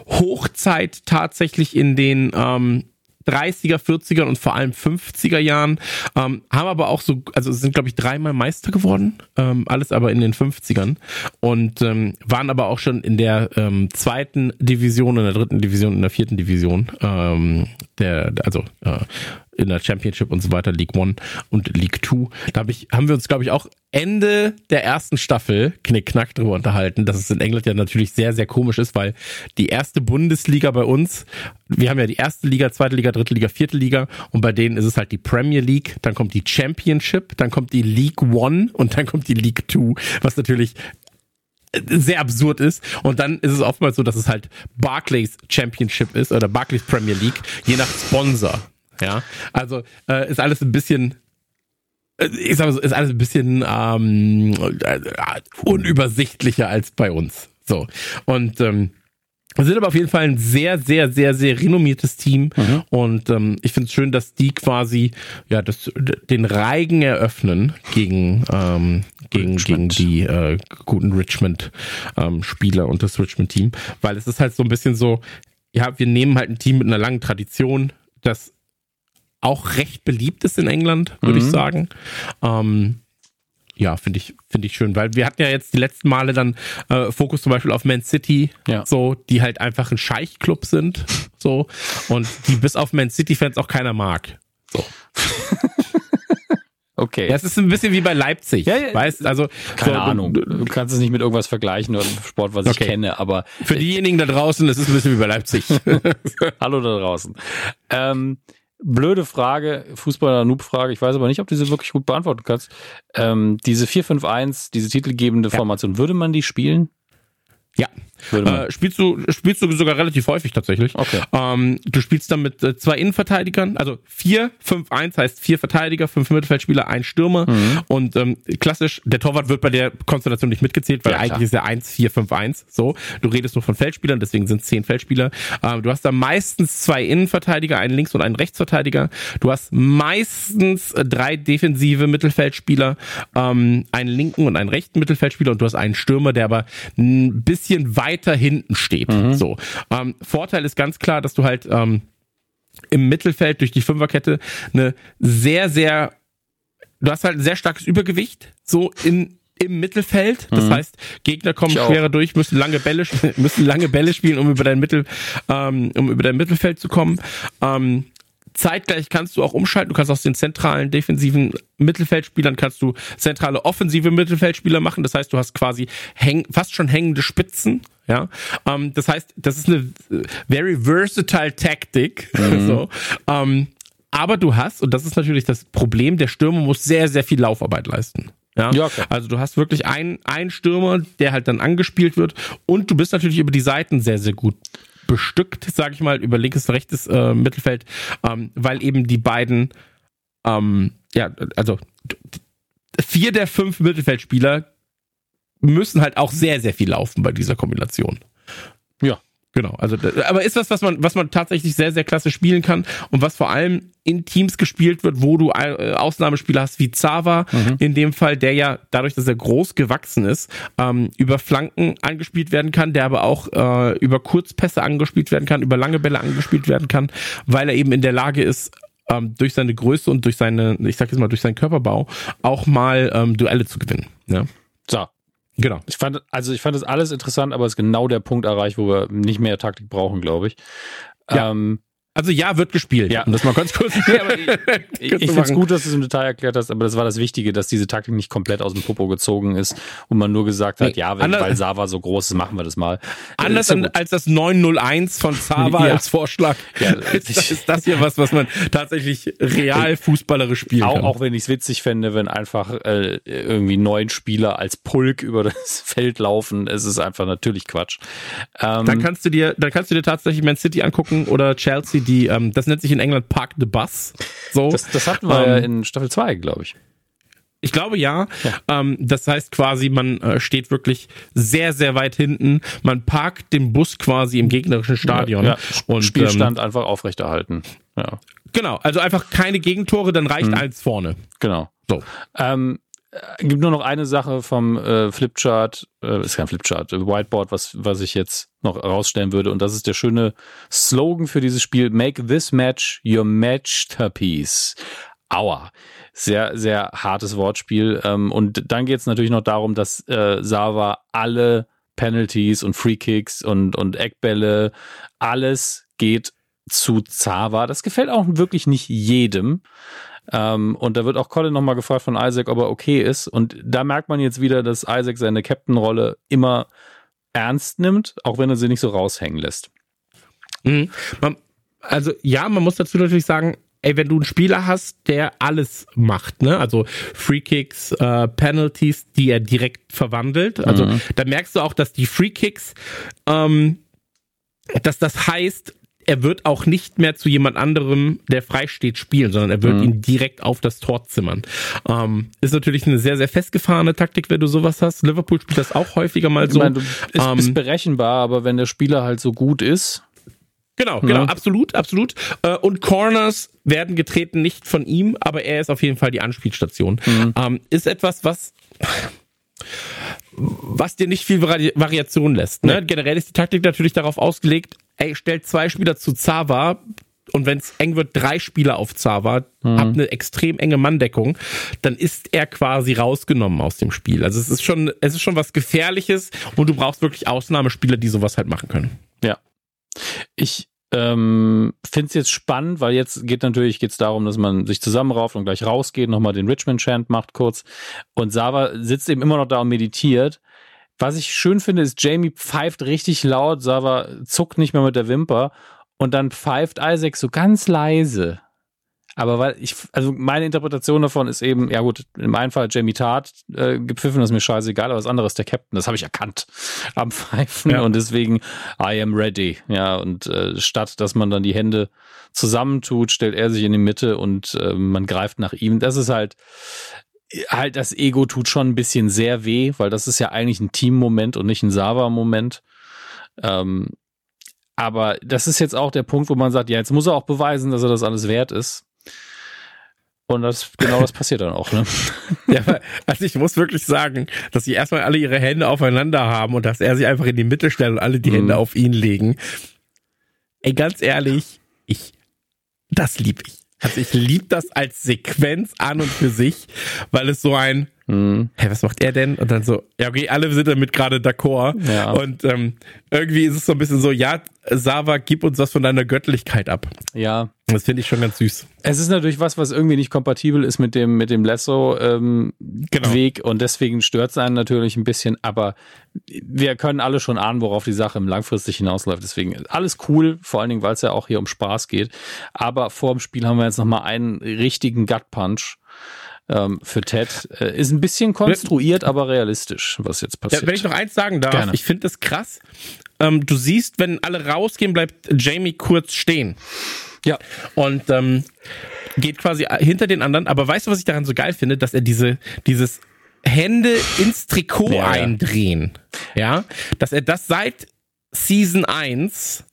Hochzeit tatsächlich in den ähm, 30er, 40er und vor allem 50er Jahren, ähm, haben aber auch so, also sind glaube ich dreimal Meister geworden, ähm, alles aber in den 50ern und ähm, waren aber auch schon in der ähm, zweiten Division, in der dritten Division, in der vierten Division, ähm, der, also äh, in der Championship und so weiter, League One und League Two. Da hab ich, haben wir uns, glaube ich, auch Ende der ersten Staffel knickknack drüber unterhalten, dass es in England ja natürlich sehr, sehr komisch ist, weil die erste Bundesliga bei uns, wir haben ja die erste Liga, zweite Liga, dritte Liga, vierte Liga und bei denen ist es halt die Premier League, dann kommt die Championship, dann kommt die League One und dann kommt die League Two, was natürlich sehr absurd ist. Und dann ist es oftmals so, dass es halt Barclays Championship ist oder Barclays Premier League, je nach Sponsor. Ja, also äh, ist alles ein bisschen äh, ich sag mal so, ist alles ein bisschen ähm, äh, unübersichtlicher als bei uns. So. Und ähm, wir sind aber auf jeden Fall ein sehr, sehr, sehr, sehr renommiertes Team. Mhm. Und ähm, ich finde es schön, dass die quasi ja das, den Reigen eröffnen gegen, ähm, gegen, gegen die äh, guten Richmond-Spieler ähm, und das Richmond-Team. Weil es ist halt so ein bisschen so, ja, wir nehmen halt ein Team mit einer langen Tradition, das auch recht beliebt ist in England, würde mhm. ich sagen. Ähm, ja, finde ich, finde ich schön, weil wir hatten ja jetzt die letzten Male dann äh, Fokus zum Beispiel auf Man City, ja. so, die halt einfach ein Scheichclub sind, so, und die bis auf Man City-Fans auch keiner mag. So. Okay. Ja, es ist ein bisschen wie bei Leipzig. Ja, ja. Weißt, also keine so, Ahnung. Du, du, kannst es nicht mit irgendwas vergleichen oder Sport, was okay. ich kenne, aber für diejenigen da draußen, es ist ein bisschen wie bei Leipzig. Hallo da draußen. Ähm, blöde Frage, Fußballer-Noob-Frage, ich weiß aber nicht, ob du sie wirklich gut beantworten kannst. Ähm, diese 4-5-1, diese titelgebende ja. Formation, würde man die spielen? Ja. Äh, spielst du spielst du sogar relativ häufig tatsächlich. Okay. Ähm, du spielst dann mit äh, zwei Innenverteidigern, also 4, 5, 1 heißt vier Verteidiger, fünf Mittelfeldspieler, ein Stürmer mhm. und ähm, klassisch, der Torwart wird bei der Konstellation nicht mitgezählt, weil ja, eigentlich ist er 1, 4, 5, 1. So, du redest nur von Feldspielern, deswegen sind es zehn Feldspieler. Ähm, du hast da meistens zwei Innenverteidiger, einen Links- und einen Rechtsverteidiger. Du hast meistens äh, drei defensive Mittelfeldspieler, ähm, einen linken und einen rechten Mittelfeldspieler und du hast einen Stürmer, der aber ein bisschen weit weiter hinten steht. Mhm. So. Ähm, Vorteil ist ganz klar, dass du halt ähm, im Mittelfeld durch die Fünferkette eine sehr, sehr, du hast halt ein sehr starkes Übergewicht, so in, im Mittelfeld. Das mhm. heißt, Gegner kommen schwerer durch, müssen lange Bälle, müssen lange Bälle spielen, um über dein Mittel, ähm, um über dein Mittelfeld zu kommen. Ähm, Zeitgleich kannst du auch umschalten. Du kannst aus den zentralen defensiven Mittelfeldspielern kannst du zentrale offensive Mittelfeldspieler machen. Das heißt, du hast quasi häng, fast schon hängende Spitzen. Ja, ähm, das heißt, das ist eine very versatile Taktik. Mhm. so, ähm, aber du hast, und das ist natürlich das Problem, der Stürmer muss sehr, sehr viel Laufarbeit leisten. Ja, ja okay. also du hast wirklich einen, einen Stürmer, der halt dann angespielt wird und du bist natürlich über die Seiten sehr, sehr gut bestückt, sage ich mal, über linkes, rechtes äh, Mittelfeld, ähm, weil eben die beiden, ähm, ja, also vier der fünf Mittelfeldspieler müssen halt auch sehr, sehr viel laufen bei dieser Kombination. Genau, also aber ist was, was man, was man tatsächlich sehr, sehr klasse spielen kann und was vor allem in Teams gespielt wird, wo du äh, Ausnahmespieler hast wie Zava, mhm. in dem Fall, der ja dadurch, dass er groß gewachsen ist, ähm, über Flanken angespielt werden kann, der aber auch äh, über Kurzpässe angespielt werden kann, über lange Bälle angespielt werden kann, weil er eben in der Lage ist, ähm, durch seine Größe und durch seine, ich sag jetzt mal, durch seinen Körperbau auch mal ähm, Duelle zu gewinnen. Ja. So, Genau. Ich fand, also ich fand das alles interessant, aber es ist genau der Punkt erreicht, wo wir nicht mehr Taktik brauchen, glaube ich. Ja. Ähm, also ja, wird gespielt. Ja. Um das mal ganz kurz. nee, aber ich ich, finde es gut, dass du es im Detail erklärt hast, aber das war das Wichtige, dass diese Taktik nicht komplett aus dem Popo gezogen ist und man nur gesagt hat, nee, ja, wenn, weil Sava so groß ist, machen wir das mal. Anders ja als das 901 von Sava ja. als Vorschlag. Ja, ist, ist, das hier was, was man tatsächlich real fußballerisch spielen auch, kann. Auch wenn ich es witzig fände, wenn einfach äh, irgendwie neun Spieler als Pulk über das Feld laufen, es ist einfach natürlich Quatsch. Ähm, dann kannst du dir, dann kannst du dir tatsächlich Man City angucken oder Chelsea die, ähm, das nennt sich in England Park the Bus. So. Das, das hatten wir ähm, in Staffel 2, glaube ich. Ich glaube ja. ja. Ähm, das heißt quasi, man äh, steht wirklich sehr, sehr weit hinten. Man parkt den Bus quasi im gegnerischen Stadion. Ja, ja. Und, Spielstand ähm, einfach aufrechterhalten. Ja. Genau, also einfach keine Gegentore, dann reicht hm. eins vorne. Genau. So. Ähm, äh, gibt nur noch eine Sache vom äh, Flipchart, äh, ist kein Flipchart, äh, Whiteboard, was, was ich jetzt noch rausstellen würde. Und das ist der schöne Slogan für dieses Spiel. Make this match your masterpiece. Aua. Sehr, sehr hartes Wortspiel. Ähm, und dann geht es natürlich noch darum, dass äh, Sava alle Penalties und Free Kicks und, und Eckbälle, alles geht zu Zava. Das gefällt auch wirklich nicht jedem. Ähm, und da wird auch Colin nochmal gefragt von Isaac, ob er okay ist. Und da merkt man jetzt wieder, dass Isaac seine Captain-Rolle immer ernst nimmt, auch wenn er sie nicht so raushängen lässt. Mhm. Also ja, man muss dazu natürlich sagen, ey, wenn du einen Spieler hast, der alles macht, ne, also Free Kicks, äh, Penalties, die er direkt verwandelt, also mhm. da merkst du auch, dass die Free Kicks, ähm, dass das heißt, er wird auch nicht mehr zu jemand anderem, der frei steht, spielen, sondern er wird mhm. ihn direkt auf das Tor zimmern. Ähm, ist natürlich eine sehr, sehr festgefahrene Taktik, wenn du sowas hast. Liverpool spielt das auch häufiger mal so. Ich meine, du ist, ähm, ist berechenbar, aber wenn der Spieler halt so gut ist, Genau, genau, ja. absolut, absolut. Äh, und Corners werden getreten nicht von ihm, aber er ist auf jeden Fall die Anspielstation. Mhm. Ähm, ist etwas, was was dir nicht viel Vari Variation lässt. Ne? Ja. Generell ist die Taktik natürlich darauf ausgelegt, ey, stellt zwei Spieler zu Zava und wenn es eng wird, drei Spieler auf Zava, mhm. habt eine extrem enge Manndeckung, dann ist er quasi rausgenommen aus dem Spiel. Also es ist schon, es ist schon was Gefährliches und du brauchst wirklich Ausnahmespieler, die sowas halt machen können. Ja. Ich ähm, finde es jetzt spannend, weil jetzt geht natürlich geht's darum, dass man sich zusammenrauft und gleich rausgeht, nochmal den Richmond Chant macht kurz. Und Sava sitzt eben immer noch da und meditiert. Was ich schön finde, ist, Jamie pfeift richtig laut, Sava zuckt nicht mehr mit der Wimper und dann pfeift Isaac so ganz leise. Aber weil ich, also meine Interpretation davon ist eben, ja gut, im einen Fall Jamie Tart äh, gepfiffen, das ist mir scheißegal, aber das andere ist der Captain, das habe ich erkannt am Pfeifen ja. und deswegen I am ready. Ja, und äh, statt dass man dann die Hände zusammentut, stellt er sich in die Mitte und äh, man greift nach ihm. Das ist halt, halt das Ego tut schon ein bisschen sehr weh, weil das ist ja eigentlich ein Team-Moment und nicht ein Sava-Moment. Ähm, aber das ist jetzt auch der Punkt, wo man sagt, ja, jetzt muss er auch beweisen, dass er das alles wert ist. Und das, genau das passiert dann auch, ne? Ja, also ich muss wirklich sagen, dass sie erstmal alle ihre Hände aufeinander haben und dass er sich einfach in die Mitte stellt und alle die mhm. Hände auf ihn legen. Ey, ganz ehrlich, ich, das lieb ich. Also ich lieb das als Sequenz an und für sich, weil es so ein, Mhm. Hey, was macht er denn? Und dann so, ja, okay, alle sind damit gerade d'accord. Ja. Und ähm, irgendwie ist es so ein bisschen so, ja, Sava, gib uns was von deiner Göttlichkeit ab. Ja. Das finde ich schon ganz süß. Es ist natürlich was, was irgendwie nicht kompatibel ist mit dem, mit dem Lasso-Weg ähm, genau. und deswegen stört es einen natürlich ein bisschen, aber wir können alle schon ahnen, worauf die Sache im langfristig hinausläuft. Deswegen alles cool, vor allen Dingen, weil es ja auch hier um Spaß geht. Aber vor dem Spiel haben wir jetzt nochmal einen richtigen Gut-Punch ähm, für Ted. Äh, ist ein bisschen konstruiert, aber realistisch, was jetzt passiert. Wenn ich noch eins sagen darf, Gerne. ich finde das krass. Ähm, du siehst, wenn alle rausgehen, bleibt Jamie kurz stehen. Ja. Und ähm, geht quasi hinter den anderen. Aber weißt du, was ich daran so geil finde? Dass er diese, dieses Hände ins Trikot ja, eindrehen. Ja. ja. Dass er das seit Season 1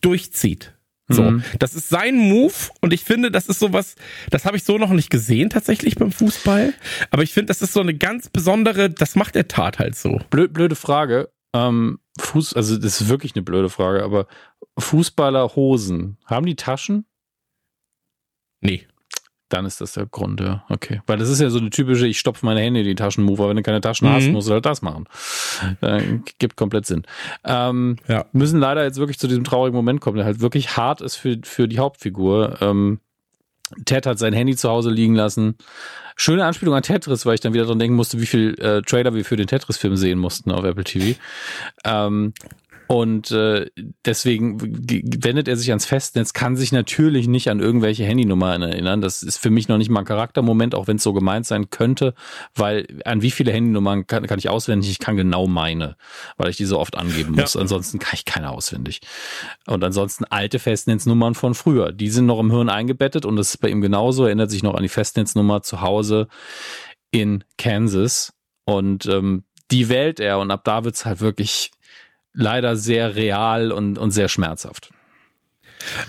durchzieht. So, mhm. das ist sein Move und ich finde, das ist sowas, das habe ich so noch nicht gesehen tatsächlich beim Fußball. Aber ich finde, das ist so eine ganz besondere, das macht der Tat halt so. Blöd, blöde Frage. Ähm, Fuß, also das ist wirklich eine blöde Frage, aber Fußballerhosen, haben die Taschen? Nee. Dann ist das der Grund, ja. Okay. Weil das ist ja so eine typische, ich stopfe meine Hände in die Taschen Move, aber wenn du keine Taschen mhm. hast, musst du halt das machen. Äh, gibt komplett Sinn. Ähm, ja. Müssen leider jetzt wirklich zu diesem traurigen Moment kommen, der halt wirklich hart ist für, für die Hauptfigur. Ähm, Ted hat sein Handy zu Hause liegen lassen. Schöne Anspielung an Tetris, weil ich dann wieder dran denken musste, wie viel äh, Trailer wir für den Tetris-Film sehen mussten auf Apple TV. Ähm, und äh, deswegen wendet er sich ans Festnetz, kann sich natürlich nicht an irgendwelche Handynummern erinnern. Das ist für mich noch nicht mal ein Charaktermoment, auch wenn es so gemeint sein könnte, weil an wie viele Handynummern kann, kann ich auswendig? Ich kann genau meine, weil ich die so oft angeben muss. Ja. Ansonsten kann ich keine auswendig. Und ansonsten alte Festnetznummern von früher, die sind noch im Hirn eingebettet und das ist bei ihm genauso. Er erinnert sich noch an die Festnetznummer zu Hause in Kansas und ähm, die wählt er und ab da wird's halt wirklich leider sehr real und, und sehr schmerzhaft.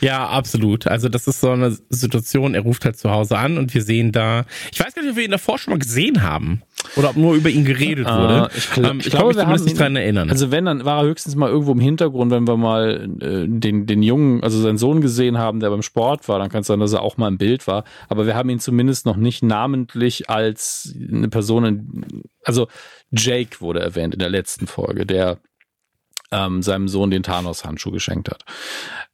Ja, absolut. Also das ist so eine Situation, er ruft halt zu Hause an und wir sehen da, ich weiß gar nicht, ob wir ihn davor schon mal gesehen haben oder ob nur über ihn geredet ah, wurde. ich, gl ähm, ich, ich glaube, glaub, wir haben nicht dran erinnern. Also wenn, dann war er höchstens mal irgendwo im Hintergrund, wenn wir mal äh, den, den Jungen, also seinen Sohn gesehen haben, der beim Sport war, dann kann es sein, dass er auch mal im Bild war. Aber wir haben ihn zumindest noch nicht namentlich als eine Person, also Jake wurde erwähnt in der letzten Folge, der ähm, seinem Sohn den Thanos-Handschuh geschenkt hat.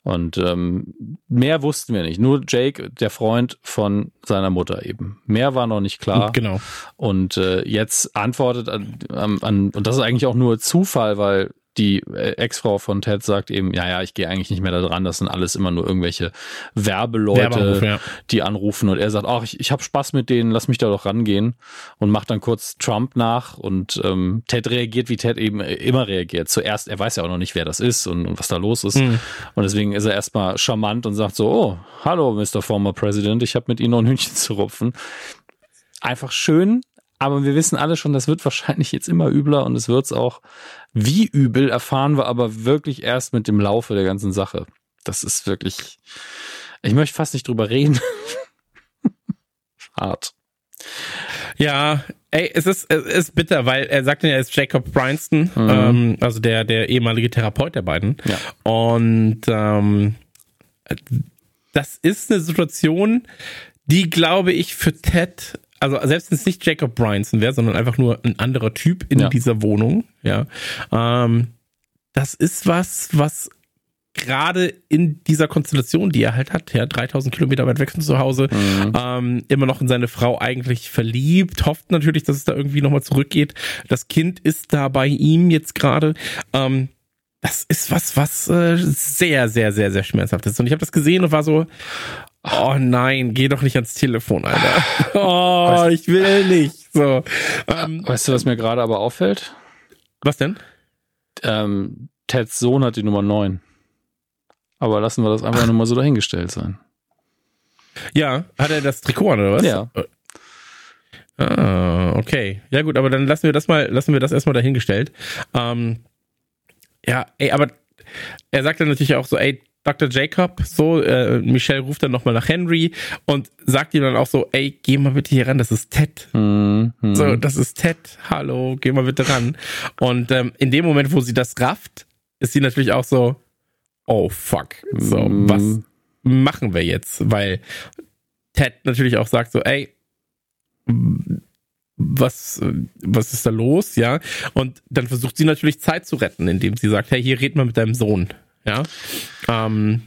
Und ähm, mehr wussten wir nicht. Nur Jake, der Freund von seiner Mutter eben. Mehr war noch nicht klar. Genau. Und äh, jetzt antwortet an, an, an, und das ist eigentlich auch nur Zufall, weil die äh, Ex-Frau von Ted sagt eben, ja, ja, ich gehe eigentlich nicht mehr da dran, das sind alles immer nur irgendwelche Werbeleute, ja. die anrufen und er sagt, ach, ich, ich habe Spaß mit denen, lass mich da doch rangehen und macht dann kurz Trump nach und ähm, Ted reagiert, wie Ted eben immer reagiert. Zuerst, er weiß ja auch noch nicht, wer das ist und, und was da los ist mhm. und deswegen ist er erstmal charmant und sagt so, oh, hallo, Mr. Former President, ich habe mit Ihnen noch ein Hühnchen zu rupfen. Einfach schön, aber wir wissen alle schon, das wird wahrscheinlich jetzt immer übler und es wird's auch. Wie übel erfahren wir aber wirklich erst mit dem Laufe der ganzen Sache. Das ist wirklich, ich möchte fast nicht drüber reden. Hart. Ja, ey, es ist, es ist bitter, weil er sagt ja, er ist Jacob Bryanston, mhm. ähm, also der, der ehemalige Therapeut der beiden. Ja. Und ähm, das ist eine Situation, die, glaube ich, für Ted also selbst wenn es nicht Jacob Bryanson wäre, sondern einfach nur ein anderer Typ in ja. dieser Wohnung, ja, ähm, das ist was, was gerade in dieser Konstellation, die er halt hat, ja, 3000 Kilometer weit weg von zu Hause, mhm. ähm, immer noch in seine Frau eigentlich verliebt, hofft natürlich, dass es da irgendwie nochmal zurückgeht. Das Kind ist da bei ihm jetzt gerade. Ähm, das ist was, was äh, sehr, sehr, sehr, sehr schmerzhaft ist. Und ich habe das gesehen und war so, Oh nein, geh doch nicht ans Telefon, Alter. Oh, ich will nicht. So. Ähm, weißt du, was mir gerade aber auffällt? Was denn? Ähm, Teds Sohn hat die Nummer 9. Aber lassen wir das einfach nur mal so dahingestellt sein. Ja, hat er das Trikot an, oder was? Ja. Ah, okay. Ja gut, aber dann lassen wir das mal, lassen wir das erstmal dahingestellt. Ähm, ja, ey, aber er sagt dann natürlich auch so, ey, Dr. Jacob, so, äh, Michelle ruft dann nochmal nach Henry und sagt ihm dann auch so, ey, geh mal bitte hier ran, das ist Ted. Mhm. So, das ist Ted, hallo, geh mal bitte ran. Und ähm, in dem Moment, wo sie das rafft, ist sie natürlich auch so, oh fuck, so, mhm. was machen wir jetzt? Weil Ted natürlich auch sagt so, ey, was, was ist da los, ja? Und dann versucht sie natürlich Zeit zu retten, indem sie sagt, hey, hier red mal mit deinem Sohn, ja. Ähm,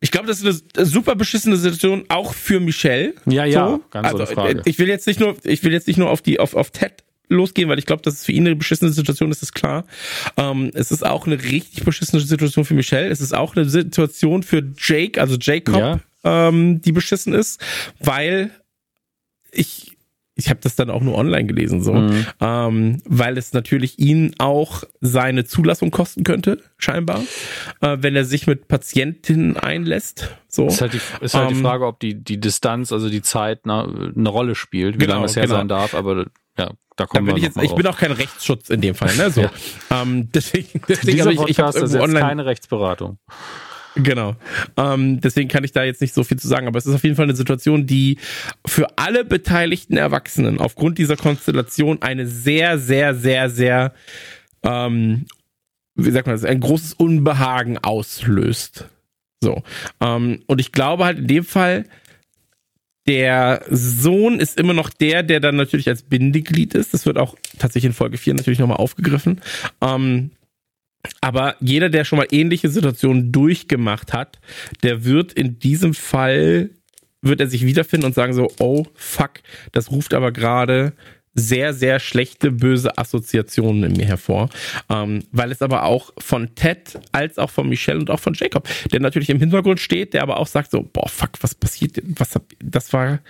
ich glaube, das ist eine super beschissene Situation, auch für Michelle. Ja, ja, so. ganz also, Frage. Ich will jetzt nicht nur, ich will jetzt nicht nur auf die, auf, auf Ted losgehen, weil ich glaube, dass es für ihn eine beschissene Situation ist, ist klar. Ähm, es ist auch eine richtig beschissene Situation für Michelle. Es ist auch eine Situation für Jake, also Jacob, ja. ähm, die beschissen ist, weil ich ich habe das dann auch nur online gelesen, so, mhm. ähm, weil es natürlich ihn auch seine Zulassung kosten könnte, scheinbar, äh, wenn er sich mit Patientinnen einlässt. So. Ist halt die, ist halt ähm, die Frage, ob die, die Distanz, also die Zeit eine, eine Rolle spielt, wie genau, lange es her genau. sein darf, aber ja, da kommen da wir ich jetzt, Ich bin auch kein Rechtsschutz in dem Fall, ne? So. ja. ähm, deswegen, deswegen Dieser ich, ich habe online keine Rechtsberatung. Genau. Ähm, deswegen kann ich da jetzt nicht so viel zu sagen, aber es ist auf jeden Fall eine Situation, die für alle beteiligten Erwachsenen aufgrund dieser Konstellation eine sehr, sehr, sehr, sehr, ähm, wie sagt man das, ein großes Unbehagen auslöst. So. Ähm, und ich glaube halt in dem Fall, der Sohn ist immer noch der, der dann natürlich als Bindeglied ist. Das wird auch tatsächlich in Folge 4 natürlich nochmal aufgegriffen. Ähm, aber jeder, der schon mal ähnliche Situationen durchgemacht hat, der wird in diesem Fall, wird er sich wiederfinden und sagen so, oh fuck, das ruft aber gerade sehr, sehr schlechte, böse Assoziationen in mir hervor. Ähm, weil es aber auch von Ted als auch von Michelle und auch von Jacob, der natürlich im Hintergrund steht, der aber auch sagt so, boah, fuck, was passiert, was hab, das war,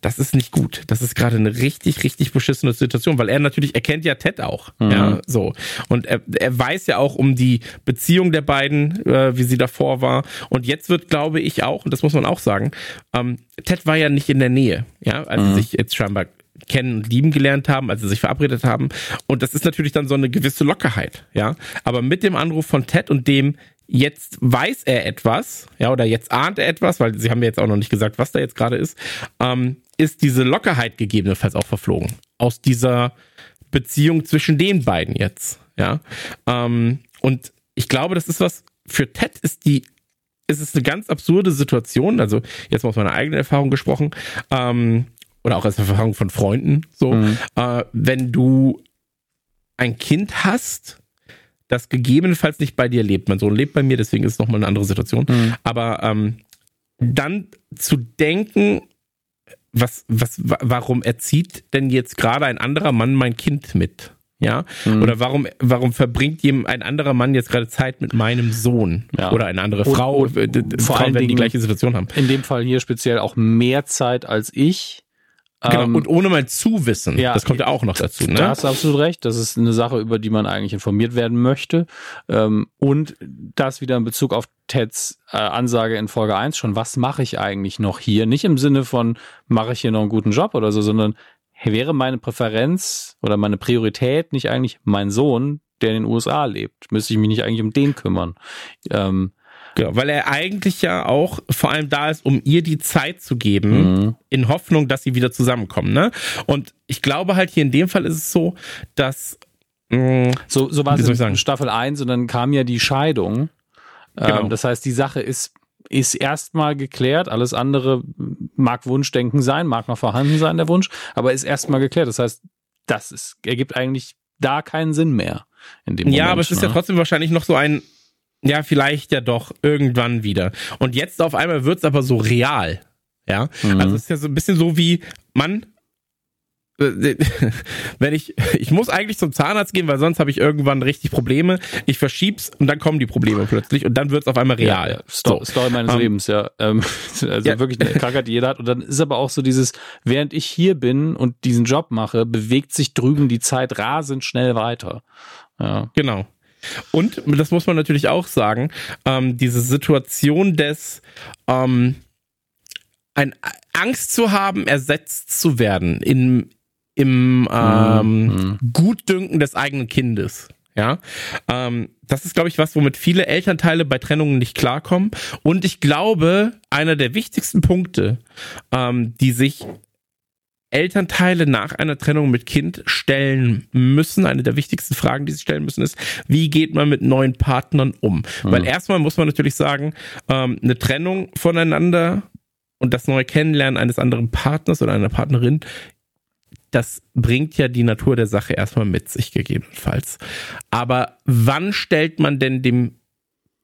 das ist nicht gut. Das ist gerade eine richtig, richtig beschissene Situation, weil er natürlich, er kennt ja Ted auch, mhm. ja, so. Und er, er weiß ja auch um die Beziehung der beiden, äh, wie sie davor war. Und jetzt wird, glaube ich, auch, und das muss man auch sagen, ähm, Ted war ja nicht in der Nähe, ja, als mhm. sich jetzt scheinbar kennen und lieben gelernt haben, als sie sich verabredet haben. Und das ist natürlich dann so eine gewisse Lockerheit, ja. Aber mit dem Anruf von Ted und dem jetzt weiß er etwas, ja, oder jetzt ahnt er etwas, weil sie haben mir jetzt auch noch nicht gesagt, was da jetzt gerade ist, ähm, ist diese Lockerheit gegebenenfalls auch verflogen. Aus dieser Beziehung zwischen den beiden jetzt, ja. Ähm, und ich glaube, das ist was, für Ted ist die es ist eine ganz absurde Situation, also jetzt mal aus meiner eigenen Erfahrung gesprochen. Ähm, oder auch als Erfahrung von Freunden, so, mhm. äh, wenn du ein Kind hast, das gegebenenfalls nicht bei dir lebt. Mein Sohn lebt bei mir, deswegen ist es nochmal eine andere Situation. Mhm. Aber ähm, dann zu denken, was, was, warum erzieht denn jetzt gerade ein anderer Mann mein Kind mit? Ja? Mhm. Oder warum, warum verbringt ihm ein anderer Mann jetzt gerade Zeit mit meinem Sohn? Ja. Oder eine andere Frau? Und, und vor allem, wenn die gleiche Situation haben. In dem Fall hier speziell auch mehr Zeit als ich. Genau, ähm, und ohne mein Zuwissen. Ja, das kommt ja auch noch dazu. Ne? Da hast du absolut recht. Das ist eine Sache, über die man eigentlich informiert werden möchte. Ähm, und das wieder in Bezug auf Teds äh, Ansage in Folge 1 schon. Was mache ich eigentlich noch hier? Nicht im Sinne von, mache ich hier noch einen guten Job oder so, sondern wäre meine Präferenz oder meine Priorität nicht eigentlich mein Sohn, der in den USA lebt? Müsste ich mich nicht eigentlich um den kümmern? Ähm, Genau, weil er eigentlich ja auch vor allem da ist, um ihr die Zeit zu geben, mhm. in Hoffnung, dass sie wieder zusammenkommen. Ne? Und ich glaube halt hier in dem Fall ist es so, dass mh, mm, so, so war es in Staffel 1 und dann kam ja die Scheidung. Genau. Ähm, das heißt, die Sache ist ist erstmal geklärt. Alles andere mag Wunschdenken sein, mag noch vorhanden sein, der Wunsch, aber ist erstmal geklärt. Das heißt, das ist, ergibt eigentlich da keinen Sinn mehr. In dem ja, aber es ist ne? ja trotzdem wahrscheinlich noch so ein, ja, vielleicht ja doch irgendwann wieder. Und jetzt auf einmal wird's aber so real. Ja, mhm. also es ist ja so ein bisschen so wie, Mann, äh, wenn ich, ich muss eigentlich zum Zahnarzt gehen, weil sonst habe ich irgendwann richtig Probleme. Ich verschieb's und dann kommen die Probleme plötzlich und dann wird's auf einmal real. Ja, Sto so. Story meines um, ähm, Lebens, ja. Ähm, also ja. wirklich eine Krankheit, die jeder hat. Und dann ist aber auch so dieses, während ich hier bin und diesen Job mache, bewegt sich drüben die Zeit rasend schnell weiter. Ja. Genau. Und das muss man natürlich auch sagen, ähm, diese Situation des ähm, ein Angst zu haben, ersetzt zu werden in, im ähm, mhm. Gutdünken des eigenen Kindes. Ja, ähm, das ist, glaube ich, was, womit viele Elternteile bei Trennungen nicht klarkommen. Und ich glaube, einer der wichtigsten Punkte, ähm, die sich Elternteile nach einer Trennung mit Kind stellen müssen. Eine der wichtigsten Fragen, die sie stellen müssen, ist, wie geht man mit neuen Partnern um? Mhm. Weil erstmal muss man natürlich sagen, ähm, eine Trennung voneinander und das neue Kennenlernen eines anderen Partners oder einer Partnerin das bringt ja die Natur der Sache erstmal mit sich gegebenenfalls. Aber wann stellt man denn dem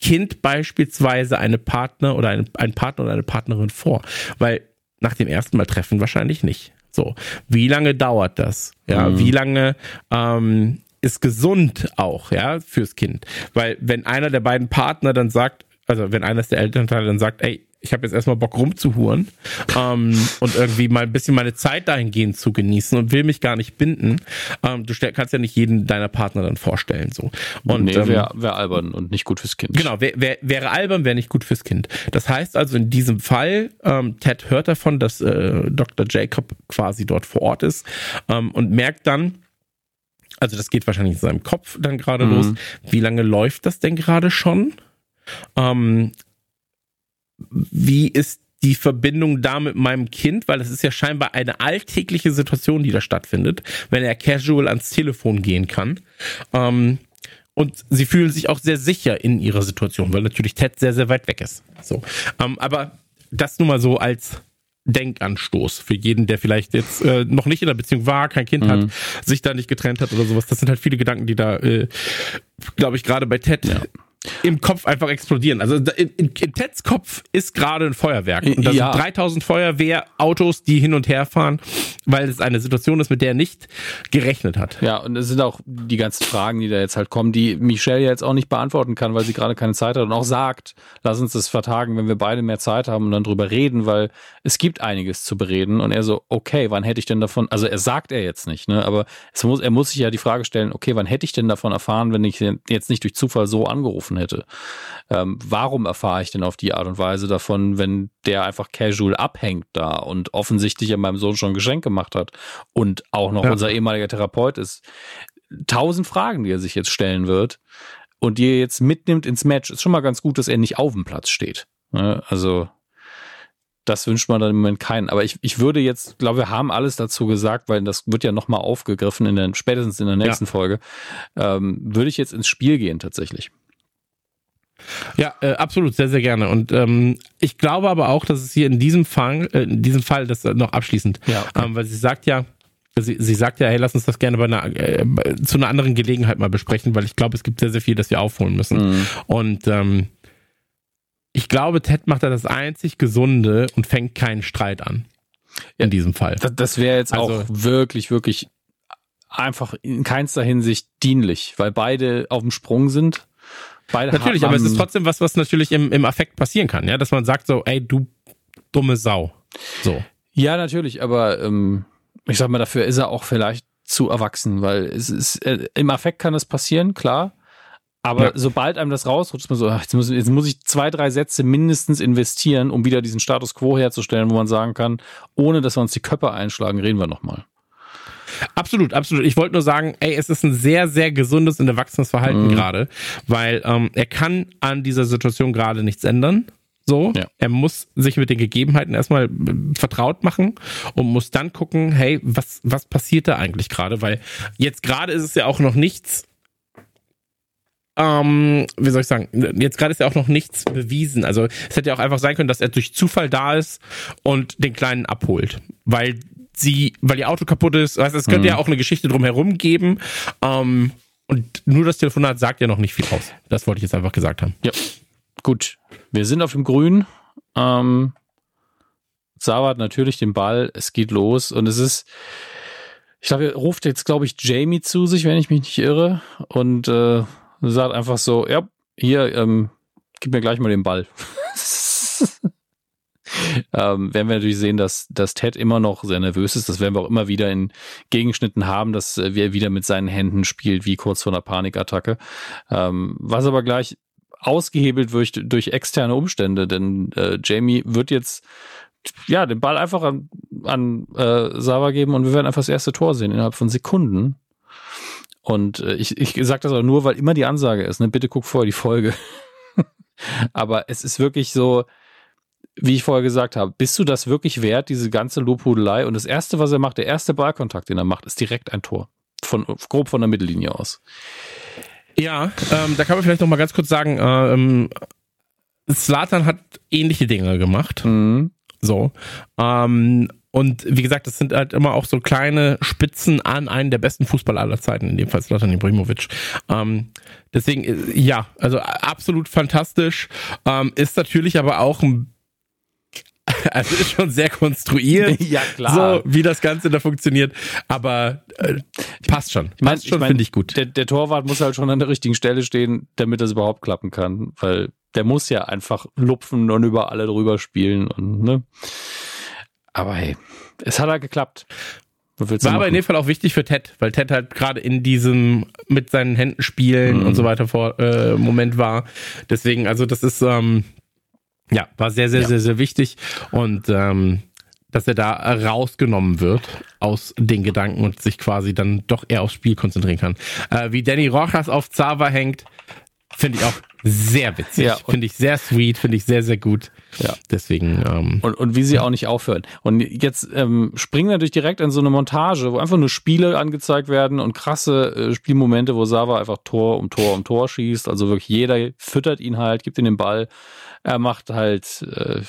Kind beispielsweise eine Partner oder ein, ein Partner oder eine Partnerin vor? Weil nach dem ersten Mal treffen wahrscheinlich nicht. So, wie lange dauert das? Ja, mhm. wie lange ähm, ist gesund auch, ja, fürs Kind? Weil wenn einer der beiden Partner dann sagt, also wenn eines der Elternteile dann sagt, ey, ich habe jetzt erstmal Bock rumzuhuren ähm, und irgendwie mal ein bisschen meine Zeit dahingehend zu genießen und will mich gar nicht binden. Ähm, du kannst ja nicht jeden deiner Partner dann vorstellen. so. Und, nee, wäre ähm, wär albern und nicht gut fürs Kind. Genau, wär, wär, wäre albern, wäre nicht gut fürs Kind. Das heißt also in diesem Fall, ähm, Ted hört davon, dass äh, Dr. Jacob quasi dort vor Ort ist ähm, und merkt dann, also das geht wahrscheinlich in seinem Kopf dann gerade mhm. los, wie lange läuft das denn gerade schon? Ähm, wie ist die Verbindung da mit meinem Kind, weil es ist ja scheinbar eine alltägliche Situation, die da stattfindet, wenn er casual ans Telefon gehen kann. Ähm, und sie fühlen sich auch sehr sicher in ihrer Situation, weil natürlich Ted sehr, sehr weit weg ist. So. Ähm, aber das nur mal so als Denkanstoß für jeden, der vielleicht jetzt äh, noch nicht in der Beziehung war, kein Kind mhm. hat, sich da nicht getrennt hat oder sowas. Das sind halt viele Gedanken, die da, äh, glaube ich, gerade bei Ted ja im Kopf einfach explodieren. Also in, in, in Teds Kopf ist gerade ein Feuerwerk. Und da ja. sind 3000 Feuerwehrautos, die hin und her fahren, weil es eine Situation ist, mit der er nicht gerechnet hat. Ja, und es sind auch die ganzen Fragen, die da jetzt halt kommen, die Michelle ja jetzt auch nicht beantworten kann, weil sie gerade keine Zeit hat und auch sagt, lass uns das vertagen, wenn wir beide mehr Zeit haben und dann drüber reden, weil es gibt einiges zu bereden. Und er so, okay, wann hätte ich denn davon, also er sagt er jetzt nicht, ne, aber muss, er muss sich ja die Frage stellen, okay, wann hätte ich denn davon erfahren, wenn ich jetzt nicht durch Zufall so angerufen getroffen hätte. Ähm, warum erfahre ich denn auf die Art und Weise davon, wenn der einfach casual abhängt da und offensichtlich ja meinem Sohn schon ein Geschenk gemacht hat und auch noch ja. unser ehemaliger Therapeut ist? Tausend Fragen, die er sich jetzt stellen wird und die er jetzt mitnimmt ins Match. Ist schon mal ganz gut, dass er nicht auf dem Platz steht. Ne? Also das wünscht man dann im Moment keinen. Aber ich, ich würde jetzt, glaube wir haben alles dazu gesagt, weil das wird ja nochmal aufgegriffen in der, spätestens in der nächsten ja. Folge. Ähm, würde ich jetzt ins Spiel gehen tatsächlich. Ja, äh, absolut, sehr, sehr gerne. Und ähm, ich glaube aber auch, dass es hier in diesem Fall, äh, in diesem Fall, das noch abschließend, ja, okay. ähm, weil sie sagt ja, sie, sie sagt ja, hey, lass uns das gerne bei einer, äh, zu einer anderen Gelegenheit mal besprechen, weil ich glaube, es gibt sehr, sehr viel, das wir aufholen müssen. Mhm. Und ähm, ich glaube, Ted macht da das einzig Gesunde und fängt keinen Streit an. In diesem Fall. Das, das wäre jetzt also, auch wirklich, wirklich einfach in keinster Hinsicht dienlich, weil beide auf dem Sprung sind. Beide natürlich, aber es ist trotzdem was, was natürlich im, im Affekt passieren kann, ja, dass man sagt so, ey, du dumme Sau. So. Ja, natürlich, aber ähm, ich sag mal, dafür ist er auch vielleicht zu erwachsen, weil es ist, äh, im Affekt kann es passieren, klar. Aber ja. sobald einem das rausrutscht, man so, ach, jetzt, muss, jetzt muss ich zwei, drei Sätze mindestens investieren, um wieder diesen Status quo herzustellen, wo man sagen kann, ohne dass wir uns die Köpfe einschlagen, reden wir nochmal. Absolut, absolut. Ich wollte nur sagen, ey, es ist ein sehr, sehr gesundes und erwachsenes Verhalten mhm. gerade, weil ähm, er kann an dieser Situation gerade nichts ändern. So, ja. er muss sich mit den Gegebenheiten erstmal äh, vertraut machen und muss dann gucken, hey, was, was passiert da eigentlich gerade? Weil jetzt gerade ist es ja auch noch nichts, ähm, wie soll ich sagen, jetzt gerade ist ja auch noch nichts bewiesen. Also es hätte ja auch einfach sein können, dass er durch Zufall da ist und den Kleinen abholt. Weil sie, weil ihr Auto kaputt ist. Weißt, es könnte mhm. ja auch eine Geschichte drumherum geben. Ähm, und nur das Telefonat sagt ja noch nicht viel aus. Das wollte ich jetzt einfach gesagt haben. Ja. Gut. Wir sind auf dem Grün. Ähm, Sauer hat natürlich den Ball. Es geht los und es ist, ich glaube, er ruft jetzt, glaube ich, Jamie zu sich, wenn ich mich nicht irre. Und äh, sagt einfach so, ja, hier, ähm, gib mir gleich mal den Ball. ähm, werden wir natürlich sehen, dass, dass Ted immer noch sehr nervös ist. Das werden wir auch immer wieder in Gegenschnitten haben, dass äh, er wieder mit seinen Händen spielt, wie kurz vor einer Panikattacke. Ähm, was aber gleich ausgehebelt wird durch, externe Umstände, denn äh, Jamie wird jetzt ja den Ball einfach an, an äh, Sava geben und wir werden einfach das erste Tor sehen innerhalb von Sekunden. Und äh, ich, ich sage das auch nur, weil immer die Ansage ist, ne? bitte guck vorher die Folge. aber es ist wirklich so, wie ich vorher gesagt habe, bist du das wirklich wert, diese ganze Lobhudelei? Und das Erste, was er macht, der erste Ballkontakt, den er macht, ist direkt ein Tor. Von, grob von der Mittellinie aus. Ja, ähm, da kann man vielleicht noch mal ganz kurz sagen, ähm, Slatan hat ähnliche Dinge gemacht. Mhm. So. Ähm, und wie gesagt, das sind halt immer auch so kleine Spitzen an einen der besten Fußballer aller Zeiten, in dem Fall Slatan Ibrahimovic. Ähm, deswegen, äh, ja, also absolut fantastisch. Ähm, ist natürlich aber auch ein also ist schon sehr konstruiert. ja, klar. So, wie das Ganze da funktioniert. Aber äh, passt schon. Ich mein, passt schon, ich mein, finde ich gut. Der, der Torwart muss halt schon an der richtigen Stelle stehen, damit das überhaupt klappen kann. Weil der muss ja einfach lupfen und über alle drüber spielen und, ne. Aber hey, es hat halt geklappt. War aber in dem Fall auch wichtig für Ted, weil Ted halt gerade in diesem mit seinen Händen spielen mhm. und so weiter vor äh, Moment war. Deswegen, also das ist, ähm, ja, war sehr, sehr, ja. sehr, sehr wichtig. Und ähm, dass er da rausgenommen wird aus den Gedanken und sich quasi dann doch eher aufs Spiel konzentrieren kann. Äh, wie Danny Rojas auf Zava hängt, finde ich auch sehr witzig. Ja, finde ich sehr sweet, finde ich sehr, sehr gut. Ja. Deswegen. Ähm, und, und wie sie auch nicht aufhören. Und jetzt ähm, springen wir natürlich direkt in so eine Montage, wo einfach nur Spiele angezeigt werden und krasse äh, Spielmomente, wo Sava einfach Tor um Tor um Tor schießt. Also wirklich jeder füttert ihn halt, gibt ihm den Ball. Er macht halt, äh,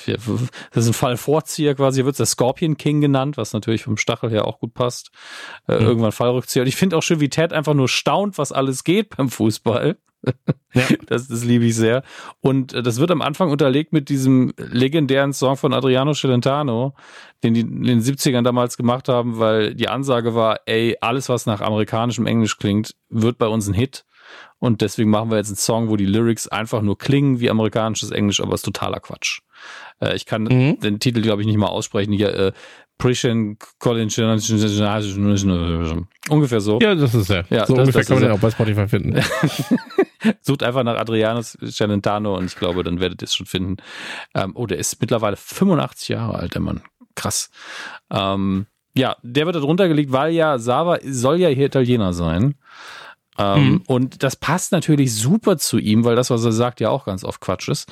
das ist ein Fallvorzieher quasi, wird der Scorpion King genannt, was natürlich vom Stachel her auch gut passt. Äh, mhm. Irgendwann Fallrückzieher. Und ich finde auch schön, wie Ted einfach nur staunt, was alles geht beim Fußball. Ja. Das, das liebe ich sehr. Und äh, das wird am Anfang unterlegt mit diesem legendären Song von Adriano Celentano, den die in den 70ern damals gemacht haben, weil die Ansage war, ey, alles, was nach amerikanischem Englisch klingt, wird bei uns ein Hit. Und deswegen machen wir jetzt einen Song, wo die Lyrics einfach nur klingen wie amerikanisches Englisch, aber es ist totaler Quatsch. Äh, ich kann mhm. den Titel, glaube ich, nicht mal aussprechen. Hier, äh, Prison College ungefähr so. Ja, das ist ja. ja so das, ungefähr das kann man den auch bei Spotify finden. Sucht einfach nach Adrianus Celentano und ich glaube, dann werdet ihr es schon finden. Ähm, oh, der ist mittlerweile 85 Jahre alt, der Mann. Krass. Ähm, ja, der wird da drunter gelegt, weil ja Sava soll ja hier Italiener sein. Ähm, mhm. Und das passt natürlich super zu ihm, weil das, was er sagt, ja auch ganz oft Quatsch ist.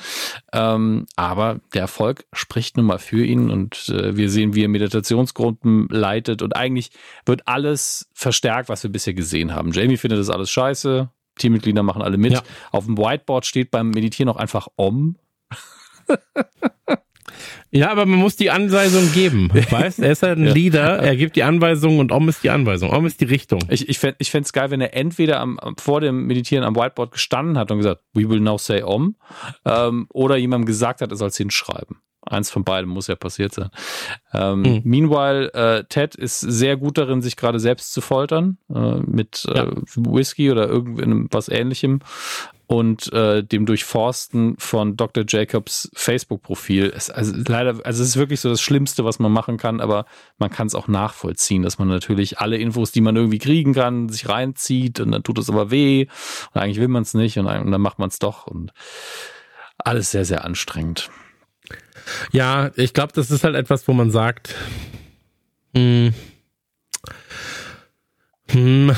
Ähm, aber der Erfolg spricht nun mal für ihn und äh, wir sehen, wie er Meditationsgruppen leitet und eigentlich wird alles verstärkt, was wir bisher gesehen haben. Jamie findet das alles scheiße. Teammitglieder machen alle mit. Ja. Auf dem Whiteboard steht beim Meditieren auch einfach Om. Ja, aber man muss die Anweisung geben. Weißt Er ist halt ein ja. Leader, er gibt die Anweisung und Om ist die Anweisung. Om ist die Richtung. Ich, ich fände es ich geil, wenn er entweder am, vor dem Meditieren am Whiteboard gestanden hat und gesagt, we will now say Om, ähm, oder jemandem gesagt hat, er soll es hinschreiben. Eins von beiden muss ja passiert sein. Ähm, mhm. Meanwhile, äh, Ted ist sehr gut darin, sich gerade selbst zu foltern äh, mit äh, ja. Whisky oder irgendwas ähnlichem und äh, dem Durchforsten von Dr. Jacobs Facebook-Profil. Also leider, also es ist wirklich so das Schlimmste, was man machen kann, aber man kann es auch nachvollziehen, dass man natürlich alle Infos, die man irgendwie kriegen kann, sich reinzieht und dann tut es aber weh und eigentlich will man es nicht und, und dann macht man es doch und alles sehr, sehr anstrengend. Ja, ich glaube, das ist halt etwas, wo man sagt, mh, hm.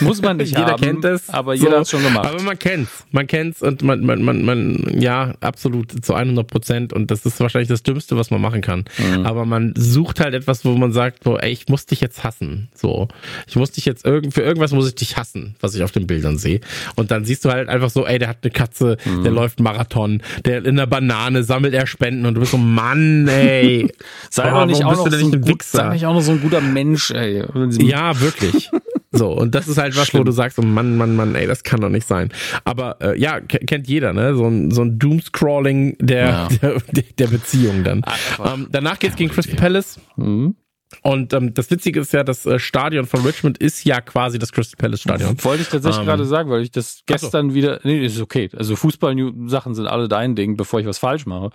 Muss man nicht jeder haben, kennt es, aber jeder so, hat es schon gemacht. Aber man kennt's, man kennt's und man, man, man, man, ja, absolut zu 100 Prozent und das ist wahrscheinlich das Dümmste, was man machen kann. Mhm. Aber man sucht halt etwas, wo man sagt, so, ey, ich muss dich jetzt hassen, so, ich muss dich jetzt irgend für irgendwas muss ich dich hassen, was ich auf den Bildern sehe. Und dann siehst du halt einfach so, ey, der hat eine Katze, mhm. der läuft Marathon, der in der Banane sammelt er Spenden und du bist so, Mann, ey, sei doch nicht auch noch so ein, gut, sei nicht auch noch so ein guter Mensch, ey. Ja, wirklich. So, und das ist halt was, Schlimm. wo du sagst, oh Mann, Mann, Mann, ey, das kann doch nicht sein. Aber äh, ja, kennt jeder, ne? So ein, so ein Doomscrawling der, ja. der, der Beziehung dann. Ähm, danach geht's gegen Crystal Palace. Mhm. Und ähm, das Witzige ist ja, das äh, Stadion von Richmond ist ja quasi das Crystal Palace Stadion. Wollte ich tatsächlich ähm, gerade sagen, weil ich das gestern so. wieder. Nee, ist okay. Also Fußball-Sachen sind alle dein Ding, bevor ich was falsch mache.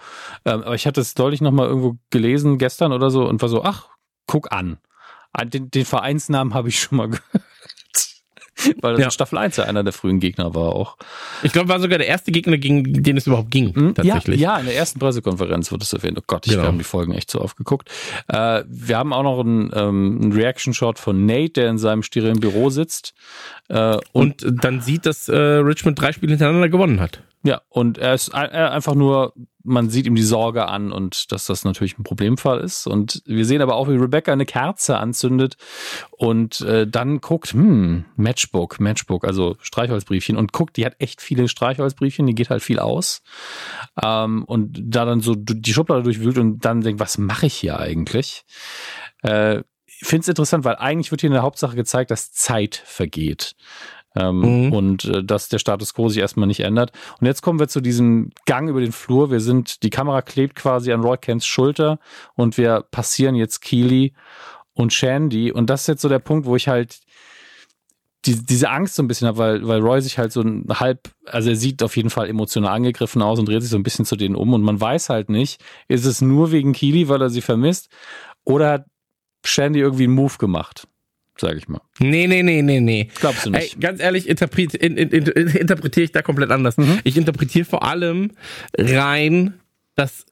Ähm, aber ich hatte es deutlich nochmal irgendwo gelesen gestern oder so und war so, ach, guck an. Ah, den, den Vereinsnamen habe ich schon mal gehört. Weil das ja. in Staffel 1 ja einer der frühen Gegner war auch. Ich glaube, war sogar der erste Gegner, gegen den es überhaupt ging, hm? tatsächlich. Ja, ja, in der ersten Pressekonferenz wird es erwähnt. Oh Gott, ich genau. habe die Folgen echt so oft geguckt. Äh, wir haben auch noch einen, ähm, einen Reaction-Shot von Nate, der in seinem sterilen Büro sitzt. Äh, und, und, dann sieht, dass äh, Richmond drei Spiele hintereinander gewonnen hat. Ja, und er ist einfach nur, man sieht ihm die Sorge an und dass das natürlich ein Problemfall ist. Und wir sehen aber auch, wie Rebecca eine Kerze anzündet und äh, dann guckt, hm, Matchbook, Matchbook, also Streichholzbriefchen und guckt, die hat echt viele Streichholzbriefchen, die geht halt viel aus. Ähm, und da dann so die Schublade durchwühlt und dann denkt, was mache ich hier eigentlich? Äh, finde es interessant, weil eigentlich wird hier in der Hauptsache gezeigt, dass Zeit vergeht. Ähm, mhm. Und äh, dass der Status quo sich erstmal nicht ändert. Und jetzt kommen wir zu diesem Gang über den Flur. Wir sind, die Kamera klebt quasi an Roy Kents Schulter und wir passieren jetzt Keely und Shandy. Und das ist jetzt so der Punkt, wo ich halt die, diese Angst so ein bisschen habe, weil, weil Roy sich halt so ein halb, also er sieht auf jeden Fall emotional angegriffen aus und dreht sich so ein bisschen zu denen um und man weiß halt nicht, ist es nur wegen Keely, weil er sie vermisst, oder hat Shandy irgendwie einen Move gemacht? Sage ich mal. Nee, nee, nee, nee, nee. Glaubst du nicht? Ey, ganz ehrlich, interpret, in, in, in, interpretiere ich da komplett anders. Mhm. Ich interpretiere vor allem rein, dass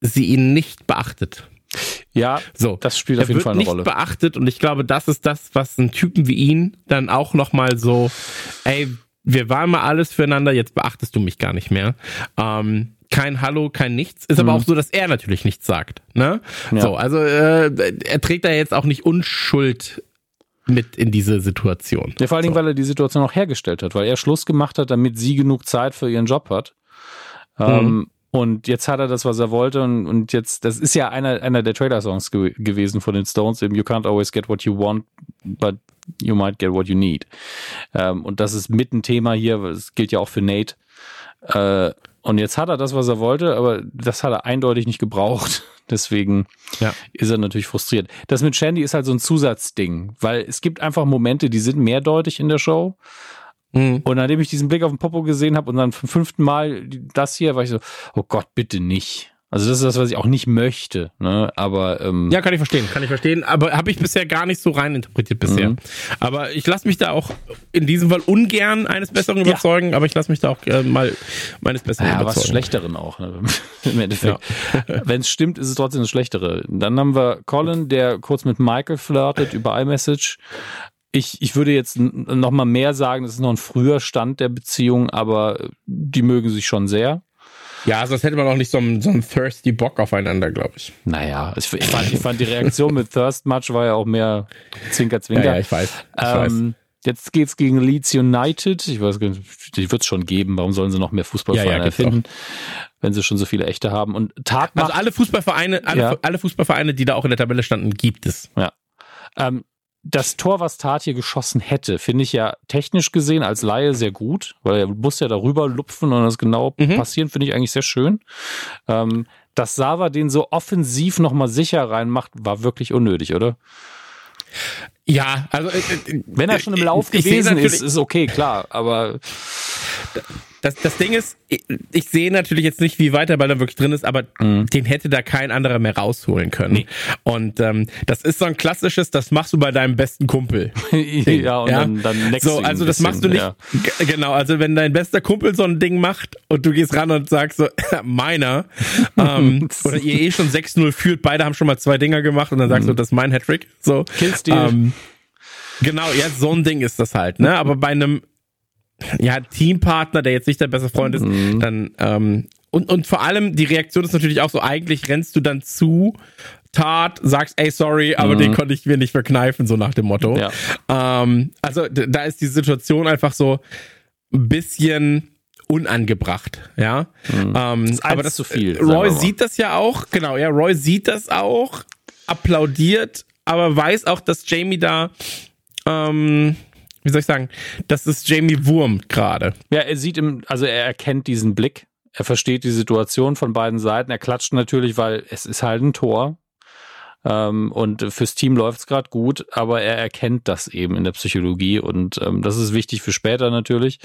sie ihn nicht beachtet. Ja, so. das spielt auf jeden Fall eine Rolle. nicht beachtet und ich glaube, das ist das, was einen Typen wie ihn dann auch nochmal so, ey, wir waren mal alles füreinander, jetzt beachtest du mich gar nicht mehr. Ähm, kein Hallo, kein Nichts. Ist mhm. aber auch so, dass er natürlich nichts sagt. Ne? Ja. So, also äh, er trägt da jetzt auch nicht Unschuld mit in diese Situation. Ja, vor allen Dingen, so. weil er die Situation auch hergestellt hat, weil er Schluss gemacht hat, damit sie genug Zeit für ihren Job hat. Ähm, mhm. und jetzt hat er das, was er wollte und, und jetzt, das ist ja einer, einer der Trailer-Songs ge gewesen von den Stones, eben You can't always get what you want, but you might get what you need. Ähm, und das ist mit ein Thema hier, das gilt ja auch für Nate. Äh, und jetzt hat er das, was er wollte, aber das hat er eindeutig nicht gebraucht. Deswegen ja. ist er natürlich frustriert. Das mit Shandy ist halt so ein Zusatzding, weil es gibt einfach Momente, die sind mehrdeutig in der Show. Mhm. Und nachdem ich diesen Blick auf den Popo gesehen habe und dann zum fünften Mal das hier, war ich so, oh Gott, bitte nicht. Also das ist das, was ich auch nicht möchte. Ne? Aber ähm, ja, kann ich verstehen, kann ich verstehen. Aber habe ich bisher gar nicht so rein interpretiert bisher. Mhm. Aber ich lasse mich da auch in diesem Fall ungern eines Besseren überzeugen. Ja. Aber ich lasse mich da auch äh, mal meines Besseren ja, überzeugen. was Schlechteren auch. Ne? Im Endeffekt. Ja. Wenn es stimmt, ist es trotzdem das Schlechtere. Dann haben wir Colin, der kurz mit Michael flirtet über iMessage. Ich, ich würde jetzt noch mal mehr sagen, das ist noch ein früher Stand der Beziehung, aber die mögen sich schon sehr. Ja, sonst hätte man auch nicht so einen, so einen thirsty Bock aufeinander, glaube ich. Naja, ich, fand, ich fand die Reaktion mit Thirst Match war ja auch mehr Zwinker, Zwinker. Ja, ja ich weiß. Ich ähm, weiß. Jetzt geht's gegen Leeds United. Ich weiß gar nicht, die wird's schon geben. Warum sollen sie noch mehr Fußballvereine Ja, ja, erfinden, wenn sie schon so viele echte haben? Und Tat Also alle Fußballvereine, alle, Ja. alle Fußballvereine, die da auch in der Tabelle standen, gibt es. ähm, das Tor, was Tat hier geschossen hätte, finde ich ja technisch gesehen als Laie sehr gut, weil er muss ja darüber lupfen und das genau Mhm. passieren, finde ich eigentlich sehr schön. Ähm, dass Sava den so offensiv nochmal sicher reinmacht, war wirklich unnötig, oder? Ja, also äh, äh, Wenn er schon im Lauf gewesen ist, ist okay, klar, aber das, das Ding ist, ich, ich sehe natürlich jetzt nicht, wie weit der Ball da wirklich drin ist, aber den hätte da kein anderer mehr rausholen können. Nee. Und ähm, das ist so ein klassisches, das machst du bei deinem besten Kumpel. ja, und dann, dann next So, also das machst du bisschen, nicht. ja. Genau, also wenn dein bester Kumpel so ein Ding macht und du gehst ran und sagst so, meiner, ähm, oder ihr eh schon 6-0 führt, beide haben schon mal zwei Dinger gemacht und dann sagst du, das ist mein Hattrick. So. Killstil. Ähm, genau, ja, so ein Ding ist das halt, ne? Aber bei einem ja, Teampartner, der jetzt nicht der beste Freund ist, Mhm. dann ähm, und, und vor allem die Reaktion ist natürlich auch so, eigentlich rennst du dann zu Tat, sagst, ey, sorry, aber den konnte ich mir nicht verkneifen, so nach dem Motto. Mhm. Ja. Ähm, also da ist die Situation einfach so ein bisschen unangebracht, ja. Ähm, eins aber das zu viel, wir Roy sieht das ja auch, genau, ja, Roy sieht das auch, applaudiert, aber weiß auch, dass Jamie da, ähm, wie soll ich sagen, das ist Jamie Wurm gerade. Ja, er sieht im, also er erkennt diesen Blick, er versteht die Situation von beiden Seiten, er klatscht natürlich, weil es ist halt ein Tor. Ähm, und fürs Team läuft's es gerade gut, aber er erkennt das eben in der Psychologie und ähm, das ist wichtig für später natürlich.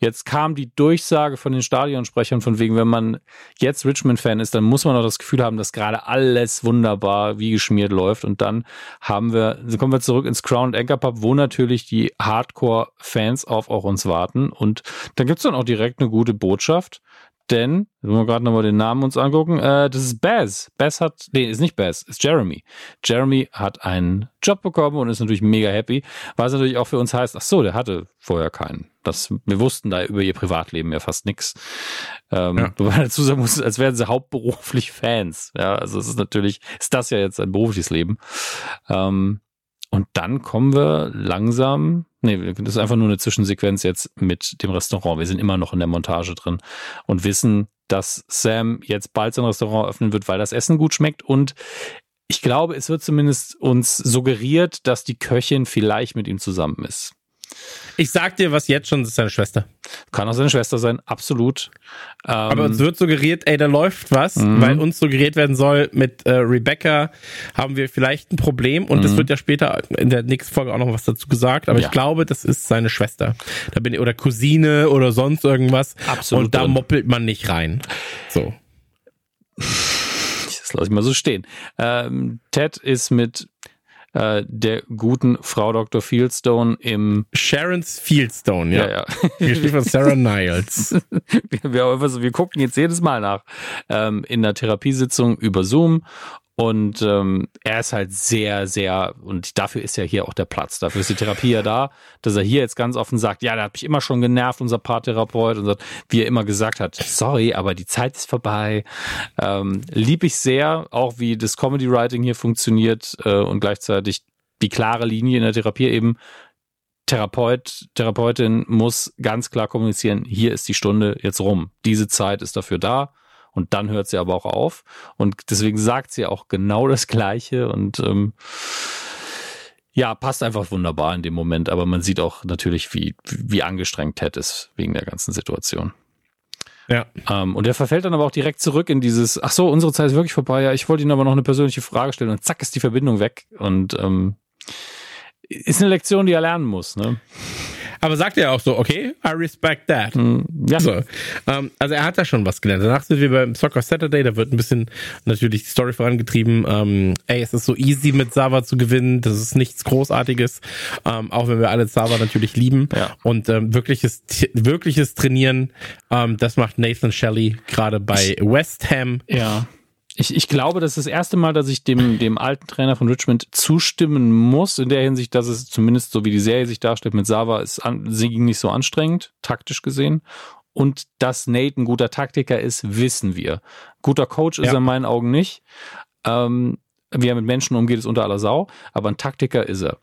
Jetzt kam die Durchsage von den Stadionsprechern von wegen, wenn man jetzt Richmond-Fan ist, dann muss man auch das Gefühl haben, dass gerade alles wunderbar wie geschmiert läuft und dann haben wir, kommen wir zurück ins Crown Anchor Pub, wo natürlich die Hardcore-Fans auf auch uns warten und dann gibt's dann auch direkt eine gute Botschaft. Denn, wenn wir gerade nochmal den Namen uns angucken, äh, das ist Baz. Baz hat, nee, ist nicht Baz, ist Jeremy. Jeremy hat einen Job bekommen und ist natürlich mega happy, was natürlich auch für uns heißt, ach so, der hatte vorher keinen. Das, wir wussten da über ihr Privatleben ja fast nix. Ähm, Ja. Wobei dazu sagen muss, als wären sie hauptberuflich Fans. Ja, also es ist natürlich, ist das ja jetzt ein berufliches Leben. Ähm, und dann kommen wir langsam, nee, das ist einfach nur eine Zwischensequenz jetzt mit dem Restaurant. Wir sind immer noch in der Montage drin und wissen, dass Sam jetzt bald sein Restaurant öffnen wird, weil das Essen gut schmeckt und ich glaube, es wird zumindest uns suggeriert, dass die Köchin vielleicht mit ihm zusammen ist. Ich sag dir, was jetzt schon, das ist seine Schwester. Kann auch seine Schwester sein, absolut. Ähm, Aber uns wird suggeriert, ey, da läuft was, Mhm. weil uns suggeriert werden soll, mit äh, Rebecca haben wir vielleicht ein Problem und es wird ja später in der nächsten Folge auch noch was dazu gesagt, aber Mhm. Ja. ich glaube, das ist seine Schwester. Da bin ich, oder Cousine oder sonst irgendwas. Absolut Und da drin. moppelt man nicht rein. So. das lasse ich mal so stehen. Ähm, Ted ist mit äh, der guten Frau Dr. Fieldstone im Sharon's Fieldstone, ja. ja, ja. Gespielt von Sarah Niles. wir, wir, wir gucken jetzt jedes Mal nach ähm, in der Therapiesitzung über Zoom und ähm, er ist halt sehr, sehr, und dafür ist ja hier auch der Platz, dafür ist die Therapie ja da, dass er hier jetzt ganz offen sagt, ja, der hat mich immer schon genervt, unser Paartherapeut, und sagt, wie er immer gesagt hat, sorry, aber die Zeit ist vorbei. Ähm, lieb ich sehr, auch wie das Comedy Writing hier funktioniert äh, und gleichzeitig die klare Linie in der Therapie eben, Therapeut, Therapeutin muss ganz klar kommunizieren, hier ist die Stunde jetzt rum. Diese Zeit ist dafür da und dann hört sie aber auch auf. Und deswegen sagt sie auch genau das Gleiche und ähm, ja, passt einfach wunderbar in dem Moment, aber man sieht auch natürlich, wie, wie angestrengt Ted ist wegen der ganzen Situation. Ja. Ähm, und er verfällt dann aber auch direkt zurück in dieses, ach so, unsere Zeit ist wirklich vorbei, ja, ich wollte Ihnen aber noch eine persönliche Frage stellen und zack ist die Verbindung weg und ähm, ist eine Lektion, die er lernen muss, ne? Aber sagt er auch so, okay, I respect that. Ja, So. Ähm, also er hat da schon was gelernt. Danach sind wir beim Soccer Saturday, da wird ein bisschen natürlich die Story vorangetrieben. Ähm, ey, es ist so easy mit Sava zu gewinnen, das ist nichts Großartiges, ähm, auch wenn wir alle Sava natürlich lieben. Ja. Und ähm, wirkliches, wirkliches Trainieren, ähm, das macht Nathan Shelley gerade bei West Ham. Ja. Ich, ich glaube, das ist das erste Mal, dass ich dem, dem alten Trainer von Richmond zustimmen muss, in der Hinsicht, dass es zumindest so wie die Serie sich darstellt mit Sava, ist an, sie ging nicht so anstrengend, taktisch gesehen. Und dass Nate ein guter Taktiker ist, wissen wir. Guter Coach ist Ja. er in meinen Augen nicht. Ähm, wie er mit Menschen umgeht, ist unter aller Sau, aber ein Taktiker ist er.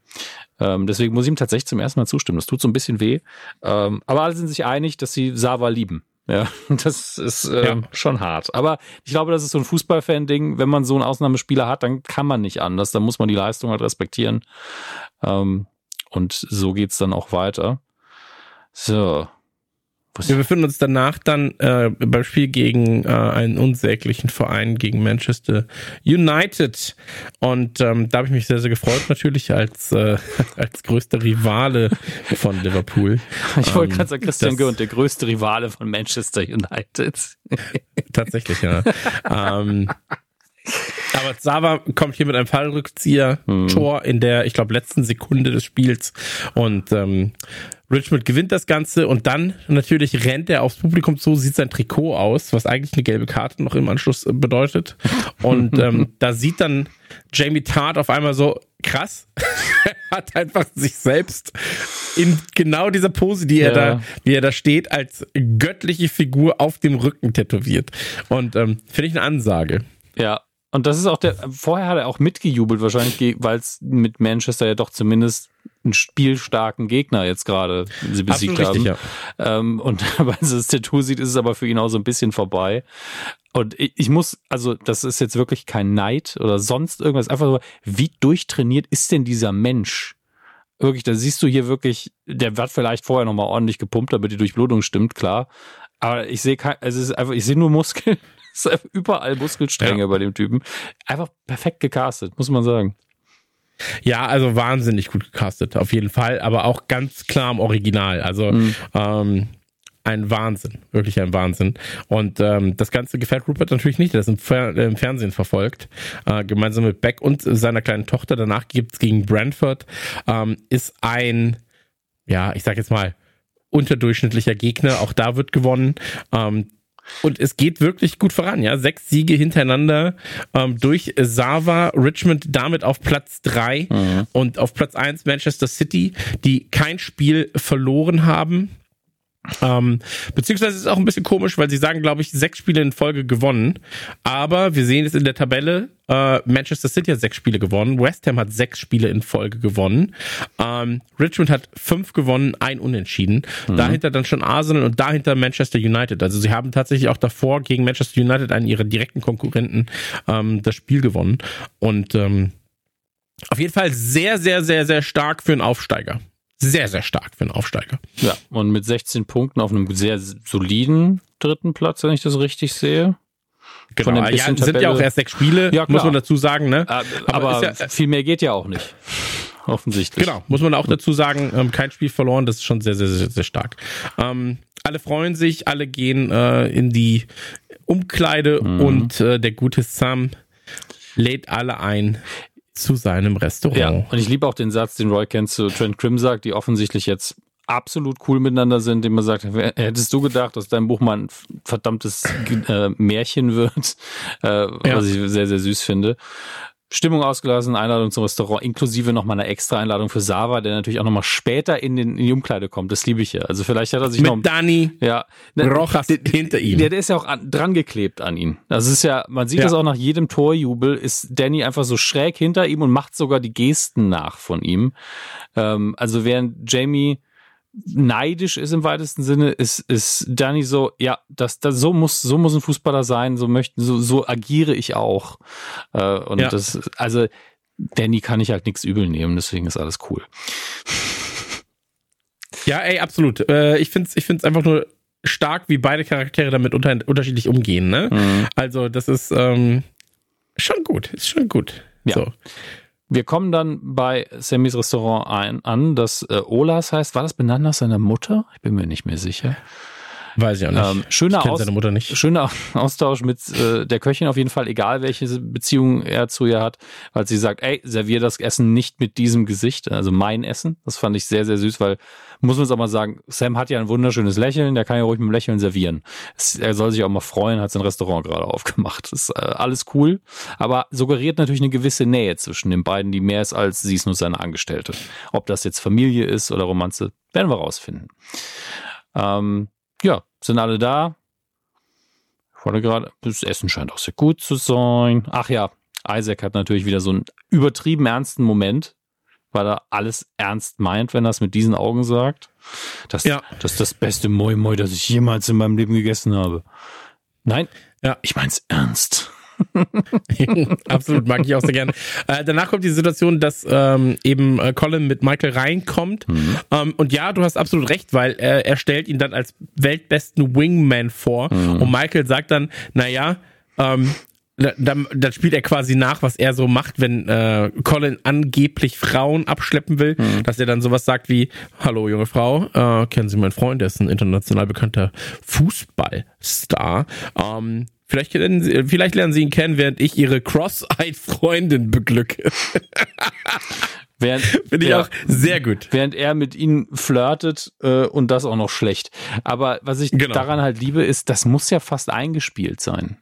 Ähm, deswegen muss ich ihm tatsächlich zum ersten Mal zustimmen. Das tut so ein bisschen weh. Ähm, aber alle sind sich einig, dass sie Sava lieben. Ja, das ist äh, ja. schon hart. Aber ich glaube, das ist so ein Fußballfan-Ding. Wenn man so einen Ausnahmespieler hat, dann kann man nicht anders. Dann muss man die Leistung halt respektieren. Ähm, und so geht's dann auch weiter. So, was? Wir befinden uns danach dann äh, beim Spiel gegen äh, einen unsäglichen Verein, gegen Manchester United. Und ähm, da habe ich mich sehr, sehr gefreut, natürlich als, äh, als größter Rivale von Liverpool. Ich wollte ähm, gerade sagen, Christian Gürnt, der größte Rivale von Manchester United. Tatsächlich, ja. ähm, aber Sava kommt hier mit einem Fallrückzieher, hm. Tor in der, ich glaube, letzten Sekunde des Spiels. Und ähm, Richmond gewinnt das Ganze und dann natürlich rennt er aufs Publikum zu, sieht sein Trikot aus, was eigentlich eine gelbe Karte noch im Anschluss äh, bedeutet. Und ähm, da sieht dann Jamie Tart auf einmal so, krass, er hat einfach sich selbst in genau dieser Pose, die er ja. da, wie er da steht, als göttliche Figur auf dem Rücken tätowiert. Und ähm, finde ich eine Ansage. Ja, und das ist auch der, vorher hat er auch mitgejubelt, wahrscheinlich, weil es mit Manchester ja doch zumindest einen spielstarken Gegner jetzt gerade sie besiegt Absolut haben. Richtig, ja. ähm, und weil er das Tattoo sieht, ist es aber für ihn auch so ein bisschen vorbei. Und ich, ich muss, also das ist jetzt wirklich kein Neid oder sonst irgendwas, einfach so, wie durchtrainiert ist denn dieser Mensch? Wirklich, da siehst du hier wirklich, der wird vielleicht vorher nochmal ordentlich gepumpt, damit die Durchblutung stimmt, klar. Aber ich sehe kein, also es ist einfach, ich sehe nur Muskeln überall Muskelstränge ja. bei dem Typen. Einfach perfekt gecastet, muss man sagen. Ja, also wahnsinnig gut gecastet, auf jeden Fall, aber auch ganz klar im Original. Also mhm. ähm, ein Wahnsinn, wirklich ein Wahnsinn. Und ähm, das Ganze gefällt Rupert natürlich nicht, der ist im, Fer im Fernsehen verfolgt, äh, gemeinsam mit Beck und seiner kleinen Tochter. Danach gibt's gegen Brentford, ähm, ist ein, ja, ich sag jetzt mal, unterdurchschnittlicher Gegner. Auch da wird gewonnen. Ähm, und es geht wirklich gut voran, ja. Sechs Siege hintereinander ähm, durch Sava, Richmond damit auf Platz drei mhm. und auf Platz eins Manchester City, die kein Spiel verloren haben. Ähm, beziehungsweise ist es auch ein bisschen komisch, weil sie sagen, glaube ich, sechs Spiele in Folge gewonnen. Aber wir sehen es in der Tabelle, äh, Manchester City hat sechs Spiele gewonnen, West Ham hat sechs Spiele in Folge gewonnen, ähm, Richmond hat fünf gewonnen, ein Unentschieden. Mhm. Dahinter dann schon Arsenal und dahinter Manchester United. Also sie haben tatsächlich auch davor gegen Manchester United, einen ihrer direkten Konkurrenten, ähm, das Spiel gewonnen. Und ähm, auf jeden Fall sehr, sehr, sehr, sehr stark für einen Aufsteiger sehr, sehr stark für einen Aufsteiger. Ja, und mit 16 Punkten auf einem sehr soliden dritten Platz, wenn ich das richtig sehe. Genau, ja, sind ja auch erst sechs Spiele, ja, muss man dazu sagen, ne? Aber, aber ja, viel mehr geht ja auch nicht. Offensichtlich. Genau, muss man auch dazu sagen, ähm, kein Spiel verloren, das ist schon sehr, sehr, sehr, sehr stark. Ähm, alle freuen sich, alle gehen äh, in die Umkleide mhm. und äh, der gute Sam lädt alle ein zu seinem Restaurant. Ja, und ich liebe auch den Satz, den Roy Kent zu Trent Grimm sagt, die offensichtlich jetzt absolut cool miteinander sind, dem man sagt, hättest du gedacht, dass dein Buch mal ein verdammtes äh, Märchen wird, äh, ja. was ich sehr, sehr süß finde. Stimmung ausgelassen, Einladung zum Restaurant, inklusive nochmal eine extra Einladung für Sava, der natürlich auch nochmal später in, den, in die Umkleide kommt. Das liebe ich ja. Also vielleicht hat er sich Mit noch... Dani ja, ne, Rojas der, hinter ihm. Der, der ist ja auch an, dran geklebt an ihn. Das ist ja, man sieht ja. das auch nach jedem Torjubel, ist Danny einfach so schräg hinter ihm und macht sogar die Gesten nach von ihm. Ähm, also während Jamie neidisch ist im weitesten Sinne, ist, ist Danny so, ja, das, das, so muss, so muss ein Fußballer sein, so möchten, so, so agiere ich auch. Äh, und ja. das, also, Danny kann ich halt nichts übel nehmen, deswegen ist alles cool. Ja, ey, absolut. Äh, ich find's, ich find's einfach nur stark, wie beide Charaktere damit unter, unterschiedlich umgehen, ne? Mhm. Also, das ist, ähm, schon gut, ist schon gut. Ja. So. Wir kommen dann bei Sammys Restaurant ein, an, das äh, Olas heißt. War das benannt nach seiner Mutter? Ich bin mir nicht mehr sicher. Weiß ich auch nicht. Ähm, schöner, ich Aus seine Mutter nicht. schöner Austausch mit äh, der Köchin auf jeden Fall, egal welche Beziehung er zu ihr hat, weil sie sagt, ey, servier das Essen nicht mit diesem Gesicht, also mein Essen. Das fand ich sehr, sehr süß, weil, muss man es auch mal sagen, Sam hat ja ein wunderschönes Lächeln, der kann ja ruhig mit dem Lächeln servieren. Es, er soll sich auch mal freuen, hat sein Restaurant gerade aufgemacht. Das ist äh, alles cool, aber suggeriert natürlich eine gewisse Nähe zwischen den beiden, die mehr ist als sie ist nur seine Angestellte. Ob das jetzt Familie ist oder Romanze, werden wir rausfinden. Ähm, ja, sind alle da. Ich wollte gerade, das Essen scheint auch sehr gut zu sein. Ach ja, Isaac hat natürlich wieder so einen übertrieben ernsten Moment, weil er alles ernst meint, wenn er es mit diesen Augen sagt. Das, ja. das ist das beste Moi Moi, das ich jemals in meinem Leben gegessen habe. Nein, ja. ich mein's ernst. Absolut, mag ich auch sehr gerne. Äh, danach kommt die Situation, dass ähm, eben äh, Colin mit Michael reinkommt. Mhm. Ähm, und ja, du hast absolut recht, weil er, er stellt ihn dann als weltbesten Wingman vor. Mhm. Und Michael sagt dann, naja, ähm, dann, dann spielt er quasi nach, was er so macht, wenn äh, Colin angeblich Frauen abschleppen will, mhm. dass er dann sowas sagt wie, hallo junge Frau, äh, kennen Sie meinen Freund, der ist ein international bekannter Fußballstar. Ähm, vielleicht, Sie, vielleicht lernen Sie ihn kennen, während ich Ihre Cross-Eyed Freundin beglücke. Während, Finde ich ja, auch sehr gut. Während er mit ihnen flirtet äh, und das auch noch schlecht. Aber was ich genau. daran halt liebe, ist, das muss ja fast eingespielt sein.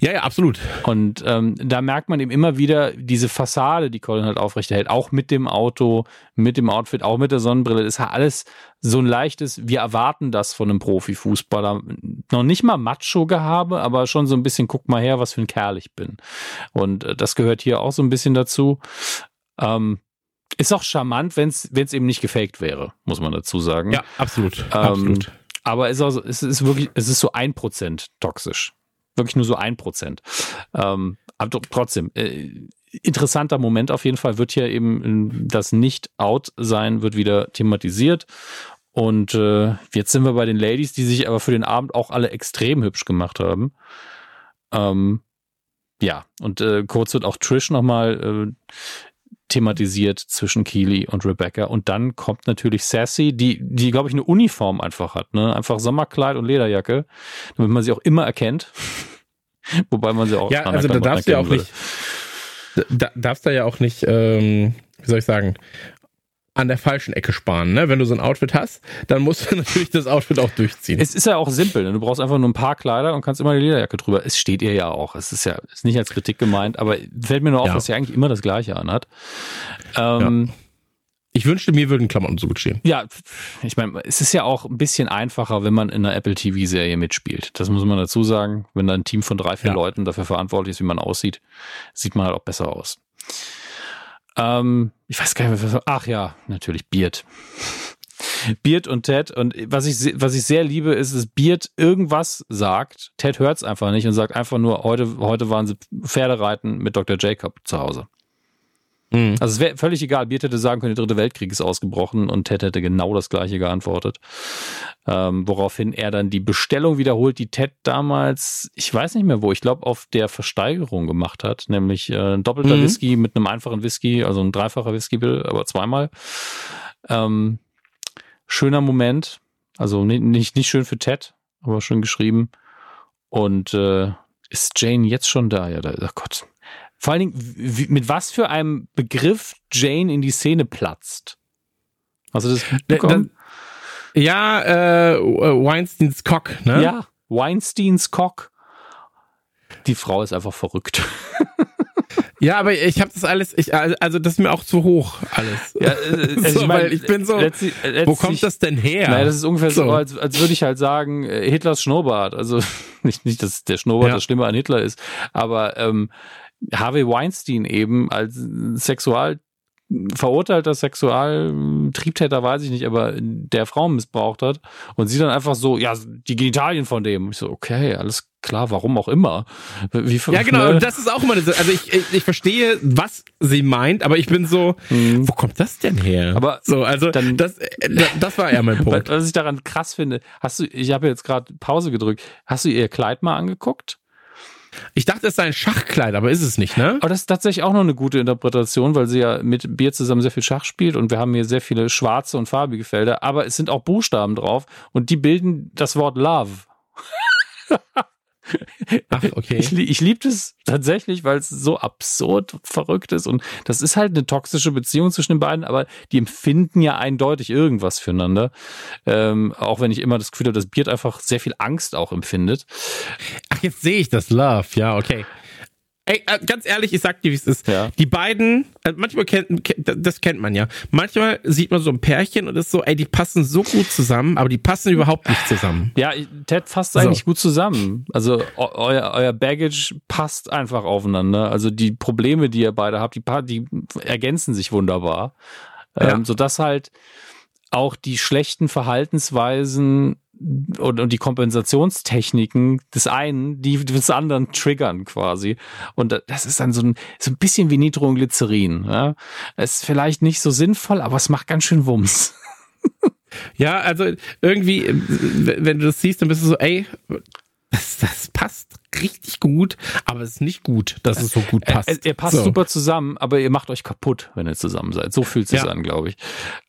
Ja, ja, absolut. Und ähm, da merkt man eben immer wieder diese Fassade, die Colin halt aufrechterhält, auch mit dem Auto, mit dem Outfit, auch mit der Sonnenbrille. Ist halt alles so ein leichtes, wir erwarten das von einem Profifußballer. Noch nicht mal Macho-Gehabe, aber schon so ein bisschen, guck mal her, was für ein Kerl ich bin. Und äh, das gehört hier auch so ein bisschen dazu. Ähm, ist auch charmant, wenn es eben nicht gefaked wäre, muss man dazu sagen. Ja, absolut. Ähm, absolut. Aber es ist, auch, es ist wirklich, es ist so ein Prozent toxisch wirklich nur so ein Prozent. Ähm, aber trotzdem, äh, interessanter Moment auf jeden Fall wird hier eben das Nicht-Out-Sein wird wieder thematisiert. Und äh, jetzt sind wir bei den Ladies, die sich aber für den Abend auch alle extrem hübsch gemacht haben. Ähm, ja, und äh, kurz wird auch Trish nochmal äh, thematisiert zwischen Keely und Rebecca. Und dann kommt natürlich Sassy, die, die glaube ich, eine Uniform einfach hat. Ne? Einfach Sommerkleid und Lederjacke, damit man sie auch immer erkennt. Wobei man sie auch Ja, also da darfst du ja auch würde. nicht, da, darfst du ja auch nicht, ähm, wie soll ich sagen, an der falschen Ecke sparen. Ne? Wenn du so ein Outfit hast, dann musst du natürlich das Outfit auch durchziehen. Es ist ja auch simpel. Ne? Du brauchst einfach nur ein paar Kleider und kannst immer die Lederjacke drüber. Es steht ihr ja auch. Es ist ja ist nicht als Kritik gemeint, aber fällt mir nur auf, ja. dass sie eigentlich immer das Gleiche anhat. Ähm, ja. Ich wünschte, mir würden Klamotten so gut stehen. Ja, ich meine, es ist ja auch ein bisschen einfacher, wenn man in einer Apple TV-Serie mitspielt. Das muss man dazu sagen. Wenn da ein Team von drei, vier ja. Leuten dafür verantwortlich ist, wie man aussieht, sieht man halt auch besser aus. Ähm, ich weiß gar nicht mehr, was. Ach ja, natürlich Beard. Beard und Ted. Und was ich, was ich sehr liebe, ist, dass Beard irgendwas sagt. Ted hört es einfach nicht und sagt einfach nur, heute, heute waren sie Pferdereiten mit Dr. Jacob zu Hause. Mhm. Also es wäre völlig egal. Beard hätte sagen können, der dritte Weltkrieg ist ausgebrochen und Ted hätte genau das gleiche geantwortet. Ähm, woraufhin er dann die Bestellung wiederholt, die Ted damals, ich weiß nicht mehr wo, ich glaube auf der Versteigerung gemacht hat, nämlich äh, ein doppelter mhm. Whisky mit einem einfachen Whisky, also ein dreifacher Whisky, aber zweimal. Ähm, schöner Moment, also nicht, nicht schön für Ted, aber schön geschrieben. Und äh, ist Jane jetzt schon da? Ja, da, oh Gott. Vor allen Dingen, mit was für einem Begriff Jane in die Szene platzt. Also das bekommen? Ja, äh, Weinsteins Cock, ne? Ja, Weinsteins Cock. Die Frau ist einfach verrückt. Ja, aber ich habe das alles, ich, also das ist mir auch zu hoch alles. Ja, äh, also so, ich, mein, weil ich bin so, letztlich, letztlich, wo kommt das denn her? Naja, das ist ungefähr so, so als, als würde ich halt sagen, äh, Hitlers Schnurrbart. Also nicht, nicht dass der Schnurrbart ja. das Schlimme an Hitler ist, aber ähm, Harvey Weinstein eben als Sexual verurteilter Sexualtriebtäter, weiß ich nicht, aber der Frauen missbraucht hat und sie dann einfach so, ja, die Genitalien von dem. Ich so, okay, alles klar, warum auch immer. Wie, ja, genau, und das ist auch immer, also ich, ich, ich verstehe, was sie meint, aber ich bin so, mhm. wo kommt das denn her? Aber so, also dann, das, das war eher mein Punkt. Was ich daran krass finde, hast du, ich habe jetzt gerade Pause gedrückt, hast du ihr Kleid mal angeguckt? Ich dachte, es sei ein Schachkleid, aber ist es nicht, ne? Aber das ist tatsächlich auch noch eine gute Interpretation, weil sie ja mit Bier zusammen sehr viel Schach spielt und wir haben hier sehr viele schwarze und farbige Felder, aber es sind auch Buchstaben drauf und die bilden das Wort Love. Ach, okay. Ich, ich liebe es tatsächlich, weil es so absurd verrückt ist. Und das ist halt eine toxische Beziehung zwischen den beiden, aber die empfinden ja eindeutig irgendwas füreinander. Ähm, auch wenn ich immer das Gefühl habe, dass Beard einfach sehr viel Angst auch empfindet. Ach, jetzt sehe ich das Love, ja, okay. Ey, äh, ganz ehrlich, ich sag dir, wie es ist. Ja. Die beiden, äh, manchmal kennt, das kennt man ja. Manchmal sieht man so ein Pärchen und ist so, ey, die passen so gut zusammen, aber die passen überhaupt nicht zusammen. Ja, Ted fasst eigentlich gut zusammen. Also euer, euer Baggage passt einfach aufeinander. Also die Probleme, die ihr beide habt, die, die ergänzen sich wunderbar. Ja. Ähm, sodass halt auch die schlechten Verhaltensweisen und, und die Kompensationstechniken des einen, die des anderen triggern quasi. Und das ist dann so ein, so ein bisschen wie Nitroglycerin. Ja? Es ist vielleicht nicht so sinnvoll, aber es macht ganz schön Wumms. Ja, also irgendwie, wenn du das siehst, dann bist du so, ey, das, das passt richtig gut, aber es ist nicht gut, dass es so gut passt. Er, er passt so. super zusammen, aber ihr macht euch kaputt, wenn ihr zusammen seid. So fühlt es sich ja. an, glaube ich.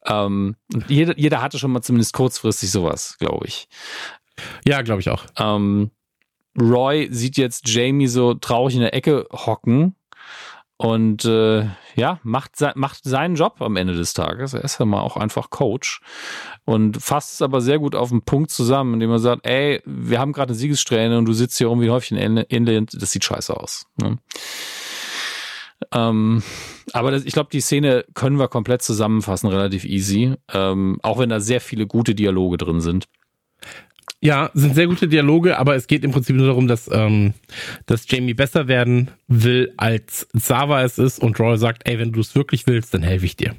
Ähm, jeder, jeder hatte schon mal zumindest kurzfristig sowas, glaube ich. Ja, glaube ich auch. Ähm, Roy sieht jetzt Jamie so traurig in der Ecke hocken und äh, ja, macht, macht seinen Job am Ende des Tages. Er ist ja mal auch einfach Coach und fasst es aber sehr gut auf den Punkt zusammen, indem er sagt, ey, wir haben gerade eine Siegessträhne und du sitzt hier irgendwie häufig in Inland, das sieht scheiße aus. Ne? Ähm, aber das, ich glaube, die Szene können wir komplett zusammenfassen, relativ easy. Ähm, auch wenn da sehr viele gute Dialoge drin sind. Ja, sind sehr gute Dialoge, aber es geht im Prinzip nur darum, dass, ähm, dass Jamie besser werden will, als Sava es ist und Roy sagt, ey, wenn du es wirklich willst, dann helfe ich dir.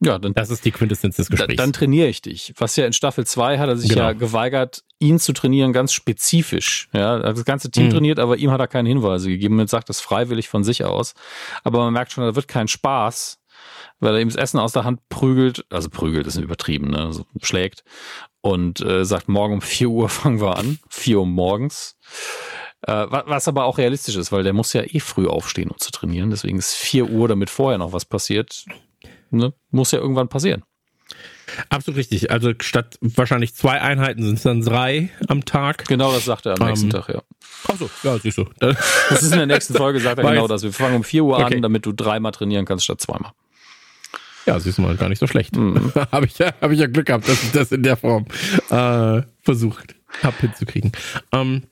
Ja, dann, das ist die Quintessenz des Gesprächs. Dann, dann trainiere ich dich. Was ja in Staffel 2 hat er sich genau. ja geweigert, ihn zu trainieren, ganz spezifisch. Ja, das ganze Team mhm. trainiert, aber ihm hat er keine Hinweise gegeben und sagt das freiwillig von sich aus. Aber man merkt schon, da wird kein Spaß, weil er ihm das Essen aus der Hand prügelt, also prügelt ist übertrieben, ne, also schlägt und äh, sagt, morgen um 4 Uhr fangen wir an, 4 Uhr morgens. Äh, was aber auch realistisch ist, weil der muss ja eh früh aufstehen, um zu trainieren. Deswegen ist 4 Uhr, damit vorher noch was passiert, ne, muss ja irgendwann passieren. Absolut richtig. Also statt wahrscheinlich zwei Einheiten sind es dann drei am Tag. Genau, das sagt er am nächsten ähm, Tag, ja. Ach so, ja, siehst du. Das ist in der nächsten Folge, sagt er genau das. Wir fangen um 4 Uhr okay. an, damit du dreimal trainieren kannst statt zweimal. Ja, siehst du mal, gar nicht so schlecht. Mhm. habe ich, ja, hab ich ja Glück gehabt, dass ich das in der Form äh, versucht habe hinzukriegen. Ähm,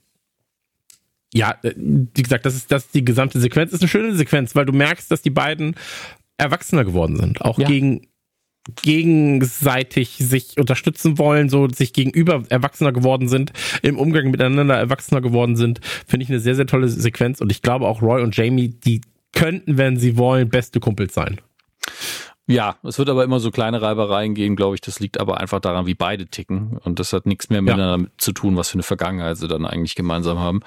ja, äh, wie gesagt, das ist, das ist die gesamte Sequenz. Ist eine schöne Sequenz, weil du merkst, dass die beiden erwachsener geworden sind. Auch ja. gegen gegenseitig sich unterstützen wollen, so sich gegenüber erwachsener geworden sind, im Umgang miteinander erwachsener geworden sind, finde ich eine sehr, sehr tolle Sequenz. Und ich glaube auch Roy und Jamie, die könnten, wenn sie wollen, beste Kumpels sein. Ja, es wird aber immer so kleine Reibereien geben, glaube ich. Das liegt aber einfach daran, wie beide ticken. Und das hat nichts mehr miteinander ja. zu tun, was für eine Vergangenheit sie dann eigentlich gemeinsam haben.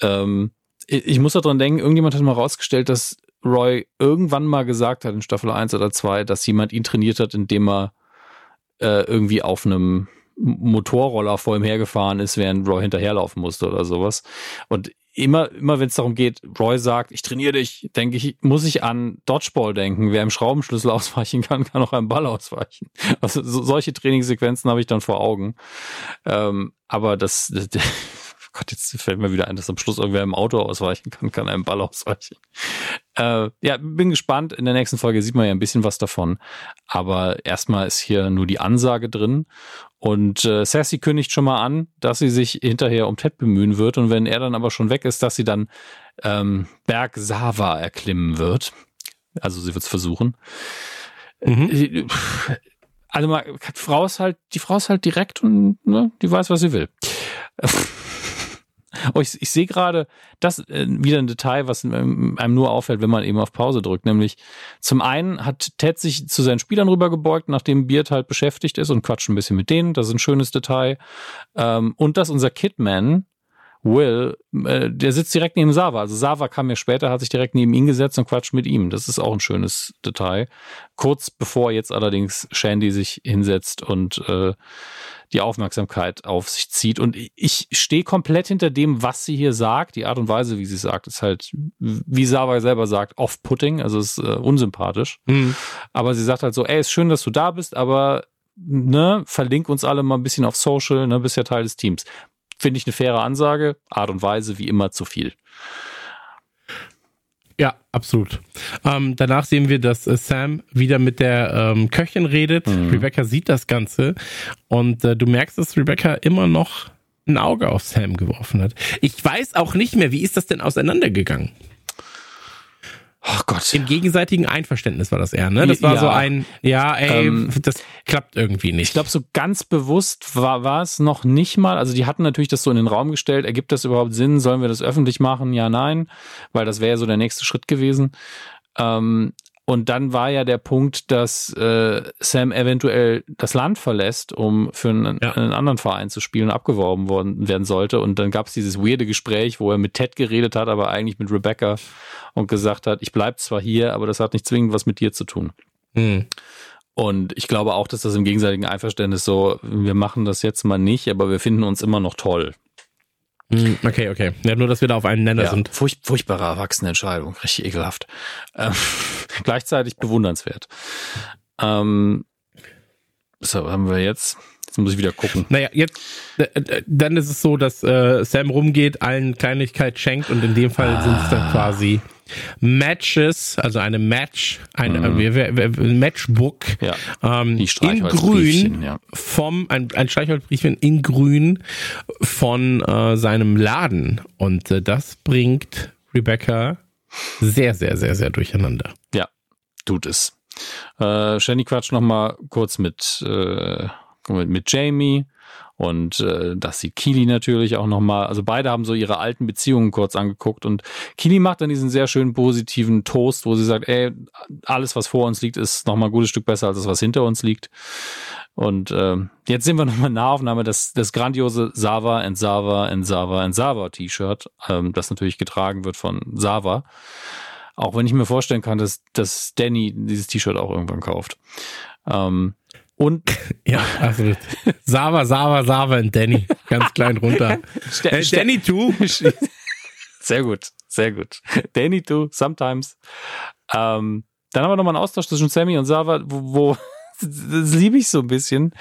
Ähm, ich muss daran denken, irgendjemand hat mal rausgestellt, dass Roy irgendwann mal gesagt hat in Staffel 1 oder 2, dass jemand ihn trainiert hat, indem er äh, irgendwie auf einem Motorroller vor ihm hergefahren ist, während Roy hinterherlaufen musste oder sowas. Und immer, immer wenn es darum geht, Roy sagt, ich trainiere dich, denke ich, muss ich an Dodgeball denken. Wer im Schraubenschlüssel ausweichen kann, kann auch einem Ball ausweichen. Also so, solche Trainingssequenzen habe ich dann vor Augen. Ähm, aber das, das Gott, jetzt fällt mir wieder ein, dass am Schluss irgendwer im Auto ausweichen kann, kann einem Ball ausweichen. Äh, ja, bin gespannt. In der nächsten Folge sieht man ja ein bisschen was davon. Aber erstmal ist hier nur die Ansage drin. Und äh, Sassy kündigt schon mal an, dass sie sich hinterher um Ted bemühen wird. Und wenn er dann aber schon weg ist, dass sie dann ähm, Berg Sava erklimmen wird. Also sie wird es versuchen. Mhm. Äh, also mal, die Frau ist halt, die Frau ist halt direkt und ne, die weiß, was sie will. Oh, ich, ich sehe gerade, das äh, wieder ein Detail, was einem nur auffällt, wenn man eben auf Pause drückt. Nämlich zum einen hat Ted sich zu seinen Spielern rübergebeugt, nachdem Beard halt beschäftigt ist und quatscht ein bisschen mit denen. Das ist ein schönes Detail. Ähm, und dass unser Kidman, Will, äh, der sitzt direkt neben Sava. Also Sava kam ja später, hat sich direkt neben ihn gesetzt und quatscht mit ihm. Das ist auch ein schönes Detail. Kurz bevor jetzt allerdings Shandy sich hinsetzt und äh, die Aufmerksamkeit auf sich zieht. Und ich stehe komplett hinter dem, was sie hier sagt. Die Art und Weise, wie sie sagt, ist halt, wie Sava selber sagt, off-putting, also ist äh, unsympathisch. Mhm. Aber sie sagt halt so, ey, ist schön, dass du da bist, aber ne, verlink uns alle mal ein bisschen auf Social, ne, bist ja Teil des Teams. Finde ich eine faire Ansage, Art und Weise wie immer zu viel. Ja, absolut. Ähm, danach sehen wir, dass äh, Sam wieder mit der ähm, Köchin redet. Mhm. Rebecca sieht das Ganze und äh, du merkst, dass Rebecca immer noch ein Auge auf Sam geworfen hat. Ich weiß auch nicht mehr, wie ist das denn auseinandergegangen? Oh Gott. Im gegenseitigen Einverständnis war das eher, ne? Das war Ja. so ein, ja, ey, Ähm, das klappt irgendwie nicht. Ich glaube, so ganz bewusst war, war es noch nicht mal. Also die hatten natürlich das so in den Raum gestellt. Ergibt das überhaupt Sinn? Sollen wir das öffentlich machen? Ja, nein. Weil das wäre ja so der nächste Schritt gewesen. Ähm, und dann war ja der Punkt, dass äh, Sam eventuell das Land verlässt, um für einen, Ja. einen anderen Verein zu spielen, abgeworben worden werden sollte. Und dann gab es dieses weirde Gespräch, wo er mit Ted geredet hat, aber eigentlich mit Rebecca und gesagt hat, ich bleib zwar hier, aber das hat nicht zwingend was mit dir zu tun. Hm. Und ich glaube auch, dass das im gegenseitigen Einverständnis so, wir machen das jetzt mal nicht, aber wir finden uns immer noch toll. Hm, Okay, okay. Ja, nur, dass wir da auf einen Nenner Ja, sind. furch furchtbare Erwachsenenentscheidung, richtig ekelhaft. Ähm, gleichzeitig bewundernswert. Ähm, so, haben wir jetzt. Jetzt muss ich wieder gucken. Naja, jetzt, äh, äh, dann ist es so, dass äh, Sam rumgeht, allen Kleinigkeit schenkt und in dem Fall sind es dann quasi Matches, also eine Match, ein wir- Matchbook Ja, ähm, in grün ja. vom, ein, ein Streichholzbriefchen in grün von äh, seinem Laden und äh, das bringt Rebecca sehr, sehr, sehr, sehr durcheinander. Ja, tut es. Äh, Shanny quatscht noch mal kurz mit, äh, mit, mit Jamie und äh, das sieht Kili natürlich auch noch mal. Also beide haben so ihre alten Beziehungen kurz angeguckt und Kili macht dann diesen sehr schönen positiven Toast, wo sie sagt, ey, alles was vor uns liegt, ist noch mal ein gutes Stück besser als das, was hinter uns liegt. Und ähm, jetzt sehen wir nochmal Nahaufnahme das, das grandiose Sava and Sava and Sava and Sava T-Shirt, ähm, das natürlich getragen wird von Sava. Auch wenn ich mir vorstellen kann, dass, dass Danny dieses T-Shirt auch irgendwann kauft. Ähm, und Ja, absolut. Sava, Sava, Sava und Danny. Ganz klein runter. Äh, Ste- Danny too. sehr gut, sehr gut. Danny too, sometimes. Ähm, dann haben wir nochmal einen Austausch zwischen Sammy und Sava, wo, wo das liebe ich so ein bisschen,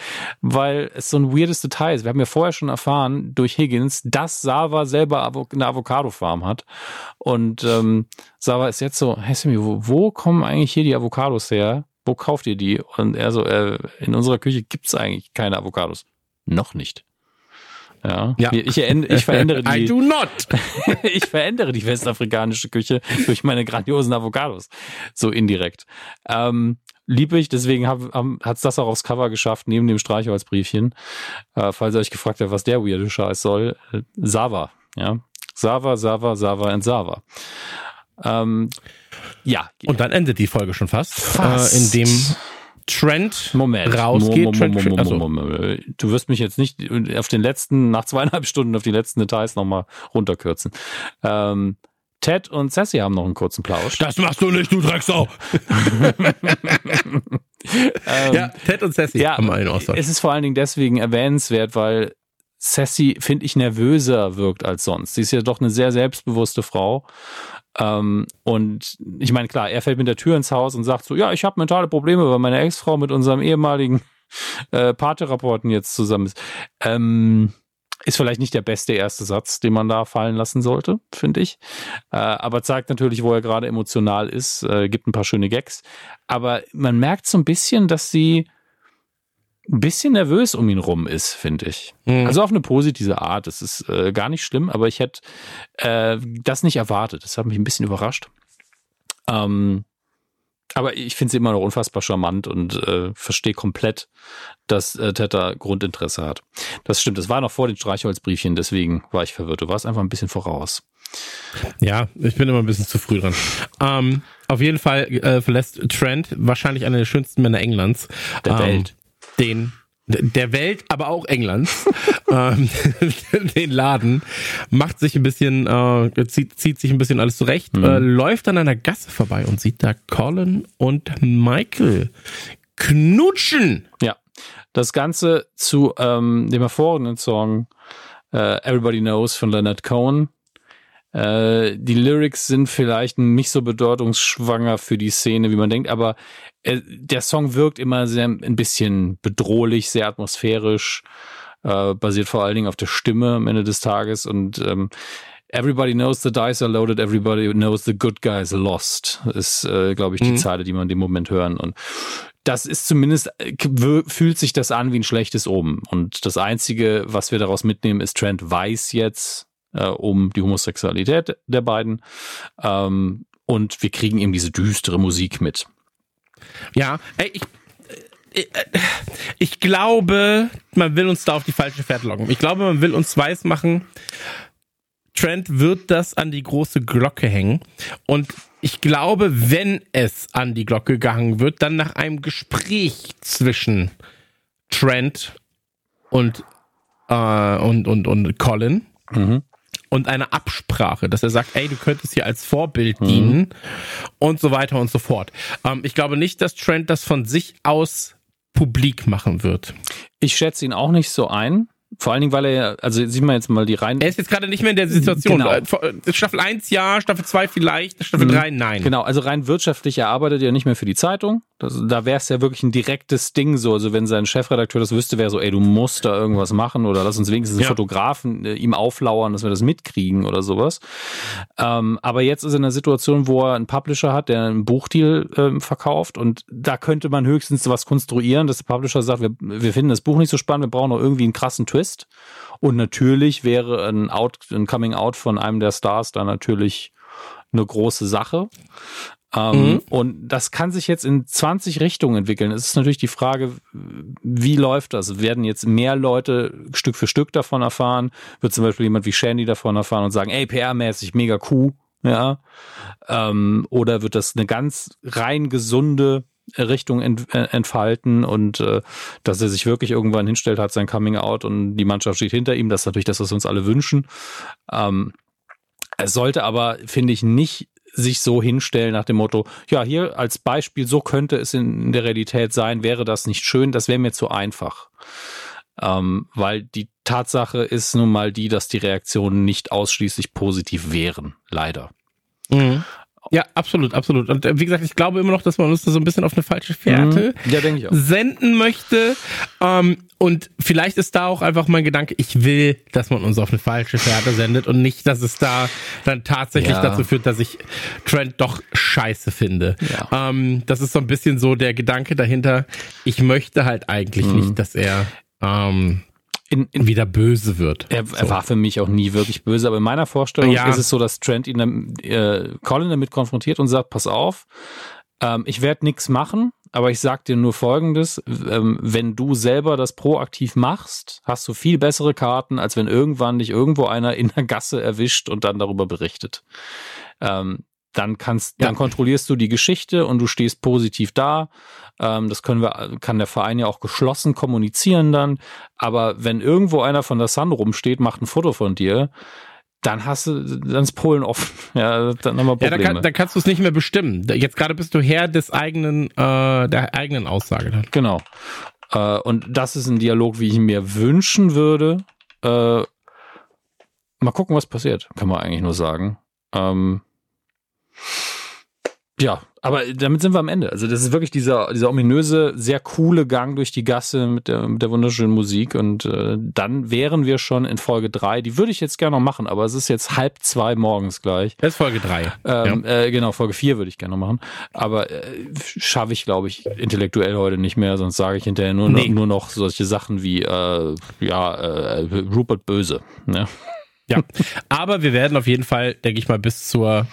weil es so ein weirdes Detail ist. Wir haben ja vorher schon erfahren durch Higgins, dass Sava selber eine Avocado-Farm hat. Und ähm, Sava ist jetzt so, hey Sammy, wo, wo kommen eigentlich hier die Avocados her? Wo kauft ihr die? Und er so, äh, in unserer Küche gibt's eigentlich keine Avocados. Noch nicht. Ja, Ja. ich, ich verändere die I do not. ich verändere die westafrikanische Küche durch meine grandiosen Avocados. So indirekt. Ähm, liebe ich, deswegen hat es das auch aufs Cover geschafft, neben dem Streichholzbriefchen. Äh, falls ihr euch gefragt habt, was der weirde Scheiß soll. Äh, Sava, ja. Sava, Sava, Sava und Sava. Ähm, ja, Und dann endet die Folge schon fast, Fast. Äh, in dem Trent Moment. rausgeht. Mo- mo- Trent, mo- mo- mo- also, Du wirst mich jetzt nicht auf den letzten, nach zweieinhalb Stunden auf die letzten Details nochmal runterkürzen. Ähm, Ted und Sassy haben noch einen kurzen Plausch. das machst du nicht, du Drecksau. Ähm, ja, Ted und Sassy ja, haben einen Austausch. es ist vor allen Dingen deswegen erwähnenswert, weil Sassy, finde ich, nervöser wirkt als sonst. Sie ist ja doch eine sehr selbstbewusste Frau. Ähm, und ich meine, klar, er fällt mit der Tür ins Haus und sagt so, ja, ich habe mentale Probleme, weil meine Ex-Frau mit unserem ehemaligen äh, Paartherapeuten jetzt zusammen ist. Ähm, ist vielleicht nicht der beste erste Satz, den man da fallen lassen sollte, finde ich. Äh, aber zeigt natürlich, wo er gerade emotional ist, äh, gibt ein paar schöne Gags. Aber man merkt so ein bisschen, dass sie ein bisschen nervös um ihn rum ist, finde ich. Mhm. Also auf eine positive Art. Das ist äh, gar nicht schlimm, aber ich hätte äh, das nicht erwartet. Das hat mich ein bisschen überrascht. Ähm, aber ich finde sie immer noch unfassbar charmant und äh, verstehe komplett, dass äh, Teta Grundinteresse hat. Das stimmt, das war noch vor den Streichholzbriefchen, deswegen war ich verwirrt. Du warst einfach ein bisschen voraus. Ja, ich bin immer ein bisschen zu früh dran. Ähm, auf jeden Fall äh, verlässt Trent, wahrscheinlich einer der schönsten Männer Englands. Der ähm, Welt. Den, der Welt, aber auch Englands, ähm, den Laden, macht sich ein bisschen, äh, zieht, zieht sich ein bisschen alles zurecht, äh, läuft an einer Gasse vorbei und sieht da Colin und Michael knutschen. Ja, das Ganze zu ähm, dem hervorragenden Song äh, Everybody Knows von Leonard Cohen. Äh, die Lyrics sind vielleicht nicht so bedeutungsschwanger für die Szene, wie man denkt, aber äh, der Song wirkt immer sehr ein bisschen bedrohlich, sehr atmosphärisch, äh, basiert vor allen Dingen auf der Stimme am Ende des Tages und ähm, Everybody knows the dice are loaded, everybody knows the good guys lost, ist, äh, glaube ich, die Mhm. Zeile, die man in dem Moment hören. Und das ist zumindest, äh, fühlt sich das an wie ein schlechtes Oben. Und das Einzige, was wir daraus mitnehmen, ist, Trent weiß jetzt äh, um die Homosexualität der beiden. Ähm, und wir kriegen eben diese düstere Musik mit. Ja, ey, ich, äh, ich glaube, man will uns da auf die falsche Fährte locken. Ich glaube, man will uns weismachen, Trent wird das an die große Glocke hängen. Und ich glaube, wenn es an die Glocke gehangen wird, dann nach einem Gespräch zwischen Trent und, äh, und, und, und Colin. Mhm. Und eine Absprache, dass er sagt, ey, du könntest hier als Vorbild mhm. dienen und so weiter und so fort. Ähm, ich glaube nicht, dass Trent das von sich aus publik machen wird. Ich schätze ihn auch nicht so ein. Vor allen Dingen, weil er, also sieht man jetzt mal die rein. Er ist jetzt gerade nicht mehr in der Situation. Genau. Äh, äh, Staffel 1 ja, Staffel 2 vielleicht, Staffel mhm. 3 nein. Genau, also rein wirtschaftlich, er arbeitet ja nicht mehr für die Zeitung. Das, da wäre es ja wirklich ein direktes Ding so. Also wenn sein Chefredakteur das wüsste, wäre so, ey, du musst da irgendwas machen oder lass uns wenigstens einen ja. Fotografen äh, ihm auflauern, dass wir das mitkriegen oder sowas. Ähm, aber jetzt ist er in einer Situation, wo er einen Publisher hat, der einen Buchdeal ähm, verkauft und da könnte man höchstens was konstruieren, dass der Publisher sagt, wir, wir finden das Buch nicht so spannend, wir brauchen noch irgendwie einen krassen Twist. Und natürlich wäre ein, Out, ein Coming Out von einem der Stars da natürlich eine große Sache. Ähm, mhm. Und das kann sich jetzt in 20 Richtungen entwickeln. Es ist natürlich die Frage, wie läuft das? Werden jetzt mehr Leute Stück für Stück davon erfahren? Wird zum Beispiel jemand wie Shandy davon erfahren und sagen, ey, PR-mäßig mega cool, ja? Ähm, oder wird das eine ganz rein gesunde Richtung ent, äh, entfalten und äh, dass er sich wirklich irgendwann hinstellt, hat sein Coming Out und die Mannschaft steht hinter ihm. Das ist natürlich das, was wir uns alle wünschen. Ähm, es sollte aber, finde ich, nicht sich so hinstellen nach dem Motto, ja, hier als Beispiel, so könnte es in, der Realität sein, wäre das nicht schön, das wäre mir zu einfach. Ähm, weil die Tatsache ist nun mal die, dass die Reaktionen nicht ausschließlich positiv wären, leider. Mhm. Ja, absolut, absolut. Und äh, wie gesagt, ich glaube immer noch, dass man uns da so ein bisschen auf eine falsche Fährte mhm. ja, senden möchte. Ähm, und vielleicht ist da auch einfach mein Gedanke, ich will, dass man uns auf eine falsche Fährte sendet und nicht, dass es da dann tatsächlich ja. dazu führt, dass ich Trent doch scheiße finde. Ja. Ähm, das ist so ein bisschen so der Gedanke dahinter. Ich möchte halt eigentlich mhm. nicht, dass er ähm, in, in, wieder böse wird. Er, so. er, war für mich auch nie wirklich böse, aber in meiner Vorstellung ja. ist es so, dass Trent ihn äh, Colin damit konfrontiert und sagt, pass auf, ähm, ich werde nichts machen, aber ich sag dir nur Folgendes, ähm, wenn du selber das proaktiv machst, hast du viel bessere Karten, als wenn irgendwann dich irgendwo einer in der Gasse erwischt und dann darüber berichtet. Ähm, dann kannst, ja. dann kontrollierst du die Geschichte und du stehst positiv da. Ähm, das können wir, kann der Verein ja auch geschlossen kommunizieren dann. Aber wenn irgendwo einer von der Sun rumsteht, macht ein Foto von dir, dann hast du, dann ist Polen offen. Ja, dann haben wir Probleme. Ja, dann, kann, dann kannst du es nicht mehr bestimmen. Jetzt gerade bist du Herr des eigenen, äh, der eigenen Aussage. Dann. Genau. Äh, und das ist ein Dialog, wie ich mir wünschen würde. Äh, mal gucken, was passiert, kann man eigentlich nur sagen. Ähm, ja, aber damit sind wir am Ende. Also das ist wirklich dieser, dieser ominöse, sehr coole Gang durch die Gasse mit der, mit der wunderschönen Musik. Und äh, dann wären wir schon in Folge drei. Die würde ich jetzt gerne noch machen, aber es ist jetzt halb zwei morgens gleich. Das ist Folge drei. Ähm, ja. äh, genau, Folge vier würde ich gerne noch machen. Aber äh, schaffe ich, glaube ich, intellektuell heute nicht mehr, sonst sage ich hinterher nur, nee. nur noch solche Sachen wie äh, ja, äh, Rupert Böse. Ne? Ja, aber wir werden auf jeden Fall, denke ich mal, bis zur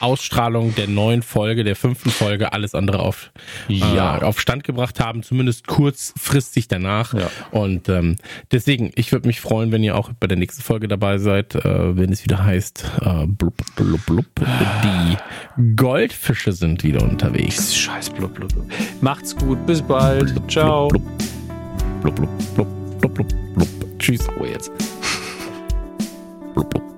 Ausstrahlung der neuen Folge, der fünften Folge, alles andere auf, ja. äh, auf Stand gebracht haben, zumindest kurzfristig danach. Ja. Und ähm, deswegen, ich würde mich freuen, wenn ihr auch bei der nächsten Folge dabei seid, äh, wenn es wieder heißt, äh, blub, blub, blub, die Goldfische sind wieder unterwegs. Scheiß blub, blub, blub. Macht's gut, bis bald. Blub, Ciao. Blub, blub, blub, blub, blub, blub, blub. Tschüss. Oh, jetzt. blub, blub.